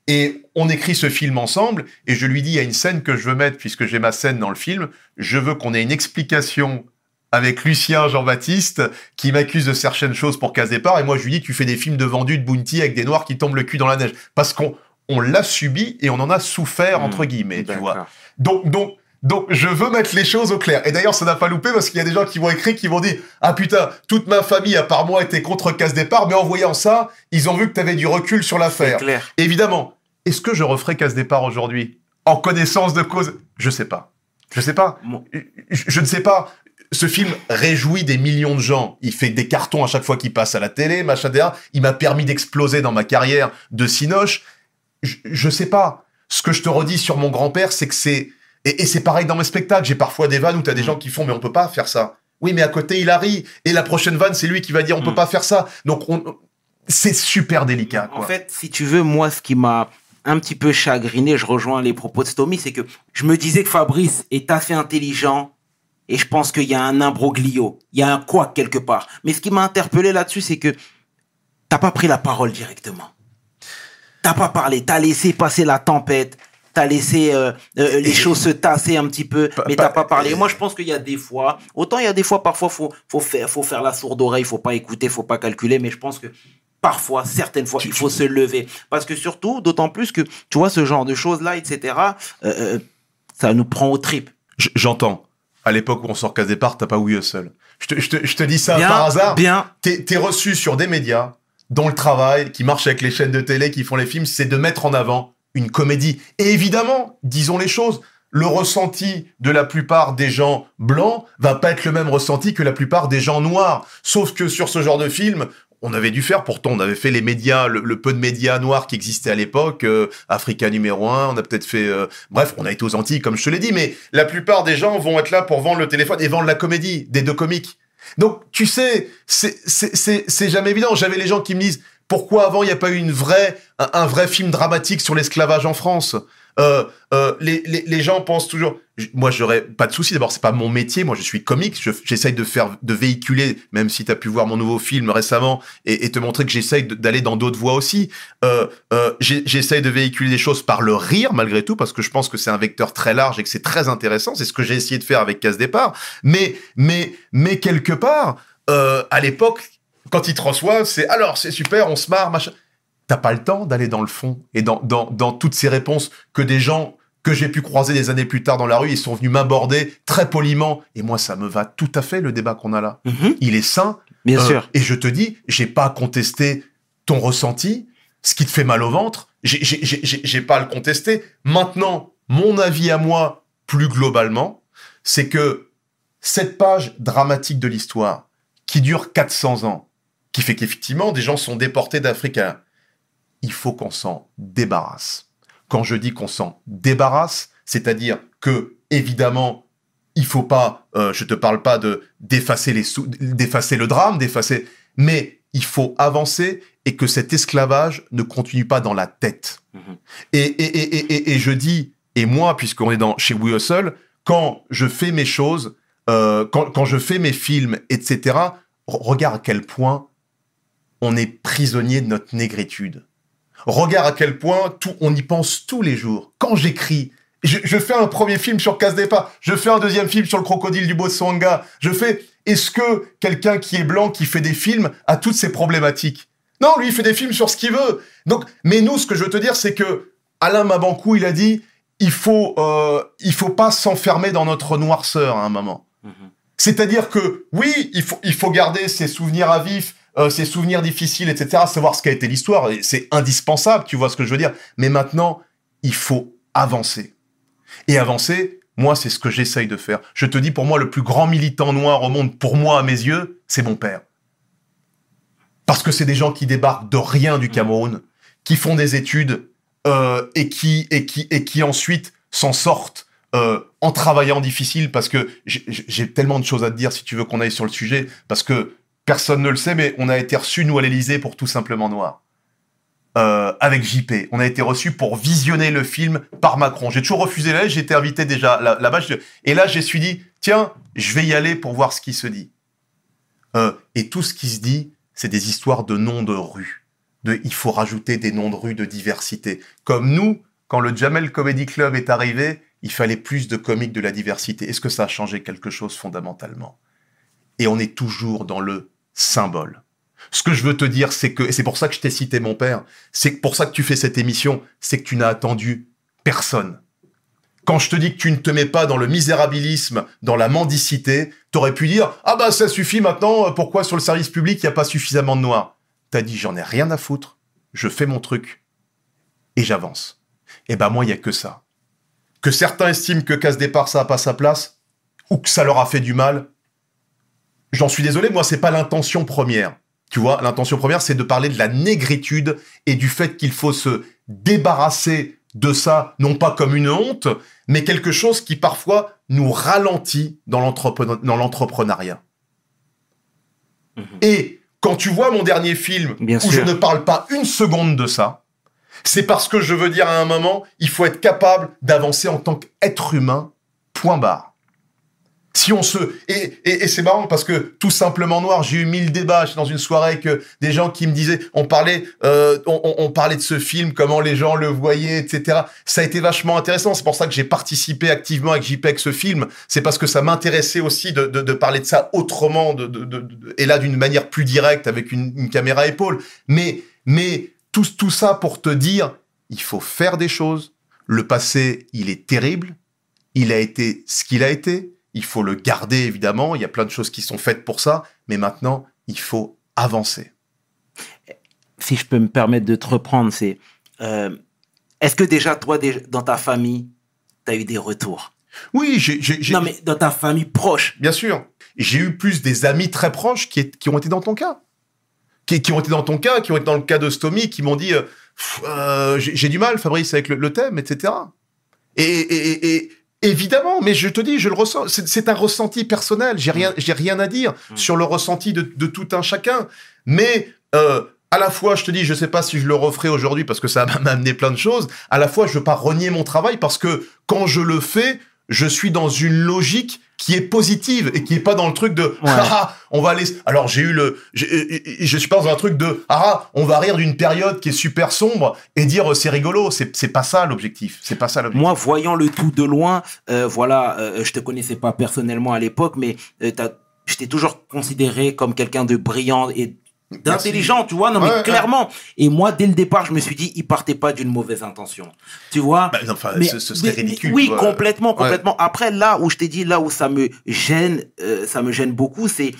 Et on écrit ce film ensemble. Et je lui dis, il y a une scène que je veux mettre, puisque j'ai ma scène dans le film. Je veux qu'on ait une explication avec Lucien Jean-Baptiste qui m'accuse de certaines choses pour casse départ et moi je lui dis tu fais des films de vendus de bounty avec des noirs qui tombent le cul dans la neige parce qu'on on l'a subi et on en a souffert entre guillemets tu vois donc donc donc je veux mettre les choses au clair et d'ailleurs ça n'a pas loupé parce qu'il y a des gens qui vont écrire qui vont dire ah putain toute ma famille à part moi était contre casse départ mais en voyant ça ils ont vu que tu avais du recul sur l'affaire évidemment est-ce que je referai casse départ aujourd'hui? En connaissance de cause? Je sais pas je sais pas je, je ne sais pas. Ce film réjouit des millions de gens. Il fait des cartons à chaque fois qu'il passe à la télé, machin, etc. Il m'a permis d'exploser dans ma carrière de cinoche. Je, je sais pas. Ce que je te redis sur mon grand-père, c'est que c'est... Et, et c'est pareil dans mes spectacles. J'ai parfois des vannes où t'as des gens qui font, mais on peut pas faire ça. Oui, mais à côté, il a ri. Et la prochaine vanne, c'est lui qui va dire, on peut Mm. pas faire ça. Donc, on... c'est super délicat, quoi. En fait, si tu veux, moi, ce qui m'a un petit peu chagriné, je rejoins les propos de Stomy, c'est que je me disais que Fabrice est assez intelligent et je pense qu'il y a un imbroglio, il y a un quoi quelque part. Mais ce qui m'a interpellé là-dessus, c'est que t'as pas pris la parole directement. T'as pas parlé, t'as laissé passer la tempête, t'as laissé euh, euh, les choses se tasser un petit peu, mais t'as pas parlé. Moi, je pense qu'il y a des fois, autant il y a des fois, parfois, faut, faut faire, faut faire la sourde oreille, faut pas écouter, faut pas calculer, mais je pense que parfois, certaines fois, il faut se lever. Parce que surtout, d'autant plus que, tu vois, ce genre de choses-là, etc., euh, ça nous prend aux tripes. J'entends. À l'époque où on sort casse départ, t'as pas We Hustle. Je te, je te- je te dis ça bien, par hasard. bien, t'es t'es reçu sur des médias dont le travail, qui marche avec les chaînes de télé, qui font les films, c'est de mettre en avant une comédie. Et évidemment, disons les choses, le ressenti de la plupart des gens blancs va pas être le même ressenti que la plupart des gens noirs. Sauf que sur ce genre de film, on avait dû faire, pourtant, on avait fait les médias, le, peu de médias noirs qui existaient à l'époque, euh, Africa numéro un, on a peut-être fait, euh, bref, on a été aux Antilles, comme je te l'ai dit, mais la plupart des gens vont être là pour vendre le téléphone et vendre la comédie, des deux comiques. Donc, tu sais, c'est jamais évident. J'avais les gens qui me disent pourquoi avant il n'y a pas eu une vraie, un, vrai film dramatique sur l'esclavage en France? Euh, euh, les, les, gens pensent toujours. Moi, j'aurais pas de souci. D'abord, c'est pas mon métier. Moi, je suis comique. Je- J'essaye de faire, de véhiculer, même si tu as pu voir mon nouveau film récemment et, te montrer que j'essaye d'aller dans d'autres voies aussi. Euh, j'essaye de véhiculer des choses par le rire, malgré tout, parce que je pense que c'est un vecteur très large et que c'est très intéressant. C'est ce que j'ai essayé de faire avec Casse Départ. Mais, mais, mais quelque part, à l'époque, quand ils te reçoivent, c'est alors c'est super, on se marre, machin. T'as pas le temps d'aller dans le fond et dans, dans, dans toutes ces réponses que des gens que j'ai pu croiser des années plus tard dans la rue, ils sont venus m'aborder très poliment. Et moi, ça me va tout à fait, le débat qu'on a là. Mhm. Il est sain. Bien Euh, sûr. Et je te dis, j'ai pas à contester ton ressenti, ce qui te fait mal au ventre. J'ai- pas à le contester. Maintenant, mon avis à moi, plus globalement, c'est que cette page dramatique de l'histoire, qui dure 400 ans, qui fait qu'effectivement, des gens sont déportés d'Afrique. Il faut qu'on s'en débarrasse. Quand je dis qu'on s'en débarrasse, c'est-à-dire que, évidemment, il faut pas, euh, je te parle pas de d'effacer les d'effacer le drame, d'effacer, mais il faut avancer et que cet esclavage ne continue pas dans la tête. Mhm. Et, et, et, et, je dis, et moi, puisqu'on est dans chez We Hustle, quand je fais mes choses, euh, quand, quand je fais mes films, etc., re- regarde à quel point on est prisonnier de notre négritude. Regarde à quel point tout, on y pense tous les jours. Quand j'écris, je, je fais un premier film sur Casse Départ, je fais un deuxième film sur le crocodile du Botswana, je fais, est-ce que quelqu'un qui est blanc, qui fait des films, a toutes ces problématiques? Non, lui, il fait des films sur ce qu'il veut. Donc, mais nous, ce que je veux te dire, c'est que Alain Mabankou, il a dit, il faut, euh, il faut pas s'enfermer dans notre noirceur à un moment. Mhm. C'est-à-dire que oui, il faut, il faut garder ses souvenirs à vif, euh, ses souvenirs difficiles, etc., savoir ce qu'a été l'histoire, c'est indispensable, tu vois ce que je veux dire. Mais maintenant, il faut avancer. Et avancer, moi, c'est ce que j'essaye de faire. Je te dis, pour moi, le plus grand militant noir au monde, pour moi, à mes yeux, c'est mon père. Parce que c'est des gens qui débarquent de rien du Cameroun, qui font des études euh, et, qui, et, qui, et qui ensuite s'en sortent euh, en travaillant difficile parce que j'ai tellement de choses à te dire si tu veux qu'on aille sur le sujet parce que personne ne le sait mais on a été reçus nous à l'Elysée pour tout simplement noir. Euh, avec JP on a été reçus pour visionner le film par Macron. J'ai toujours refusé là j'ai été invité déjà là- là-bas. Et là je suis dit tiens je vais y aller pour voir ce qui se dit. Euh, et tout ce qui se dit c'est des histoires de noms de rues de il faut rajouter des noms de rues de diversité. Comme nous quand le Jamel Comedy Club est arrivé, il fallait plus de comiques de la diversité. Est-ce que ça a changé quelque chose fondamentalement? Et on est toujours dans le symbole. Ce que je veux te dire, c'est que, et c'est pour ça que je t'ai cité mon père, c'est pour ça que tu fais cette émission, c'est que tu n'as attendu personne. Quand je te dis que tu ne te mets pas dans le misérabilisme, dans la mendicité, t'aurais pu dire Ah bah ça suffit maintenant, pourquoi sur le service public il n'y a pas suffisamment de noirs? T'as dit J'en ai rien à foutre, je fais mon truc et j'avance. Et ben moi, il y a que ça. Que certains estiment que casse départ, ça n'a pas sa place, ou que ça leur a fait du mal, j'en suis désolé, moi, c'est pas l'intention première. Tu vois, l'intention première, c'est de parler de la négritude et du fait qu'il faut se débarrasser de ça, non pas comme une honte, mais quelque chose qui parfois nous ralentit dans l'entrepre- dans l'entrepreneuriat. Mhm. Et quand tu vois mon dernier film, Bien où sûr. je ne parle pas une seconde de ça, c'est parce que je veux dire à un moment, il faut être capable d'avancer en tant qu'être humain, point barre. Si on se... Et, et, et c'est marrant parce que tout simplement noir, j'ai eu mille débats, j'étais dans une soirée euh, des gens qui me disaient, on parlait, euh, on, on- parlait de ce film, comment les gens le voyaient, etc. Ça a été vachement intéressant, c'est pour ça que j'ai participé activement avec JPEG ce film, c'est parce que ça m'intéressait aussi de, de, de parler de ça autrement, de- de- et là d'une manière plus directe avec une, une caméra épaule. Mais, mais tout, tout ça pour te dire, il faut faire des choses. Le passé, il est terrible. Il a été ce qu'il a été. Il faut le garder, évidemment. Il y a plein de choses qui sont faites pour ça. Mais maintenant, il faut avancer. si je peux me permettre de te reprendre, c'est euh, est-ce que déjà toi, dans ta famille, tu as eu des retours? Oui, j'ai, Non, mais dans ta famille proche. bien sûr. J'ai eu plus des amis très proches qui, est- qui ont été dans ton cas. Qui, qui ont été dans ton cas, qui ont été dans le cas de Stomy, qui m'ont dit euh, euh, j'ai, du mal, Fabrice, avec le, le thème, etc. Et, et- et- et évidemment, mais je te dis, je le ressens. C'est, un ressenti personnel. J'ai rien, j'ai rien à dire Mm. sur le ressenti de, de tout un chacun. Mais euh, à la fois, je te dis, je sais pas si je le referai aujourd'hui parce que ça va m'amener plein de choses. À la fois, je veux pas renier mon travail parce que quand je le fais, je suis dans une logique qui est positive et qui est pas dans le truc de ah, ah, on va aller alors j'ai eu le j'ai- je suis pas dans un truc de ah on va rire d'une période qui est super sombre et dire euh, c'est rigolo. C'est c'est pas ça l'objectif. C'est pas ça l'objectif. Moi, voyant le tout de loin, euh, voilà, euh, je te connaissais pas personnellement à l'époque, mais euh, t'as- je t'ai toujours considéré comme quelqu'un de brillant et d'intelligent, tu vois. Non, Ouais, mais ouais. clairement. Et moi, dès le départ, je me suis dit, il partait pas d'une mauvaise intention. Tu vois. Bah, enfin, Mais- ce, ce serait mais- ridicule. Oui, complètement, complètement. Après, là où je t'ai dit, là où ça me gêne, euh, ça me gêne beaucoup, c'est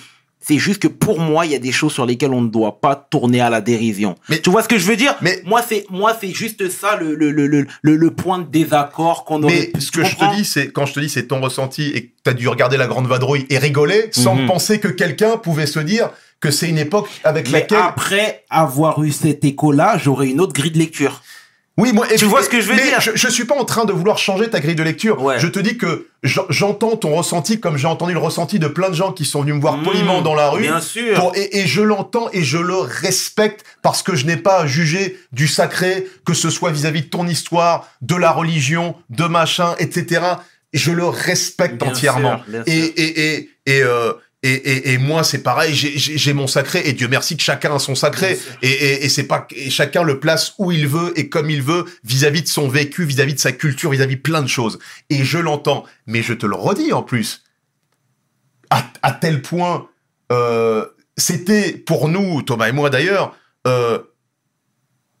c'est juste que pour moi, il y a des choses sur lesquelles on ne doit pas tourner à la dérision. Mais- tu vois ce que je veux dire mais- moi, c'est moi, c'est juste ça le le, le, le, le, point de désaccord qu'on aurait. Mais ce que je te dis, c'est quand je te dis c'est ton ressenti et que t'as dû regarder la grande vadrouille et rigoler sans Mhm. penser que quelqu'un pouvait se dire que c'est une époque avec Mais laquelle. après avoir eu cet écho-là, j'aurais une autre grille de lecture. Oui, moi. Tu vois ce que je veux mais dire? je, je suis pas en train de vouloir changer ta grille de lecture. Ouais. Je te dis que j'en- j'entends ton ressenti comme j'ai entendu le ressenti de plein de gens qui sont venus me voir Mmh, poliment dans la rue. Bien sûr. Pour- et, et je l'entends et je le respecte parce que je n'ai pas à juger du sacré, que ce soit vis-à-vis de ton histoire, de la religion, de machin, etc. Je le respecte Bien entièrement. sûr, bien et, sûr. et, et, et, euh, et, et, et moi, c'est pareil, j'ai- mon sacré, et Dieu merci que chacun a son sacré, et, et, et c'est pas et chacun le place où il veut et comme il veut vis-à-vis de son vécu, vis-à-vis de sa culture, vis-à-vis plein de choses. Et je l'entends, mais je te le redis en plus, à, à tel point, euh, c'était pour nous, Thomas et moi d'ailleurs, euh,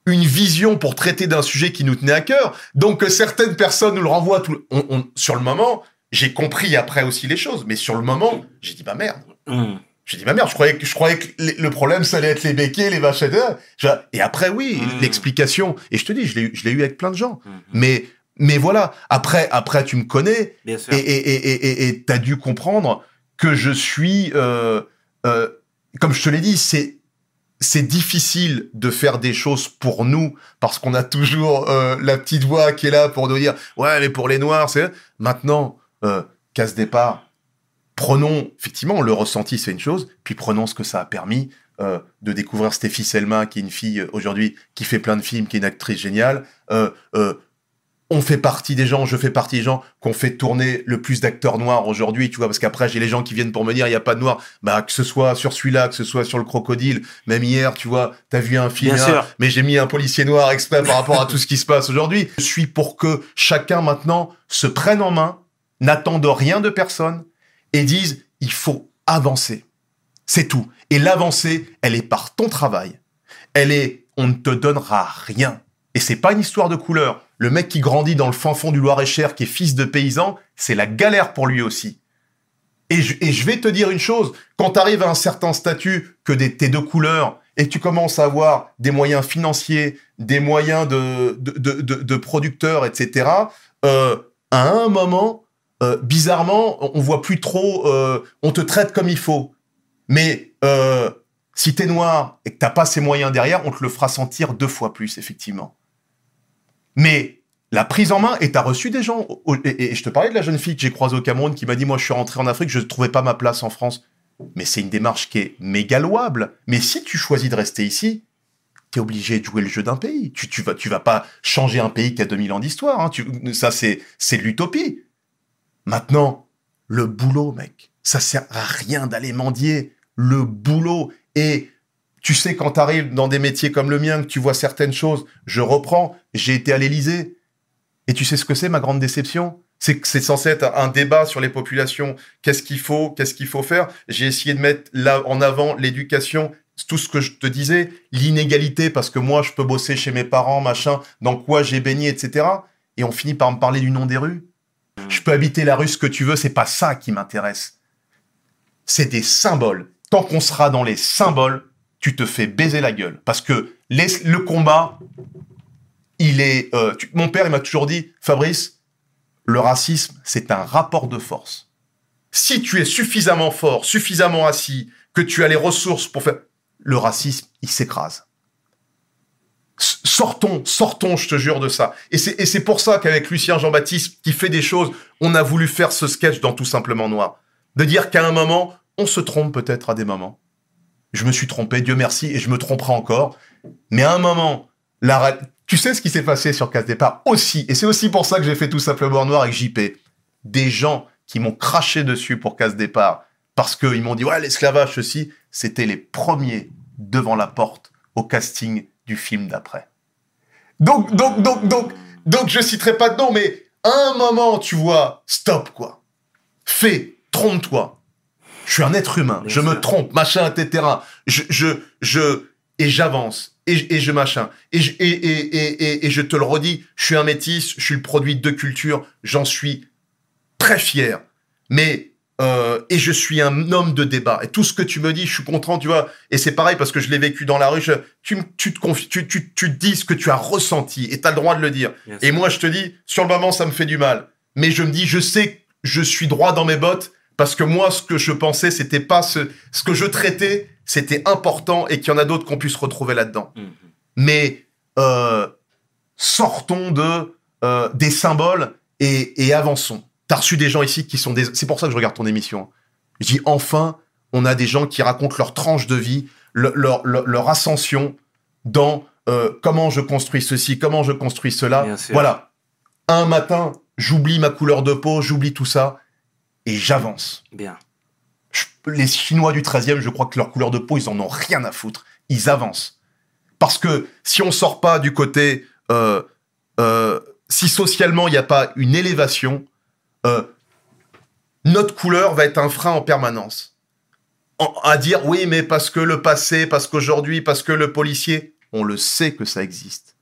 une vision pour traiter d'un sujet qui nous tenait à cœur. Donc que certaines personnes nous le renvoient tout, on- on- sur le moment. J'ai compris après aussi les choses, mais sur le moment, j'ai dit bah merde. Hum. J'ai dit, ma merde, je croyais que, je croyais que le problème, ça allait être les béquets, les vaches Et après, oui, Mm. l'explication. Et je te dis, je l'ai eu- je l'ai eu avec plein de gens. Mhm. Mais, mais voilà. Après, après, tu me connais Bien sûr. et et et et et t'as dû comprendre que je suis, euh, euh, comme je te l'ai dit, c'est c'est difficile de faire des choses pour nous parce qu'on a toujours euh, la petite voix qui est là pour nous dire ouais mais pour les noirs c'est maintenant euh, casse départ prenons effectivement le ressenti c'est une chose puis prenons ce que ça a permis euh, de découvrir Stéphie Selma qui est une fille euh, aujourd'hui qui fait plein de films qui est une actrice géniale. Euh, on fait partie des gens, je fais partie des gens qu'on fait tourner le plus d'acteurs noirs aujourd'hui, tu vois, parce qu'après j'ai les gens qui viennent pour me dire il y a pas de noirs, bah que ce soit sur celui-là, que ce soit sur le crocodile, même hier, tu vois, t'as vu un film, hein, mais j'ai mis un policier noir exprès par rapport à tout ce qui se passe aujourd'hui. Je suis pour que chacun maintenant se prenne en main, n'attende rien de personne et dise il faut avancer. C'est tout. Et l'avancée, elle est par ton travail. Elle est on ne te donnera rien. Et c'est pas une histoire de couleur. Le mec qui grandit dans le fin fond du Loir-et-Cher, qui est fils de paysan, c'est la galère pour lui aussi. Et je, et je vais te dire une chose, quand tu arrives à un certain statut que t'es de couleur et tu commences à avoir des moyens financiers, des moyens de, de- de producteurs, etc., euh, à un moment, euh, bizarrement, on voit plus trop, euh, on te traite comme il faut. Mais euh, si t'es noir et que t'as pas ces moyens derrière, on te le fera sentir deux fois plus, effectivement. Mais la prise en main, et t'as reçu des gens, et, je te parlais de la jeune fille que j'ai croisée au Cameroun qui m'a dit, moi je suis rentré en Afrique, je ne trouvais pas ma place en France. Mais c'est une démarche qui est méga louable. Mais si tu choisis de rester ici, t'es obligé de jouer le jeu d'un pays. Tu, tu, vas, tu vas pas changer un pays qui a 2000 ans d'histoire. Hein. Ça, c'est l'utopie. Maintenant, le boulot, mec, ça sert à rien d'aller mendier. Le boulot. Et tu sais, quand tu arrives dans des métiers comme le mien, que tu vois certaines choses, je reprends, j'ai été à l'Élysée. Et tu sais ce que c'est, ma grande déception? C'est que c'est censé être un débat sur les populations. Qu'est-ce qu'il faut? Qu'est-ce qu'il faut faire? J'ai essayé de mettre en avant l'éducation, tout ce que je te disais, l'inégalité, parce que moi, je peux bosser chez mes parents, machin, dans quoi j'ai baigné, etc. Et on finit par me parler du nom des rues. Je peux habiter la rue ce que tu veux, c'est pas ça qui m'intéresse. C'est des symboles. Tant qu'on sera dans les symboles, tu te fais baiser la gueule. Parce que le combat, il est. euh, mon père, il m'a toujours dit, Fabrice, le racisme, c'est un rapport de force. Si tu es suffisamment fort, suffisamment assis, que tu as les ressources pour faire. Le racisme, il s'écrase. Sortons, sortons, je te jure de ça. Et c'est, pour ça qu'avec Lucien Jean-Baptiste, qui fait des choses, on a voulu faire ce sketch dans Tout Simplement Noir. De dire qu'à un moment, on se trompe peut-être à des moments. Je me suis trompé, Dieu merci, et je me tromperai encore. Mais à un moment, tu sais ce qui s'est passé sur Casse Départ aussi, et c'est aussi pour ça que j'ai fait Tout Simplement Noir avec JP. Des gens qui m'ont craché dessus pour Casse Départ, parce qu'ils m'ont dit, ouais, l'esclavage, ceci, c'était les premiers devant la porte au casting du film d'après. Donc, donc, donc, donc, donc, je citerai pas de nom, mais à un moment, tu vois, stop, quoi. Fais, trompe-toi. Je suis un être humain. Bien je me trompe, machin, etc. Je, je, je, et j'avance. Et, et je machin. Et je, et, et, et, et, et je te le redis, je suis un métis, je suis le produit de deux cultures, j'en suis très fier. Mais, euh, et je suis un homme de débat. Et tout ce que tu me dis, je suis content, tu vois. Et c'est pareil parce que je l'ai vécu dans la rue. je- tu, tu, te confies, tu, tu, tu te dis ce que tu as ressenti et tu as le droit de le dire. Et moi, je te dis, sur le moment, ça me fait du mal. Mais je me dis, je sais que je suis droit dans mes bottes parce que moi, ce que je pensais, c'était pas ce, ce que je traitais, c'était important et qu'il y en a d'autres qu'on puisse retrouver là-dedans. Mhm. Mais euh, sortons de euh, des symboles et, et avançons. T'as reçu des gens ici qui sont des. C'est pour ça que je regarde ton émission. Je dis enfin, on a des gens qui racontent leur tranche de vie, le- leur, leur, leur ascension dans euh, comment je construis ceci, comment je construis cela. Voilà. Un matin, j'oublie ma couleur de peau, j'oublie tout ça et j'avance. Bien. Je- les Chinois du 13e, je crois que leur couleur de peau, ils en ont rien à foutre. Ils avancent. Parce que si on sort pas du côté, euh, euh, si socialement il n'y a pas une élévation, euh, notre couleur va être un frein en permanence. En- à dire oui, mais parce que le passé, parce qu'aujourd'hui, parce que le policier, on le sait que ça existe.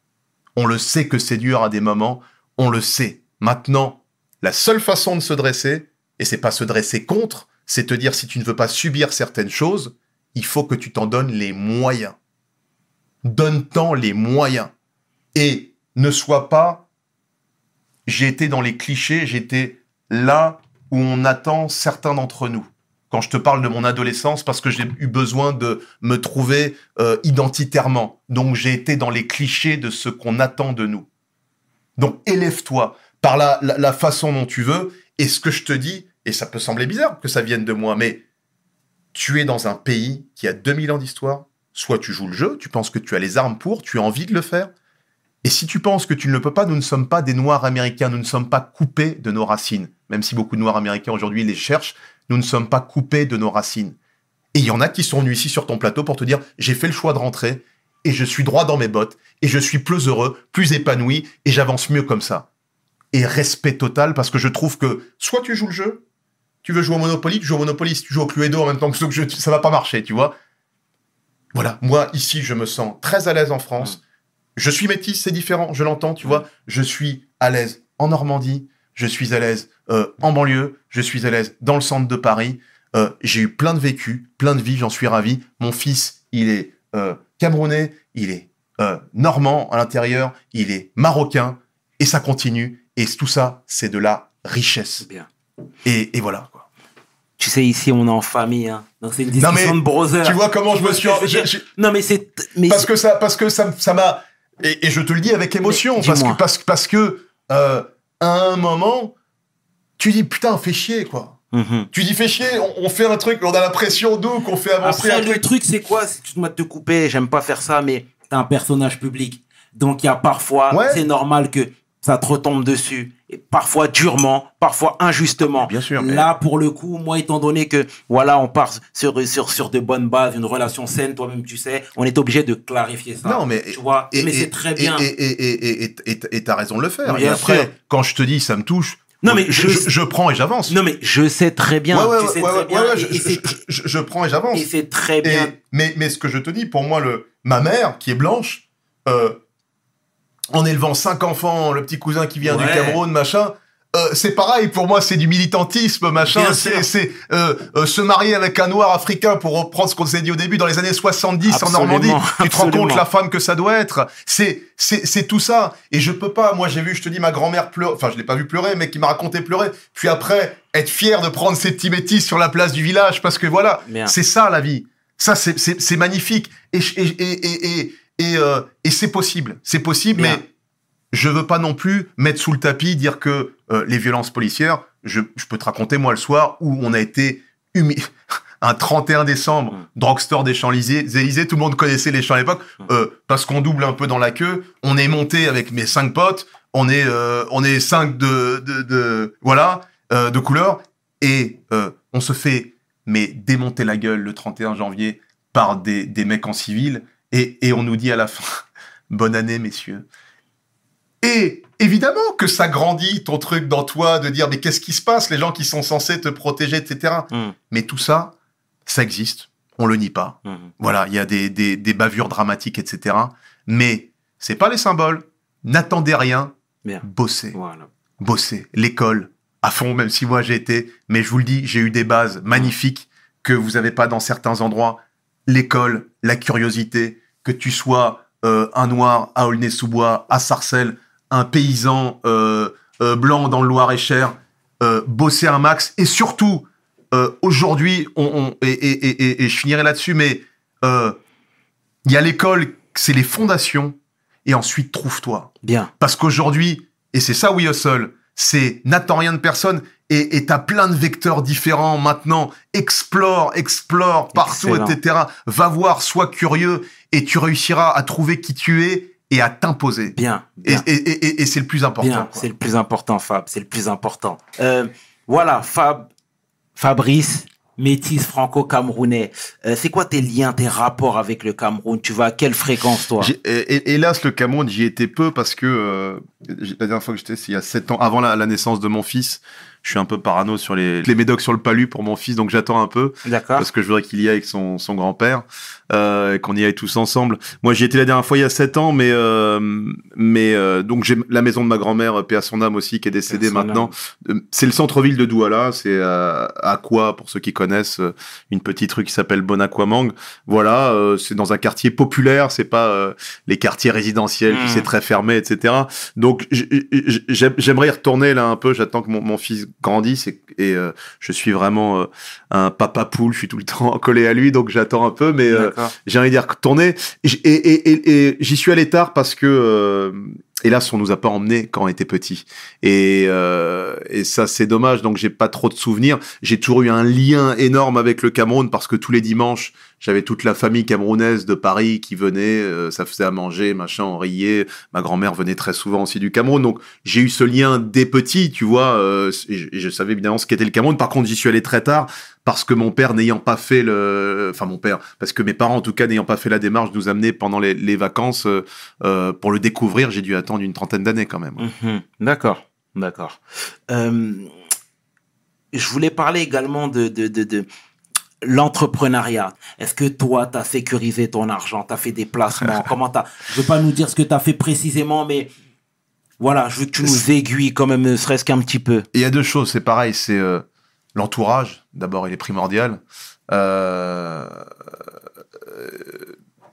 On le sait que c'est dur à des moments. On le sait. Maintenant, la seule façon de se dresser, et c'est pas se dresser contre, c'est te dire si tu ne veux pas subir certaines choses, il faut que tu t'en donnes les moyens. Donne-t'en les moyens. Et ne sois pas. J'ai été dans les clichés, j'étais là où on attend certains d'entre nous. Quand je te parle de mon adolescence, parce que j'ai eu besoin de me trouver euh, identitairement. Donc j'ai été dans les clichés de ce qu'on attend de nous. Donc élève-toi par la, façon dont tu veux. Et ce que je te dis, et ça peut sembler bizarre que ça vienne de moi, mais tu es dans un pays qui a 2000 ans d'histoire. Soit tu joues le jeu, tu penses que tu as les armes pour, tu as envie de le faire. Et si tu penses que tu ne le peux pas, nous ne sommes pas des Noirs américains, nous ne sommes pas coupés de nos racines. Même si beaucoup de Noirs américains aujourd'hui les cherchent, nous ne sommes pas coupés de nos racines. Et il y en a qui sont venus ici sur ton plateau pour te dire j'ai fait le choix de rentrer et je suis droit dans mes bottes et je suis plus heureux, plus épanoui et j'avance mieux comme ça. Et respect total parce que je trouve que soit tu joues le jeu, tu veux jouer au Monopoly, tu joues au Monopoly, si tu joues au Cluedo en même temps que ce que je, ça va pas marcher, tu vois. Voilà, moi ici je me sens très à l'aise en France. Je suis métis, c'est différent, je l'entends, tu vois. Je suis à l'aise en Normandie, je suis à l'aise euh, en banlieue, je suis à l'aise dans le centre de Paris. Euh, j'ai eu plein de vécus, plein de vies, j'en suis ravi. Mon fils, il est euh, camerounais, il est normand à l'intérieur, il est marocain, et ça continue. Et tout ça, c'est de la richesse. Bien. Et, et voilà. Quoi. Tu sais, ici, on est en famille. Hein. Donc, c'est une Non, discussion mais de brothers. Tu vois comment je me suis... je Non, mais c'est. Mais parce que ça parce que ça ça m'a et, et je te le dis avec émotion Mais parce que parce, parce que euh, à un moment tu dis putain fais chier quoi Mhm. tu dis fais chier on, on fait un truc on a l'impression nous qu'on fait avancer Après, un le truc truc, c'est quoi? Si tu te de te couper, j'aime pas faire ça, mais t'es un personnage public. Donc, il y a parfois, Ouais. c'est normal que ça te retombe dessus. Et parfois durement, parfois injustement. Bien sûr, mais- Là, pour le coup, moi, étant donné que, voilà, on part sur, sur, sur de bonnes bases, une relation saine, toi-même, tu sais, on est obligé de clarifier ça. Non, mais- Tu vois et, Mais c'est très bien. et et et et et- et t'as raison de le faire et après sûr. quand je te dis ça me touche Non, mais je, je- prends et j'avance Non, mais je sais très bien. je, prends et j'avance et c'est très Et- bien. mais, mais ce que je te dis, pour moi, le, ma mère, qui est blanche, euh, en élevant cinq enfants, le petit cousin qui vient du. Cameroun, machin, euh, c'est pareil, pour moi, c'est du militantisme, machin. C'est euh, euh, se marier avec un noir africain, pour reprendre ce qu'on s'est dit au début, dans les années 70 en Absolument, Normandie. Tu te rends compte la femme que ça doit être. C'est c'est c'est tout ça. Et je peux pas, moi, j'ai vu, je te dis, ma grand-mère pleurer, enfin, je l'ai pas vu pleurer, mais qui m'a raconté pleurer. Puis après, être fier de prendre ses petits métis sur la place du village, parce que voilà, c'est ça la vie. Ça, c'est- magnifique. Et, et, et, et, et, euh, et c'est possible. C'est possible, Bien. mais je veux pas non plus mettre sous le tapis, dire que euh, les violences policières, je, je peux te raconter, moi, le soir où on a été humilié. Un 31 décembre, Mm. drugstore des Champs-Élysées, tout le monde connaissait les champs à l'époque, Mm. euh, parce qu'on double un peu dans la queue. On est monté avec mes cinq potes, on est, euh, on est cinq de, de, de voilà, euh, de couleurs, et on se fait mais démonter la gueule le 31 janvier par des, des mecs en civil, et, et on nous dit à la fin, bonne année messieurs. Et évidemment que ça grandit ton truc dans toi de dire mais qu'est-ce qui se passe, les gens qui sont censés te protéger, etc. Mm. Mais tout ça, ça existe, on le nie pas. Mhm. Voilà, il y a des, des, des bavures dramatiques, etc. Mais c'est pas les symboles. N'attendez rien, Bien. bossez, Voilà. bossez. L'école, à fond, même si moi j'ai été, mais je vous le dis, j'ai eu des bases magnifiques que vous n'avez pas dans certains endroits. L'école, la curiosité, que tu sois euh, un noir à Aulnay-sous-Bois, à Sarcelles, un paysan euh, euh, blanc dans le Loir-et-Cher, bosser un max et surtout aujourd'hui, on, on- et, et- et- et- et je finirai là-dessus, mais il y a l'école, c'est les fondations, et ensuite trouve-toi. Bien. Parce qu'aujourd'hui, et c'est ça We Hustle, c'est n'attends rien de personne et et t'as plein de vecteurs différents maintenant. Explore, explore partout, Excellent. etc. Va voir, sois curieux et tu réussiras à trouver qui tu es et à t'imposer. Bien. Et, Bien. et- et- et- et c'est le plus important. C'est le plus important, Fab, c'est le plus important. Euh, voilà, Fab, Fabrice, métis franco-camerounais. Euh, c'est quoi tes liens, tes rapports avec le Cameroun? Tu vas à quelle fréquence, toi? Hélas, le Cameroun, j'y étais peu parce que euh, j'ai- la dernière fois que j'étais, c'est il y a 7 ans, avant la, la naissance de mon fils. Je suis un peu parano sur les, les médocs sur le palu pour mon fils, donc j'attends un peu D'accord. parce que je voudrais qu'il y aille avec son, son grand-père, euh, qu'on y aille tous ensemble. Moi, j'y étais la dernière fois il y a 7 ans, mais euh, mais euh, donc j'ai la maison de ma grand-mère, paix à son âme aussi, qui est décédée maintenant. Euh, C'est le centre-ville de Douala, c'est euh, à quoi pour ceux qui connaissent, euh, une petite rue qui s'appelle Bonakwamang. Voilà, euh, c'est dans un quartier populaire, c'est pas euh, les quartiers résidentiels, Mm. tu sais, très fermés, etc. Donc j'aimerais y retourner là un peu. J'attends que mon, mon fils grandisse et, et, euh, je suis vraiment euh, un papa poule. Je suis tout le temps collé à lui, donc j'attends un peu, mais euh, j'ai envie d'y retourner. Et, et, et, et- et j'y suis allé tard parce que, euh, hélas, on nous a pas emmenés quand on était petit. Et, euh, et ça, c'est dommage. Donc, j'ai pas trop de souvenirs. J'ai toujours eu un lien énorme avec le Cameroun parce que tous les dimanches, j'avais toute la famille camerounaise de Paris qui venait. euh, ça faisait à manger, machin, on riait. Ma grand-mère venait très souvent aussi du Cameroun. Donc, j'ai eu ce lien dès petit, tu vois. euh, et je, savais évidemment ce qu'était le Cameroun. Par contre, j'y suis allé très tard parce que mon père n'ayant pas fait le, enfin mon père, parce que mes parents en tout cas n'ayant pas fait la démarche de nous amener pendant les, vacances euh, pour le découvrir, j'ai dû attendre une trentaine d'années quand même. Mhm. D'accord, d'accord. Je voulais parler également de l'entrepreneuriat. Est-ce que toi, tu as sécurisé ton argent, tu as fait des placements? Comment t'as Je veux pas nous dire ce que tu as fait précisément, mais voilà, je veux que tu nous aiguilles quand même, ne serait-ce qu'un petit peu. Il y a deux choses, c'est pareil, c'est euh, l'entourage. D'abord, il est primordial. Euh,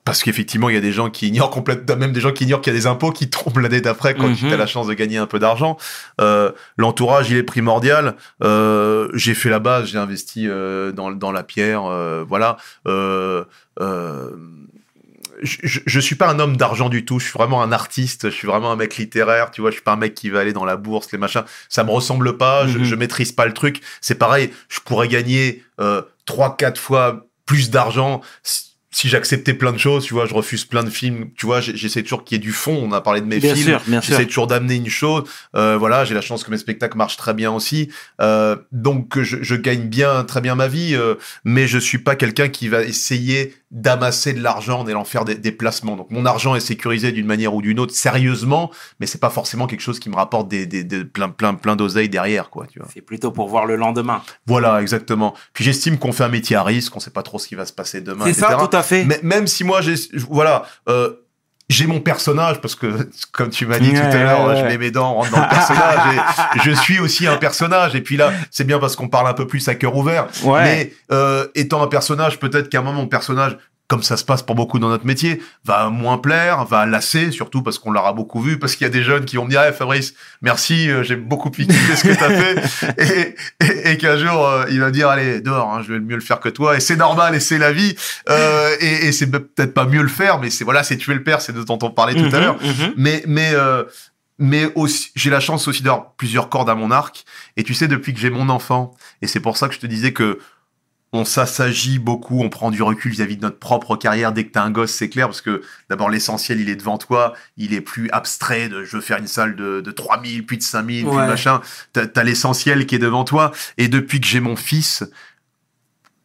parce qu'effectivement, il y a des gens qui ignorent complètement, même des gens qui ignorent qu'il y a des impôts qui tombent l'année d'après quand Mhm. tu as la chance de gagner un peu d'argent. Euh, L'entourage, il est primordial. Euh, j'ai fait la base, j'ai investi euh, dans, dans la pierre, voilà. Je, je, suis pas un homme d'argent du tout. Je suis vraiment un artiste. Je suis vraiment un mec littéraire. Tu vois, je suis pas un mec qui va aller dans la bourse, les machins. Ça me ressemble pas. je, Mhm. je maîtrise pas le truc. C'est pareil. Je pourrais gagner trois, quatre fois plus d'argent si, si j'acceptais plein de choses. Tu vois, je refuse plein de films. Tu vois, j'essaie toujours qu'il y ait du fond. On a parlé de mes Bien films. J'essaie toujours d'amener une chose. Euh, voilà, j'ai la chance que mes spectacles marchent très bien aussi. Euh, donc je, je gagne bien, très bien ma vie, euh, mais je suis pas quelqu'un qui va essayer d'amasser de l'argent en allant faire des, des placements. Donc mon argent est sécurisé d'une manière ou d'une autre, sérieusement, mais c'est pas forcément quelque chose qui me rapporte des, des, des- plein, plein, plein d'oseilles derrière, quoi. Tu vois. C'est plutôt pour voir le lendemain. Voilà, exactement. Puis j'estime qu'on fait un métier à risque, on sait pas trop ce qui va se passer demain, C'est ça, tout à fait. Mais même si moi, j'ai, voilà, euh, j'ai mon personnage parce que, comme tu m'as dit tout à l'heure, ouais, je mets mes dents, rentre dans le personnage et je suis aussi un personnage. Et puis là, c'est bien parce qu'on parle un peu plus à cœur ouvert. Mais euh, étant un personnage, peut-être qu'à un moment, mon personnage, comme ça se passe pour beaucoup dans notre métier, va moins plaire, va lasser, surtout parce qu'on l'aura beaucoup vu, parce qu'il y a des jeunes qui vont me dire, hey, Fabrice, merci, euh, j'ai beaucoup kiffé ce que t'as fait, et, et, et qu'un jour, euh, il va me dire, allez, dehors, hein, je vais mieux le faire que toi, et c'est normal, et c'est la vie, euh, et, et c'est peut-être pas mieux le faire, mais c'est voilà, c'est tuer le père, c'est de dont on parlait tout à Mhm, l'heure, mhm. mais mais euh, mais aussi j'ai la chance aussi d'avoir plusieurs cordes à mon arc. Et tu sais depuis que j'ai mon enfant et c'est pour ça que je te disais que on s'assagit beaucoup, on prend du recul vis-à-vis de notre propre carrière. Dès que t'as un gosse, c'est clair, parce que d'abord l'essentiel, il est devant toi, il est plus abstrait de je veux faire une salle de, de 3000, puis de 5000, puis Ouais. machin. T'as as, l'essentiel qui est devant toi. Et depuis que j'ai mon fils,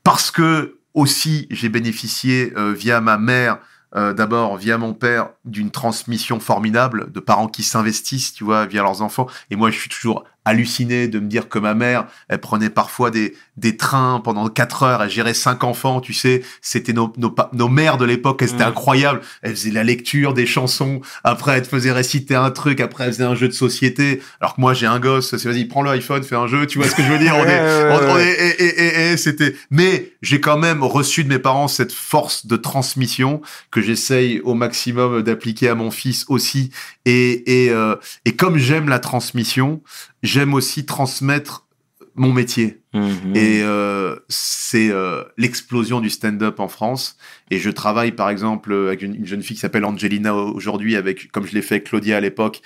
parce que aussi j'ai bénéficié euh, via ma mère, euh, d'abord via mon père, d'une transmission formidable de parents qui s'investissent, tu vois, via leurs enfants. Et moi, je suis toujours halluciné de me dire que ma mère, elle prenait parfois des, des trains pendant quatre heures, elle gérait cinq enfants, tu sais, c'était nos, nos, nos mères de l'époque, et c'était Mm. incroyable. Elle faisait la lecture des chansons, après elle te faisait réciter un truc, après elle faisait un jeu de société, alors que moi j'ai un gosse, c'est vas-y, prends le iPhone, fais un jeu, tu vois ce que je veux dire, on est, on- on est- et, et, et, et c'était, mais j'ai quand même reçu de mes parents cette force de transmission que j'essaye au maximum d'appliquer à mon fils aussi, et, et, euh, et comme j'aime la transmission, j'aime aussi transmettre mon métier. Mhm. Et euh, c'est euh, l'explosion du stand-up en France. Et je travaille par exemple avec une, une jeune fille qui s'appelle Angelina aujourd'hui, avec comme je l'ai fait avec Claudia à l'époque,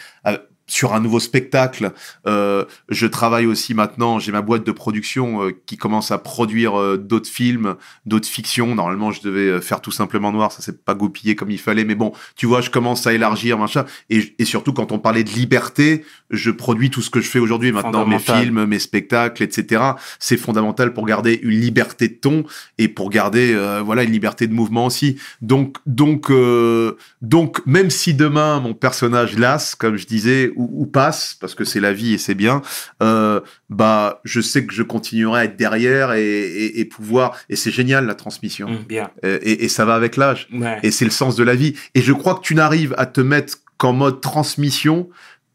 sur un nouveau spectacle. Euh, je travaille aussi maintenant, j'ai ma boîte de production euh, qui commence à produire euh, d'autres films, d'autres fictions. Normalement, je devais euh, faire tout simplement noir, ça s'est pas goupillé comme il fallait. Mais bon, tu vois, je commence à élargir, machin. Et, et surtout, quand on parlait de liberté, je produis tout ce que je fais aujourd'hui maintenant, mes films, mes spectacles, etc. C'est fondamental pour garder une liberté de ton et pour garder, euh, voilà, une liberté de mouvement aussi. Donc, donc, euh, donc, même si demain mon personnage lasse, comme je disais, ou, ou passe, parce que c'est la vie et c'est bien, euh, bah, je sais que je continuerai à être derrière et, et, et pouvoir. Et c'est génial la transmission. Mm, Bien. Et, et ça va avec l'âge. Ouais. Et c'est le sens de la vie. Et je crois que tu n'arrives à te mettre qu'en mode transmission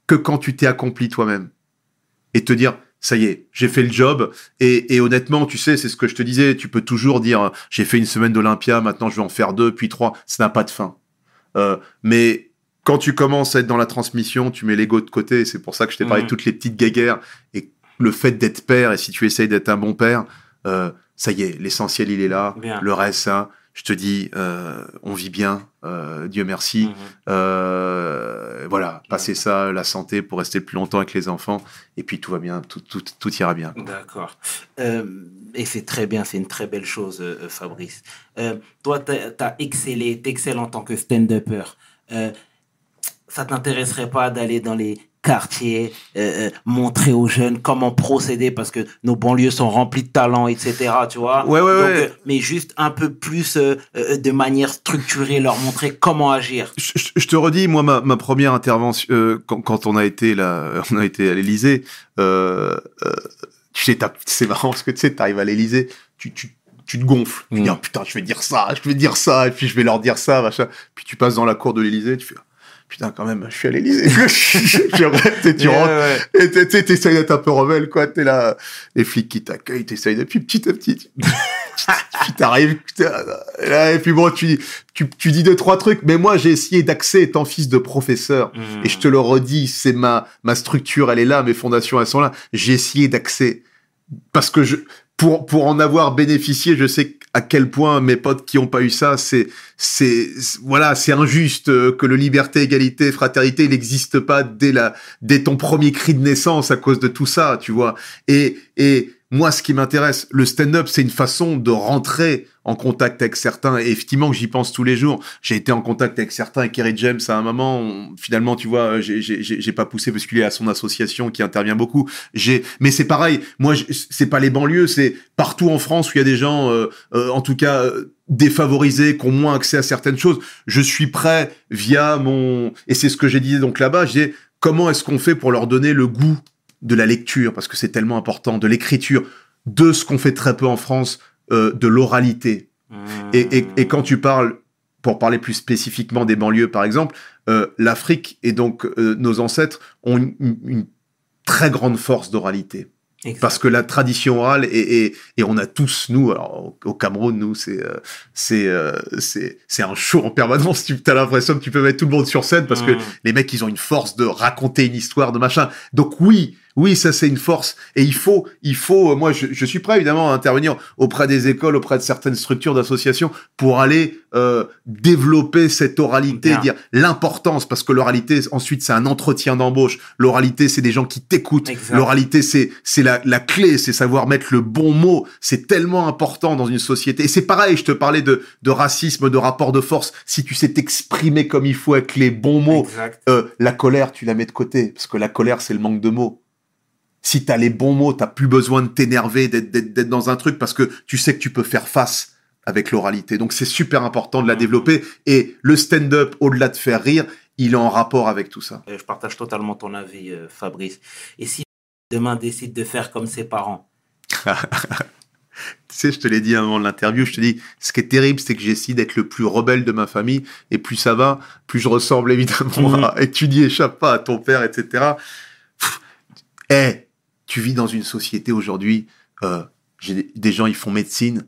que quand tu t'es accompli toi-même. Et te dire, ça y est, j'ai fait le job. Et, et honnêtement, tu sais, c'est ce que je te disais, tu peux toujours dire, j'ai fait une semaine d'Olympia, maintenant je vais en faire deux, puis trois. Ça n'a pas de fin. Euh, mais quand tu commences à être dans la transmission, tu mets l'ego de côté. C'est pour ça que je t'ai parlé de toutes les petites guéguerres. Et le fait d'être père, et si tu essayes d'être un bon père, euh, ça y est, l'essentiel, il est là. Bien. Le reste, ça, je te dis, euh, on vit bien, euh, Dieu merci. Euh, voilà, passer ça, la santé pour rester le plus longtemps avec les enfants, et puis tout va bien, tout, tout, tout ira bien. D'accord. Euh, et c'est très bien, c'est une très belle chose, euh, Fabrice. Euh, toi, tu as excellé, t'excelles en tant que stand-upper. Ça t'intéresserait pas d'aller dans les quartiers, euh, euh, montrer aux jeunes comment procéder parce que nos banlieues sont remplies de talents, etc. Tu vois? Ouais, ouais, Donc, ouais. euh, mais juste un peu plus euh, de manière structurée, leur montrer comment agir. Je, je- je te redis, moi, ma, ma première intervention, quand, quand on a été là, on a été à l'Élysée, tu sais, c'est marrant parce que tu sais, t'arrives à l'Élysée, tu, tu, tu te gonfles. Tu Mm. dis, ah, putain, je vais dire ça, je vais dire ça, et puis je vais leur dire ça, machin. Puis tu passes dans la cour de l'Élysée, tu fais, putain, quand même, je suis à l'Élysée. Tu rentres, et t'essayes d'être un peu rebelle, quoi. T'es là, les flics qui t'accueillent, t'essayes de, puis petit à petit, tu- puis t'arrives, et puis bon, tu, tu, tu dis deux, trois trucs. Mais moi, j'ai essayé d'axer étant fils de professeur. Mhm. Et je te le redis, c'est ma, ma structure, elle est là, mes fondations, elles sont là. J'ai essayé d'axer. Parce que je, pour, pour en avoir bénéficié, je sais à quel point mes potes qui ont pas eu ça, c'est, c'est, c'est- voilà, c'est injuste euh, que le liberté, égalité, fraternité, il n'existe pas dès la, dès ton premier cri de naissance à cause de tout ça, tu vois. Et, et moi, ce qui m'intéresse, le stand-up, c'est une façon de rentrer en contact avec certains. Et effectivement, j'y pense tous les jours. J'ai été en contact avec certains, avec Kerry James à un moment. finalement, tu vois, j'ai- pas poussé parce qu'il est à son association qui intervient beaucoup. J'ai, mais c'est pareil. Moi, c'est pas les banlieues, c'est partout en France où il y a des gens, euh, euh, en tout cas. euh, défavorisés, qui ont moins accès à certaines choses. Je suis prêt via mon et c'est ce que j'ai dit donc là-bas. J'ai comment est-ce qu'on fait pour leur donner le goût de la lecture parce que c'est tellement important, de l'écriture, de ce qu'on fait très peu en France, euh, de l'oralité. Mhm. Et, et, et quand tu parles, pour parler plus spécifiquement des banlieues par exemple, euh, l'Afrique et donc euh, nos ancêtres ont une, très grande force d'oralité. Parce que la tradition orale, et, et, et on a tous, nous, alors au, Cameroun, nous, c'est euh, c'est euh, c'est c'est un show en permanence. Tu as l'impression que tu peux mettre tout le monde sur scène parce que Mhm. les mecs, ils ont une force de raconter une histoire, de machin. Donc oui, oui, ça c'est une force. Et il faut, il faut. euh, Moi, je, je suis prêt évidemment à intervenir auprès des écoles, auprès de certaines structures d'associations pour aller euh, développer cette oralité, Bien. dire l'importance, parce que l'oralité, ensuite, c'est un entretien d'embauche. L'oralité, c'est des gens qui t'écoutent. L'oralité, c'est c'est la, la clé, c'est savoir mettre le bon mot. C'est tellement important dans une société. Et c'est pareil, je te parlais de, de racisme, de rapport de force. Si tu sais t'exprimer comme il faut avec les bons mots, euh, la colère, tu la mets de côté, parce que la colère, c'est le manque de mots. Si t'as les bons mots, t'as plus besoin de t'énerver, d'être- dans un truc, parce que tu sais que tu peux faire face avec l'oralité. Donc c'est super important de la Mhm. développer. Et le stand-up, au-delà de faire rire, il est en rapport avec tout ça. Je partage totalement ton avis, euh, Fabrice. Et si demain décide de faire comme ses parents? Tu sais, je te l'ai dit avant l'interview, je te dis, ce qui est terrible, c'est que j'essaie d'être le plus rebelle de ma famille, et plus ça va, plus je ressemble évidemment Mhm. à, et tu n'y échappes pas à ton père, etc. Eh, tu vis dans une société aujourd'hui, euh, des, gens, ils font médecine,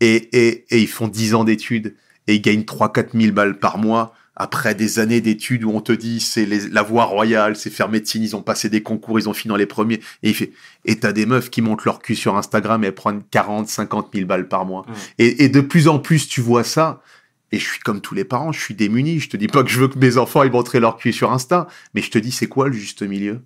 et, et, et ils font 10 ans d'études, et ils gagnent 3-4 000 balles par mois, après des années d'études où on te dit c'est la voie royale, c'est faire médecine, ils ont passé des concours, ils ont fini dans les premiers, et il fait, et t'as des meufs qui montent leur cul sur Instagram et elles prennent 40, 50 000 balles par mois. Mm. Et, et de plus en plus, tu vois ça. Et je suis comme tous les parents, je suis démuni. Je te dis pas que je veux que mes enfants ils montrent leur cul sur Insta, mais je te dis c'est quoi le juste milieu?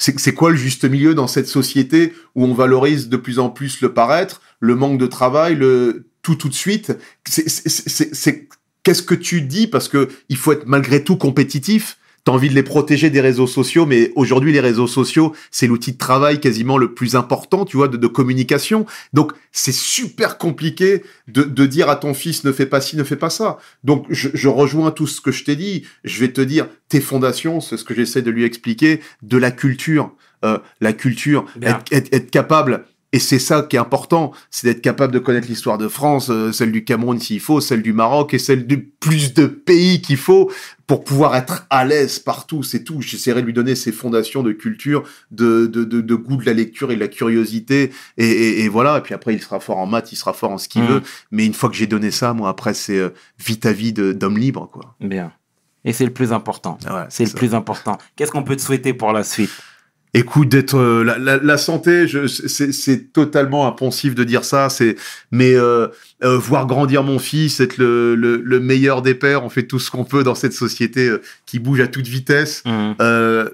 C'est quoi le juste milieu dans cette société où on valorise de plus en plus le paraître, le manque de travail, le tout tout de suite? C'est qu'est-ce que tu dis? Parce que il faut être malgré tout compétitif. T'as envie de les protéger des réseaux sociaux, mais aujourd'hui les réseaux sociaux c'est l'outil de travail quasiment le plus important, tu vois, de, de communication. Donc c'est super compliqué de, de dire à ton fils ne fais pas ci, ne fais pas ça. Donc je, je rejoins tout ce que je t'ai dit. Je vais te dire tes fondations, c'est ce que j'essaie de lui expliquer, de la culture, Euh, la culture, Bien. être, être- être capable. Et c'est ça qui est important, c'est d'être capable de connaître l'histoire de France, euh, celle du Cameroun s'il faut, celle du Maroc et celle du plus de pays qu'il faut pour pouvoir être à l'aise partout. C'est tout. J'essaierai de lui donner ses fondations de culture, de, de, de, de goût de la lecture et de la curiosité. Et, et, et voilà. Et puis après, il sera fort en maths, il sera fort en ce qu'il Mm. veut. Mais une fois que j'ai donné ça, moi, après, c'est euh, vie ta vie de- d'homme libre, quoi. Bien. Et c'est le plus important. Ouais, C'est le ça. plus important. Qu'est-ce qu'on peut te souhaiter pour la suite? Écoute, d'être euh, la, la, la santé, c'est totalement impensif de dire ça. C'est mais euh, euh, voir grandir mon fils, être le, le, le meilleur des pères. On fait tout ce qu'on peut dans cette société euh, qui bouge à toute vitesse. Mhm. Euh,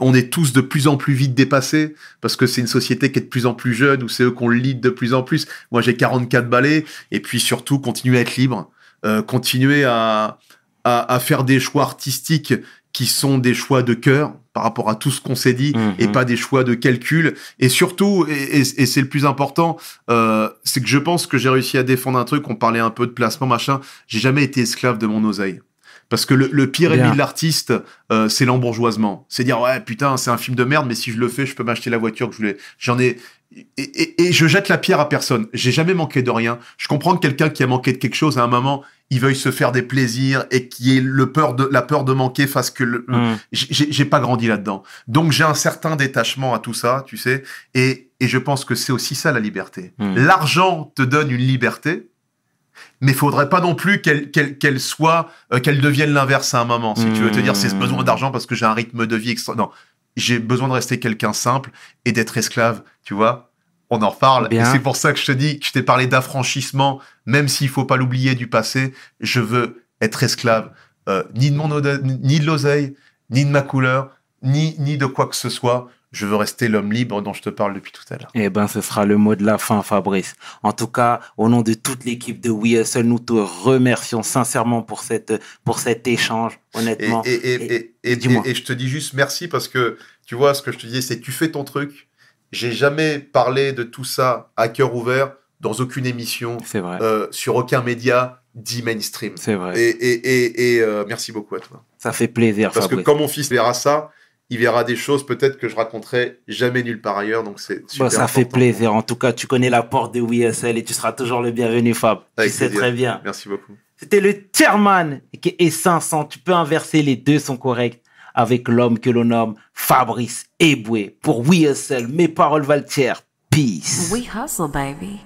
on est tous de plus en plus vite dépassés parce que c'est une société qui est de plus en plus jeune où c'est eux qu'on le lead de plus en plus. Moi, j'ai 44 balais et puis surtout continuer à être libre, euh, continuer à, à, à faire des choix artistiques qui sont des choix de cœur par rapport à tout ce qu'on s'est dit Mhm. et pas des choix de calcul. Et surtout, et, et- et c'est le plus important, euh, c'est que je pense que j'ai réussi à défendre un truc. On parlait un peu de placement, machin. J'ai jamais été esclave de mon oseille. Parce que le, le pire Bien. ennemi de l'artiste, euh, c'est l'embourgeoisement. C'est dire, ouais, putain, c'est un film de merde, mais si je le fais, je peux m'acheter la voiture que je voulais. J'en ai. Et, et- et je jette la pierre à personne. J'ai jamais manqué de rien. Je comprends que quelqu'un qui a manqué de quelque chose à un moment, il veuille se faire des plaisirs et qui ait le peur de, la peur de manquer fasse que le, Mhm. j'ai pas grandi là-dedans. Donc j'ai un certain détachement à tout ça, tu sais, et, et je pense que c'est aussi ça la liberté. Mm. L'argent te donne une liberté, mais faudrait pas non plus qu'elle qu'elle soit euh, qu'elle devienne l'inverse à un moment. Si tu veux te dire c'est Mm. besoin d'argent parce que j'ai un rythme de vie extra. Non, j'ai besoin de rester quelqu'un simple et d'être esclave, tu vois. On en reparle. Bien. Et c'est pour ça que je te dis que je t'ai parlé d'affranchissement, même s'il faut pas l'oublier du passé. Je veux être esclave, euh, ni de mon ode- ni de l'oseille, ni de ma couleur, ni, ni de quoi que ce soit. Je veux rester l'homme libre dont je te parle depuis tout à l'heure. Eh ben, ce sera le mot de la fin, Fabrice. En tout cas, au nom de toute l'équipe de WeHustle, nous te remercions sincèrement pour cette, pour cet échange, honnêtement. et, et, et, et, je te dis juste merci parce que tu vois ce que je te dis, c'est tu fais ton truc. J'ai jamais parlé de tout ça à cœur ouvert dans aucune émission, vrai. euh, sur aucun média dit mainstream. C'est vrai. Et, et, et, euh, merci beaucoup à toi. Ça fait plaisir, Parce que quand mon fils verra ça, il verra des choses peut-être que je raconterai jamais nulle part ailleurs. Donc c'est super. Bon, ça fait plaisir. En tout cas, tu connais la porte de WeHustle et tu seras toujours le bienvenu, Fab. Avec tu sais plaisir. très bien. Merci beaucoup. C'était le chairman qui est 500. Tu peux inverser, les deux sont corrects avec l'homme que l'on nomme Fabrice Eboué pour We Hustle. Mes paroles valent cher. Peace. We hustle, baby.